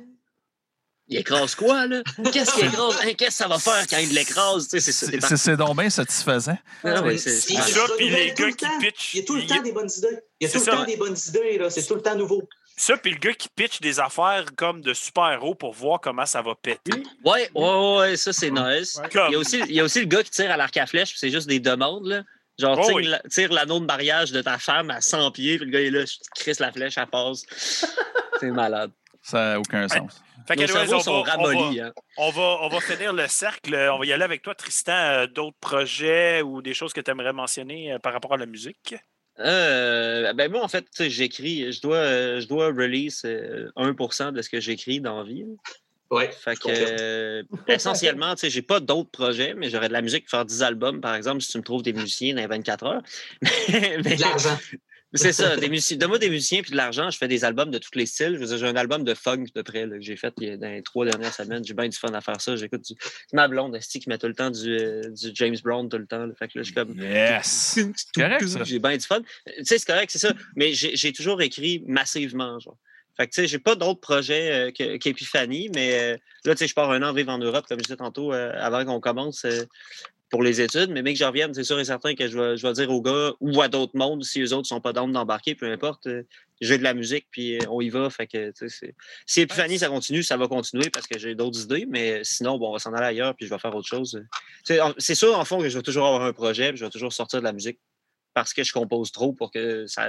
Il écrase quoi, là? Qu'est-ce qu'il écrase? Hein, Qu'est-ce que ça va faire quand il l'écrase? C'est donc bien satisfaisant. Ah c'est- ça, il puis les gars le qui pitchent, Il y a tout le il- temps des bonnes idées. Il y a tout le ça. temps des bonnes idées. là. C'est tout le temps nouveau. Ça, puis le gars qui pitch des affaires comme de super-héros pour voir comment ça va péter. Oui. Ouais, ouais, ouais, ça, c'est nice. Ouais. Comme- Il y, a aussi, il y a aussi le gars qui tire à l'arc à flèche, puis c'est juste des demandes, là. Genre, Oh tire, oui. la- tire l'anneau de mariage de ta femme à 100 pieds, puis le gars est là, crisse la flèche, elle passe. c'est malade. Ça n'a aucun sens. Fait Nos cerveaux on sont va- on va- ramollis, hein. On va, on va finir le cercle. On va y aller avec toi, Tristan. Euh, D'autres projets ou des choses que tu aimerais mentionner euh, par rapport à la musique? Euh, ben moi, en fait, j'écris, je dois, euh, je dois release euh, 1% de ce que j'écris dans la vie. Fait que, euh, essentiellement, tu sais, j'ai pas d'autres projets, mais j'aurais de la musique pour faire 10 albums, par exemple, si tu me trouves des musiciens dans les 24 heures. Mais- De l'argent. C'est ça, des musiciens. Donne-moi des musiciens puis de l'argent, je fais des albums de tous les styles. Je j'ai un album de funk de près là, que j'ai fait dans les trois dernières semaines. J'ai bien du fun à faire ça. J'écoute du. C'est ma blonde, qui met tout le temps du, euh, du James Brown tout le temps. là. Fait que là, je suis comme. Yes! J'ai bien du fun. Tu sais, c'est correct, c'est ça. Mais j'ai toujours écrit massivement, genre. Fait que, tu sais, j'ai pas d'autres projets euh, qu'Epiphanie, mais euh, là, tu sais, je pars un an vivre en Europe, comme je disais tantôt, euh, avant qu'on commence pour les études. Mais, mec, que je revienne, c'est sûr et certain que je vais, je vais dire aux gars ou à d'autres mondes, si eux autres sont pas d'âme d'embarquer, peu importe, euh, j'ai de la musique, puis euh, on y va. Fait que, tu sais, c'est- si Epiphanie, ça continue, ça va continuer parce que j'ai d'autres idées, mais sinon, bon, on va s'en aller ailleurs, puis je vais faire autre chose. Tu sais, en- C'est sûr, en fond, que je vais toujours avoir un projet, puis je vais toujours sortir de la musique parce que je compose trop pour que ça.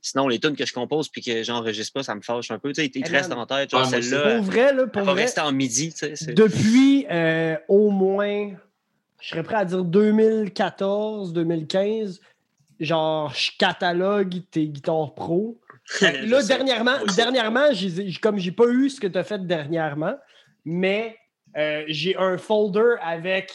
Sinon, les tunes que je compose puis que j'enregistre pas, ça me fâche un peu. Tu sais, ils te restent en tête. Genre, Ouais, celle-là, Pour vrai, là, pour vrai, rester en midi. Tu sais, depuis euh, au moins, je serais prêt à dire 2014, 2015, genre, je catalogue tes guitares pro. Là, dernièrement, dernièrement comme j'ai pas eu ce que tu as fait dernièrement, mais euh, j'ai un folder avec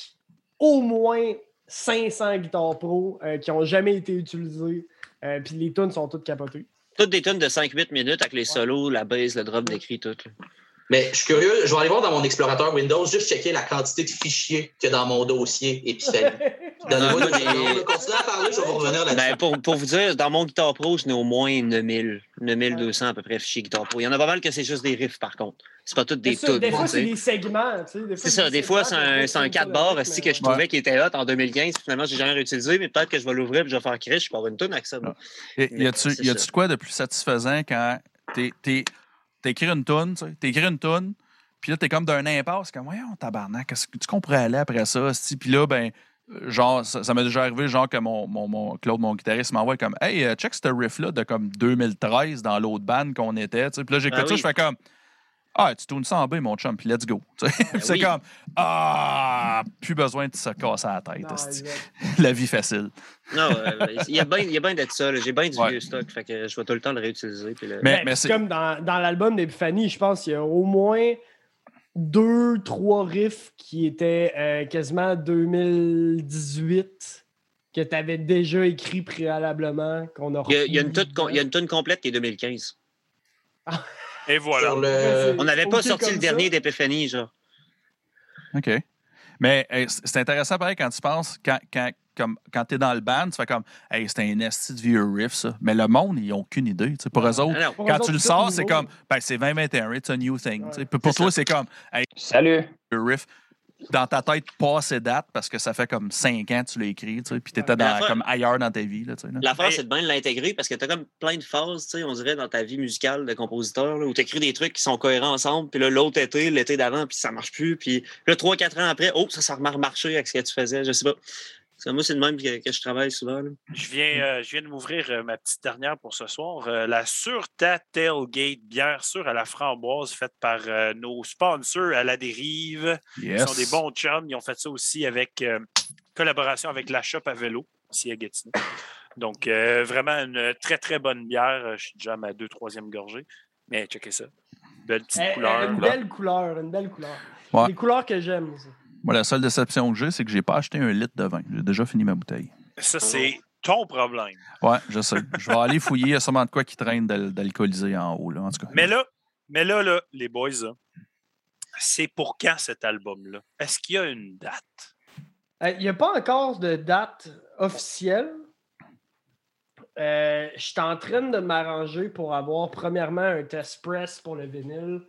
au moins 500 guitares pro euh, qui ont jamais été utilisées. Euh, Puis les tunes sont toutes capotées. Toutes des tunes de 5-8 minutes avec les solos, la base, le drop d'écrit, tout. Mais je suis curieux, je vais aller voir dans mon explorateur Windows, juste checker la quantité de fichiers qu'il y a dans mon dossier Epiphanie. Donnez-moi Ah, j'ai- Continuez à parler, je vais vous revenir là-dessus. Ben, pour, pour vous dire, dans mon Guitar Pro, je n'ai au moins 9000, 9200 à peu près fichiers Guitar Pro. Il y en a pas mal que c'est juste des riffs, par contre. C'est pas toutes des C'est ça, tunes. Des fois, c'est des segments. tu sais, des fois, C'est ça, des fois, c'est un, c'est un 4 bars aussi que je trouvais qui était hot en 2015. puis Finalement, j'ai jamais réutilisé, mais peut-être que je vais l'ouvrir et je vais faire criche pour avoir une tonne avec ça. Mais y a-tu de quoi de plus satisfaisant quand t'es- t'écris une toune, tu sais, t'écris une toune, puis là, t'es comme d'un impasse, comme, voyons, tabarnak, qu'est-ce que tu pourrait aller après ça? Puis là, ben, genre, ça, ça m'est déjà arrivé, genre, que mon, mon, mon- Claude, mon guitariste, m'envoie comme, hey, euh, check ce riff-là de comme 2013 dans l'autre band qu'on était, tu sais. Puis là, j'écoute Ah ça, oui. je fais comme, ah, tu tournes ça en B, mon chum, puis let's go. Puis c'est oui. comme, ah, plus besoin de se casser la tête, Non. La vie facile. Non, euh, il y a bien il y a bien d'être ça. J'ai bien du Ouais. vieux stock. Fait que je vais tout le temps le réutiliser. puis le- Mais- Ben, mais c'est c'est- comme dans, dans l'album d'Epiphanie, je pense qu'il y a au moins deux, trois riffs qui étaient euh, quasiment 2018 que tu avais déjà écrit préalablement, qu'on a il, y a, il y a une repris. toute com- il y a une tonne complète qui est 2015. Et voilà. Le... c'est- On n'avait pas sorti le dernier ça. d'Epiphanie, genre. OK. Mais hey, c'est c'est intéressant, pareil, quand tu penses, quand, quand, comme, quand tu es dans le band, tu fais comme, hey, c'était un esti de vieux riff, ça. Mais le monde, ils n'ont aucune idée. tu sais. Pour eux autres, Ah. Pour quand eux tu autres, le c'est sors, c'est comme, ben, c'est 2021, it's a new thing. Ouais. Pour C'est toi, c'est comme, hey, Salut. riff, dans ta tête, passe et date, parce que ça fait comme 5 ans que tu l'as écrit, tu sais, puis tu étais dans, la comme ailleurs dans ta vie. Là, tu sais, là. L'affaire, Mais- c'est de bien l'intégrer parce que tu as comme plein de phases, tu sais, on dirait, dans ta vie musicale de compositeur, là, où tu écris des trucs qui sont cohérents ensemble, puis là, l'autre été, l'été d'avant, puis ça marche plus, puis là, trois, quatre ans après, oh, ça, ça a remarché avec ce que tu faisais, je sais pas. Parce que moi, c'est de même que, que je travaille souvent. là. Je viens, euh, je viens de m'ouvrir euh, ma petite dernière pour ce soir. Euh, la Surta Tailgate, bière sûre à la framboise, faite par euh, nos sponsors à la dérive. Ils Yes. sont des bons chums. Ils ont fait ça aussi avec euh, collaboration avec la Shop à vélo, ici à Gatineau. Donc, euh, vraiment une très, très bonne bière. Je suis déjà à ma deux, troisième gorgée. Mais checkez ça. Belle petite Eh, couleur. Une belle couleur, une belle couleur. Ouais. Des couleurs que j'aime. ça. Moi, la seule déception que j'ai, c'est que j'ai pas acheté un litre de vin. J'ai déjà fini ma bouteille. Ça, c'est ton problème. Ouais, je sais. Je vais aller fouiller. Il y a sûrement de quoi qui traîne d'al- d'alcoolisé en haut, là, en tout cas. Mais là, mais là, là les boys, là, c'est pour quand cet album-là? Est-ce qu'il y a une date? Euh, Il n'y a pas encore de date officielle. Euh, je suis en train de m'arranger pour avoir premièrement un test press pour le vinyle.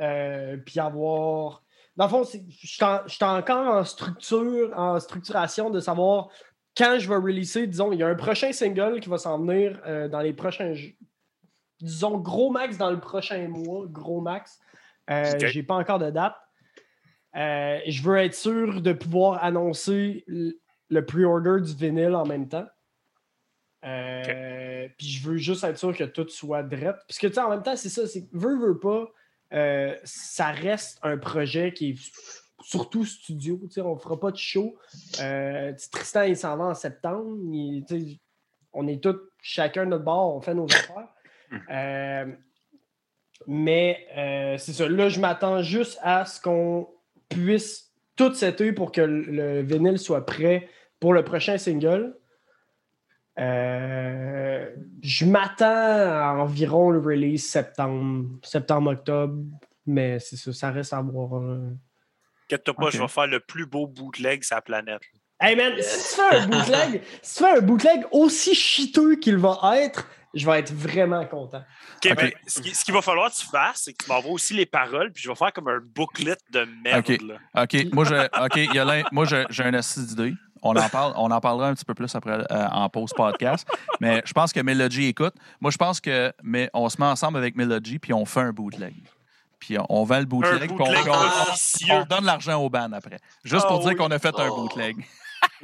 euh, puis avoir. Dans le fond, je suis encore en structure, en structuration de savoir quand je vais releaser. Disons, il y a un prochain single qui va s'en venir euh, dans les prochains. Disons, gros max dans le prochain mois, gros max. Euh, Ok. J'ai pas encore de date. Euh, je veux être sûr de pouvoir annoncer le pre-order du vinyle en même temps. Euh, Puis je veux juste être sûr que tout soit drette. Parce que tu sais, en même temps, c'est ça, c'est veux, veux pas, euh, ça reste un projet qui est surtout studio. On ne fera pas de show. Euh, Tristan, il s'en va en septembre. il- on est tous chacun de notre bord, on fait nos affaires. Euh, mais c'est ça. Là, je m'attends juste à ce qu'on puisse tout setter pour que le vinyle soit prêt pour le prochain single. Euh, je m'attends à environ le release septembre, septembre-octobre, mais c'est ça, ça reste à voir. euh. Inquiète-toi pas, je vais faire le plus beau bootleg sur la planète. Hey man, si tu fais un bootleg, si tu fais un bootleg aussi chiteux qu'il va être, je vais être vraiment content. OK, Ok. ben, ce qui- ce qu'il va falloir que tu fasses, c'est que tu m'envoies aussi les paroles, puis je vais faire comme un booklet de merde. Ok. là. Moi, OK, Yolin, moi, j'ai un assis d'idée. On en, parle, on en parlera un petit peu plus après euh, en pause podcast. Mais je pense que Melody écoute. Moi, je pense que mais on se met ensemble avec Melody puis on fait un bootleg. Puis on, on vend le bootleg, puis on, donne l'argent au ban après. Juste Ah pour dire oui. qu'on a fait un bootleg.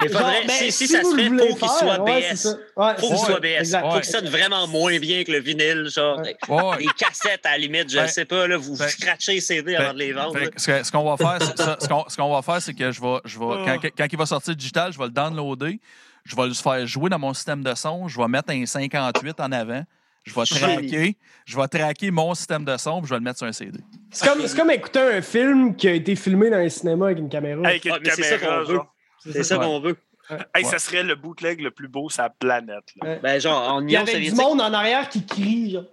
Mais faudrait, Genre, ben, si, si ça se fait, faut qu'il soit BS. Ouais, Faut qu'il soit BS. exact. Faut qu'il sonne vraiment moins bien que le vinyle, genre. Les cassettes, à la limite, je Ben, sais pas, là, vous scratchez les CD Fait- avant de les vendre. ce qu'on va faire, ce qu'on ce qu'on va faire, c'est que je vais, je vais Oh. quand, quand il va sortir digital, je vais le downloader, je vais le faire jouer dans mon système de son, je vais mettre un 58 en avant, je vais traquer, je vais traquer mon système de son, puis je vais le mettre sur un CD. C'est comme, comme écouter un film qui a été filmé dans un cinéma avec une caméra. Avec une Ah, caméra, qu'on veut. genre. C'est ça qu'on veut. Hey, Ouais. Ça serait le bootleg le plus beau sur la planète. là. Ben, genre, en Il y avait du soviétique, monde en arrière qui crie. genre.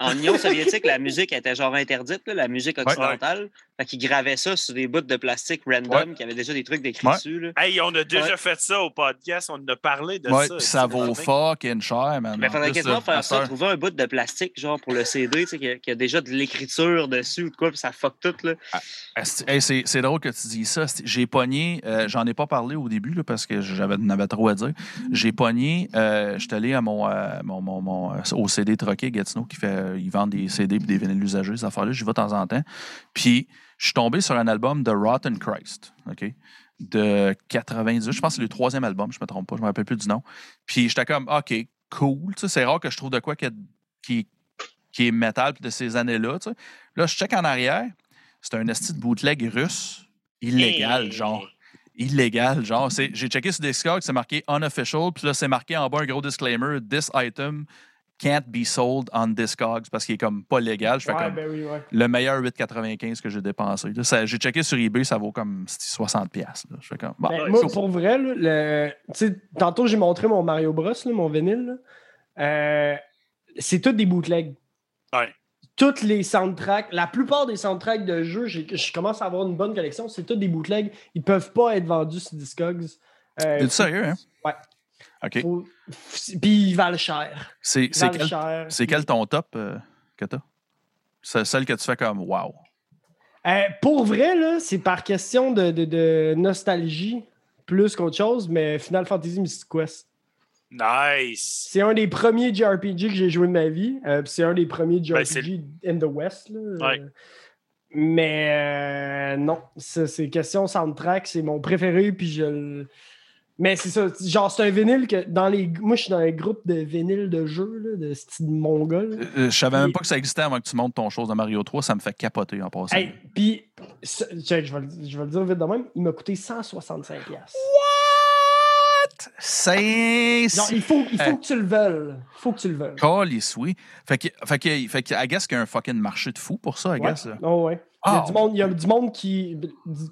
en, en Union soviétique, la musique était genre interdite, là, la musique occidentale. Fait qu'ils gravaient ça sur des bouts de plastique random qui avaient déjà des trucs d'écrit Ouais. dessus. Là. Hey, on a déjà Ouais. fait ça au podcast. On en a parlé de Ouais, ça. ça vaut fucking cher, man. Mais faudrait quasiment à faire ça, cette trouver un bout de plastique, genre pour le CD, tu sais, qui, a- qui a déjà de l'écriture dessus ou de quoi, puis ça fuck tout. Là. Asti- hey, c'est c'est drôle que tu dis ça. J'ai pogné, euh, j'en ai pas parlé au début là, parce que j'avais trop à dire. J'ai pogné, euh, j'étais allé à mon, euh, mon, mon, mon, euh, au CD Troquet Gatineau qui fait, euh, ils vendent des CD et des vinyles usagés, ces affaires-là. J'y vais de temps en temps. Puis je suis tombé sur un album de Rotten Christ, OK? De 98. Je pense que c'est le troisième album, je me trompe pas, je me rappelle plus du nom. Puis j'étais comme, OK, cool. C'est rare que je trouve de quoi qui, qui, qui est métal de ces années-là. Là, je check en arrière. C'est un esti de bootleg russe, illégal, Hey! genre. Illégal, genre. J'ai checké sur Discog, c'est marqué unofficial, puis là, c'est marqué en bas un gros disclaimer This item can't be sold on Discogs parce qu'il est comme pas légal. Je fais Ouais, comme ben oui, ouais. le meilleur 8,95 que j'ai dépensé. Là, ça- J'ai checké sur eBay, ça vaut comme 60$. piastres, là. Je fais comme. bon, Ben, moi, cool. pour vrai, là, le- tantôt j'ai montré mon Mario Bros, là, mon vinyle. Euh, c'est tout des bootlegs. Ouais. Toutes les soundtracks, la plupart des soundtracks de jeux, je commence à avoir une bonne collection, c'est tous des bootlegs. Ils peuvent pas être vendus sur Discogs. Euh, T'es sérieux, hein? Ouais. OK. faut- Puis ils valent cher. C'est quel, cher. c'est quel ton top euh, que t'as? C'est celle que tu fais comme wow. Euh, pour vrai, là, c'est par question de, de- de nostalgie plus qu'autre chose, mais Final Fantasy Mystic Quest. Nice. C'est un des premiers JRPG que j'ai joué de ma vie. euh, c'est un des premiers Ben, c'est- JRPG in the West. là, Ouais. mais euh, non, c'est question soundtrack, c'est mon préféré. Puis je le- Mais c'est ça, genre, c'est un vinyle que dans les. Moi, je suis dans un groupe de vinyles de jeux, là, de style mongol. Euh, Je savais même pas que ça existait avant que tu montes ton chose de Mario 3. Ça me fait capoter en passant. Hey, puis, je vais, le- je vais le dire vite de même, il m'a coûté 165$. piastres. What? C'est. Genre, il faut, il faut Euh. que tu le veuilles. Il faut que tu le veuilles. Calice, oui. Fait que, fait que, fait que, I guess qu'il y a un fucking marché de fou pour ça, I guess. Oh, ouais. Il, y a Ah. du monde, il y a du monde qui,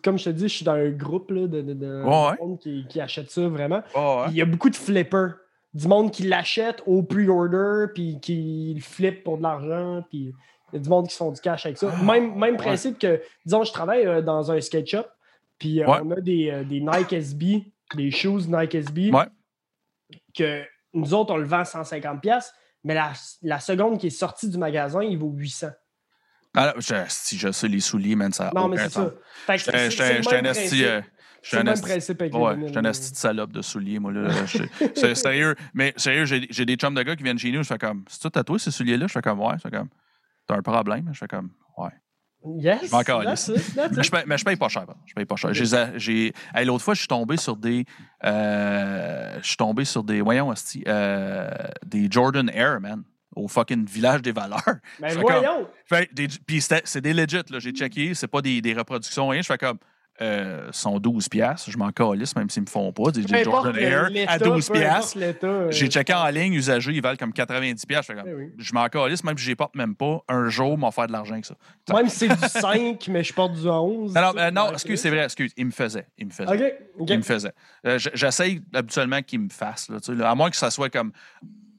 comme je te dis, je suis dans un groupe là, de, de, de- ouais. monde qui, qui achète ça vraiment. Oh, Il y a beaucoup de flippers. Du monde qui l'achète au pre-order, puis qui le flippe pour de l'argent, puis il y a du monde qui se font du cash avec ça. Ah, même même ouais. principe que, disons, je travaille euh, dans un skate shop, puis euh, on a des, euh, des Nike SB, des shoes Nike SB, que nous autres, on le vend à 150$, piastres, mais la, la seconde qui est sortie du magasin, il vaut 800$. Ah, je, si je sais les souliers, man, ça Non, mais c'est ça. J'étais un esti. j'étais un esti- Ouais, j'étais un esti de salope de souliers, moi. Là, c'est sérieux. Mais sérieux, j'ai j'ai des chums de gars qui viennent chez nous. Je fais comme, c'est tout tatoué ces souliers-là? Je fais comme, ouais. Je fais comme, t'as un problème? Je fais comme, ouais. Yes, Je that's it, that's Mais je, paye, mais je paye pas cher. Je paye pas cher. J'ai- hey, L'autre fois, je suis tombé sur des. euh, je suis tombé sur des. Voyons, euh, des Jordan Air, man. Au fucking village des valeurs. Ben Je fais voyons! Puis c'est des legit, là. J'ai checké. C'est pas des, des reproductions, rien. Je fais comme. Euh, sont 12 piastres. Je m'en calisse, même s'ils me font pas. Des, Jordan Air à 12 peu importe piastres. l'état, euh, J'ai checké en ligne, usagé, ils valent comme 90 piastres. Je fais comme, Eh oui. je m'en calisse, même si je les porte même pas. Un jour, m'en faire de l'argent avec ça. Même si c'est du 5, mais je porte du 11. Non, euh, non excuse, c'est vrai, excuse. Il me faisait. Il me faisait. OK, OK. Il me faisait. Euh, J'essaye habituellement qu'il me fasse, là, à moins que ça soit comme.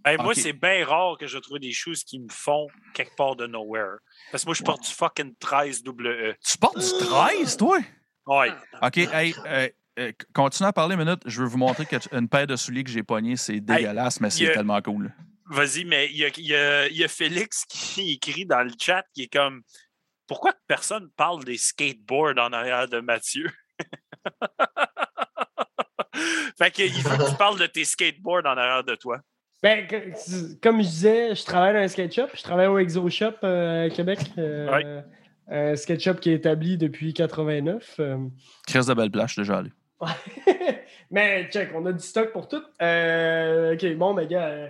Hey, moi, c'est bien rare que je trouve des choses qui me font quelque part de nowhere. Parce que moi, je porte du fucking 13 WE. Tu portes du 13, toi? Ouais. OK, hey, euh, euh, continue à parler une minute. Je veux vous montrer une paire de souliers que j'ai pogné, c'est dégueulasse, mais c'est a- tellement cool. Vas-y, mais il y a, y a Félix qui écrit dans le chat qui est comme Pourquoi personne parle des skateboards en arrière de Mathieu? fait qu'il faut que tu parles de tes skateboards en arrière de toi. Ben, comme je disais, je travaille dans un skate shop. Je travaille au Exo Shop euh, à Québec. euh, Ouais. Un skate shop qui est établi depuis 89. euh. Chris de belle plage, déjà allé. mais check, on a du stock pour tout. Euh, ok, bon, mais gars. euh,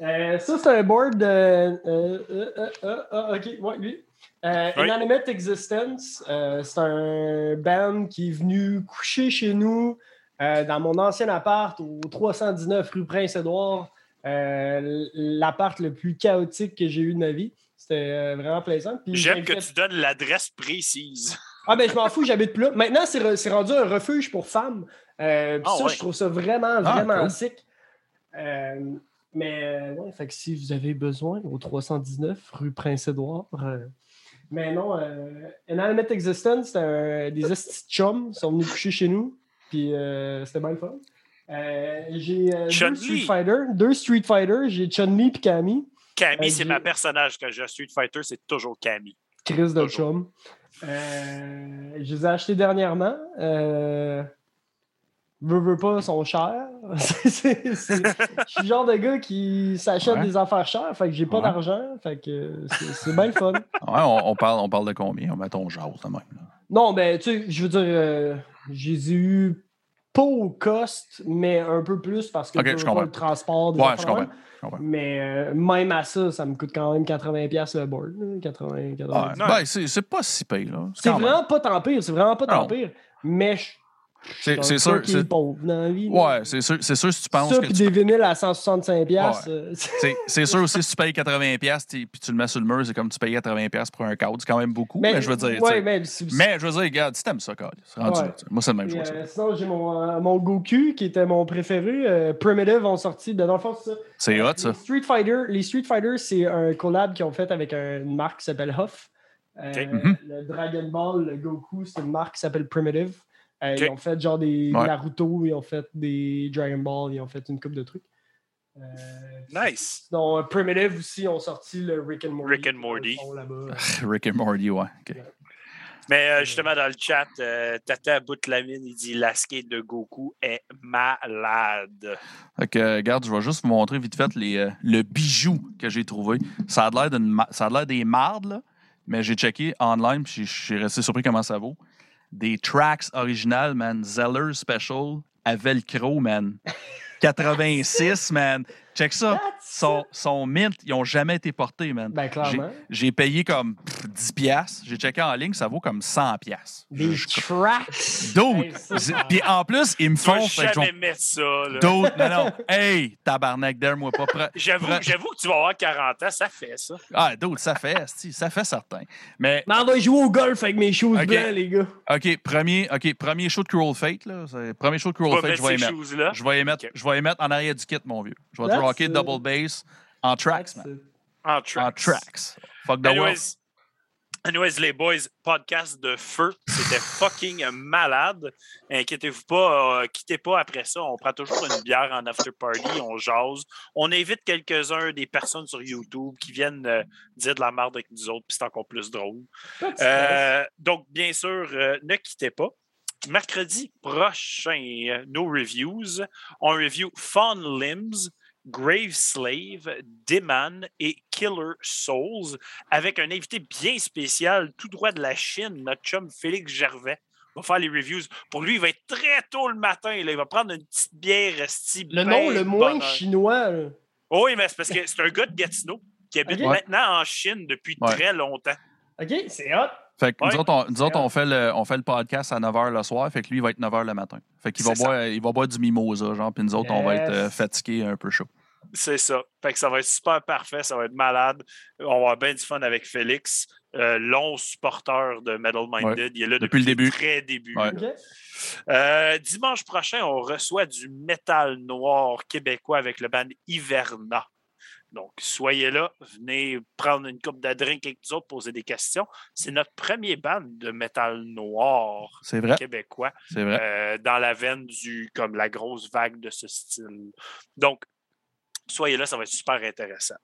euh, ça, c'est un board de. euh, euh, euh, euh, ah, ok, ouais, lui. Euh, Oui. Inanimate Existence, euh, c'est un band qui est venu coucher chez nous euh, dans mon ancien appart au 319 rue Prince-Édouard. Euh, L'appart le plus chaotique que j'ai eu de ma vie. C'était euh, vraiment plaisant. J'aime que tu donnes l'adresse précise. ah ben je m'en fous, j'habite plus là. Maintenant, c'est re- c'est rendu un refuge pour femmes. Euh, puis Ah, ça, ouais. je trouve ça vraiment, Ah, vraiment cool. sick. Euh, mais euh, ouais, fait que si vous avez besoin, au 319 rue Prince-Édouard, euh, Mais non, euh, Inanimate Existence, c'était un- des estis chums. Ils sont venus coucher chez nous. Puis euh, c'était bien le fun. Euh, j'ai euh, deux. Street Fighter. Deux Street Fighter. J'ai Chun-Li puis Cammy. Camille, Euh, c'est j'ai- ma personnage que j'ai Street Fighter, c'est toujours Camille. Chris de chum. Euh, je les ai achetés dernièrement. Euh, veux, veux pas, sont chers. Je suis le genre de gars qui s'achète Ouais. des affaires chères, fait que j'ai pas Ouais. d'argent, fait que c'est bien le fun. Ouais, on, on parle, on parle de combien? Mettons, jase quand même. là. Non, mais tu sais, je veux dire, euh, je les ai eu pas au cost, mais un peu plus parce que Ok, veux je comprends. le transport. Ouais, je comprends. je comprends. Mais euh, même à ça, ça me coûte quand même 80$ le board. là, 80, 80. Ouais. Non. Ben, c'est pas si pire, là. C'est vraiment pas tant pire, c'est vraiment pas tant pire. Mais je C'est- sûr, c'est- pauvre dans la vie. là. Ouais, c'est sûr, si tu penses ça, que puis tu des vinyles à 165$, piastres, Ouais. euh, C'est sûr aussi, si tu payes 80$ piastres, t'es- puis tu le mets sur le mur, c'est comme tu payais 80$ piastres pour un cadre. C'est quand même beaucoup, mais, je veux dire. ouais, mais, je veux dire, regarde, si t'aimes ça, c'est rendu Ouais. là. Moi, c'est le même chose. euh, sinon, j'ai mon, euh, mon Goku qui était mon préféré. euh, Primitive ont sorti. ben, Dans le fond, c'est ça. C'est hot, ça. Les Street Fighter, les Street Fighter, c'est un collab qu'ils ont fait avec un- une marque qui s'appelle Huff. Mhm. Le Dragon Ball, le Goku, c'est une marque qui s'appelle Primitive. Euh, Ok. Ils ont fait genre des Ouais. Naruto, ils ont fait des Dragon Ball, ils ont fait une coupe de trucs. Euh, Nice. Sinon, euh, Primitive aussi ont sorti le Rick and Morty. Rick and Morty. Rick and Morty, ouais. ok. Mais euh, justement, dans le chat, euh, Tata Boutlamine, il dit la skate de Goku est malade. Fait que, euh, regarde, je vais juste vous montrer vite fait les, euh, le bijou que j'ai trouvé. Ça a l'air d'une ma- ça a l'air des mardes, là, mais j'ai checké online, puis je suis resté surpris comment ça vaut. Des tracks originales, man. Zeller Special à Velcro, man. 86, man. Check ça. Son, son mint, ils n'ont jamais été portés, man. Ben, clairement. J'ai payé comme pff, 10 piastres. J'ai checké en ligne, ça vaut comme 100 piastres. Des tracks. Hey, ça, ça- Puis en plus, ils me font... je vais- jamais mettre ça. là. D'autres, non, non. Hey, tabarnak d'air, moi pas prêt. J'avoue, que tu vas avoir 40 ans, ça fait ça. Ah, d'autres, ça fait, ça fait certain. Mais, Mais on va jouer au golf avec mes shoes Ok. blancs, les gars. OK, premier, OK, premier show de Cruel Fate, là. Premier show de Cruel Fate, mettre je vais y mettre. choses-là. Je vais y mettre, Ok. je vais y mettre en arrière du kit, mon vieux. Je vais It. double bass en tracks, man. En En tracks. tracks. Fuck the. Anyways, anyways, les boys, podcast de feu, c'était fucking malade. Inquiétez-vous pas, euh, quittez pas après ça. On prend toujours une bière en after party, on jase. On invite quelques-uns des personnes sur YouTube qui viennent euh, dire de la merde avec nous autres, puis c'est encore plus drôle. Euh, donc, bien sûr, euh, ne quittez pas. Mercredi prochain, nos reviews. On review Fawn Limbs, Grave Slave, Deman et Killer Souls avec un invité bien spécial, tout droit de la Chine, notre chum Félix Gervais. va faire les reviews. Pour lui, il va être très tôt le matin. là. Il va prendre une petite bière esti Le nom le moins bonheur. chinois. là. Oh oui, mais c'est parce que c'est un gars de Gatineau qui habite maintenant en Chine depuis Ouais. très longtemps. OK, c'est hot. Fait que Ouais. nous autres, on, nous autres, on fait, le, on fait le podcast à 9h le soir, fait que lui, il va être 9h le matin. Fait qu'il va ça. boire, il va boire du mimosa, genre, puis nous autres, on va être euh, fatigués, un peu chaud. C'est ça. Fait que ça va être super parfait, ça va être malade. On va avoir bien du fun avec Félix, euh, long supporter de Metal Minded. Il est là Depuis le début. très début. Ouais. Euh, dimanche prochain, on reçoit du métal noir québécois avec le band Hiverna. Donc, soyez là, venez prendre une coupe de drink avec nous autres, poser des questions. C'est notre premier band de métal noir vrai, québécois c'est vrai. euh, dans la veine du comme la grosse vague de ce style. Donc, soyez là, ça va être super intéressant.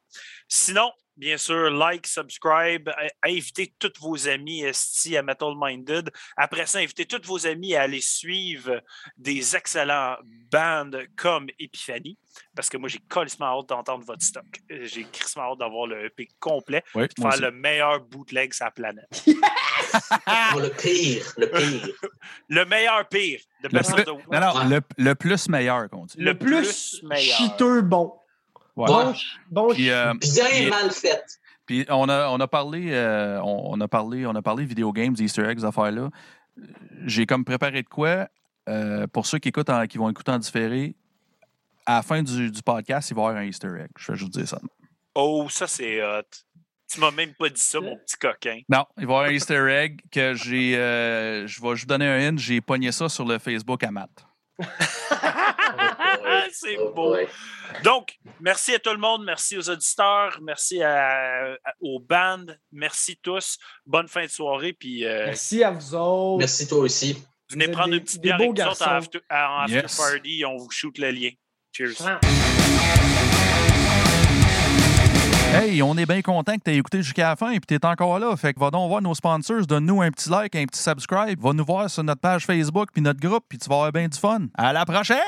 Sinon, bien sûr, like, subscribe, euh, invitez tous vos amis esti à Metal Minded. Après ça, invitez tous vos amis à aller suivre des excellents bands comme Epiphany, parce que moi, j'ai colissement hâte d'entendre votre stock. Euh, J'ai crissement hâte d'avoir le EP complet, Oui, de moi faire aussi. le meilleur bootleg sur la planète. Le pire, le pire. Le meilleur pire de Le plus- non, non, le, le plus meilleur qu'on dit. Le, Le plus, plus meilleur. chiteux bon. Ouais. Bon, bon Puis, euh, Bien puis- mal fait. Puis on a, on a parlé, euh, on, on a parlé, on a parlé vidéo games, Easter eggs, ces affaires-là. J'ai comme préparé de quoi euh, pour ceux qui écoutent, en- qui vont écouter en différé. À la fin du, du podcast, il va y avoir un Easter egg. Je vais juste dire ça. Oh, ça, c'est hot. Tu m'as même pas dit ça, mon petit coquin. Non, il va y avoir un Easter egg que j'ai. euh, je vais juste donner un hint. J'ai pogné ça sur le Facebook à Matt. c'est Oh, beau. ouais. Donc, merci à tout le monde. Merci aux auditeurs. Merci à- à- aux bandes. Merci tous. Bonne fin de soirée. Puis euh, Merci à vous autres. Merci toi aussi. venez Vous prendre des- une petite bière avec nous autres en after, en after Yes. party. On vous shoot le lien. Cheers. Ah. Hey, on est bien content que tu aies écouté jusqu'à la fin et que tu es encore là. Fait que va donc voir nos sponsors, donne-nous un petit like, un petit subscribe. Va nous voir sur notre page Facebook puis notre groupe, puis tu vas avoir bien du fun. À la prochaine!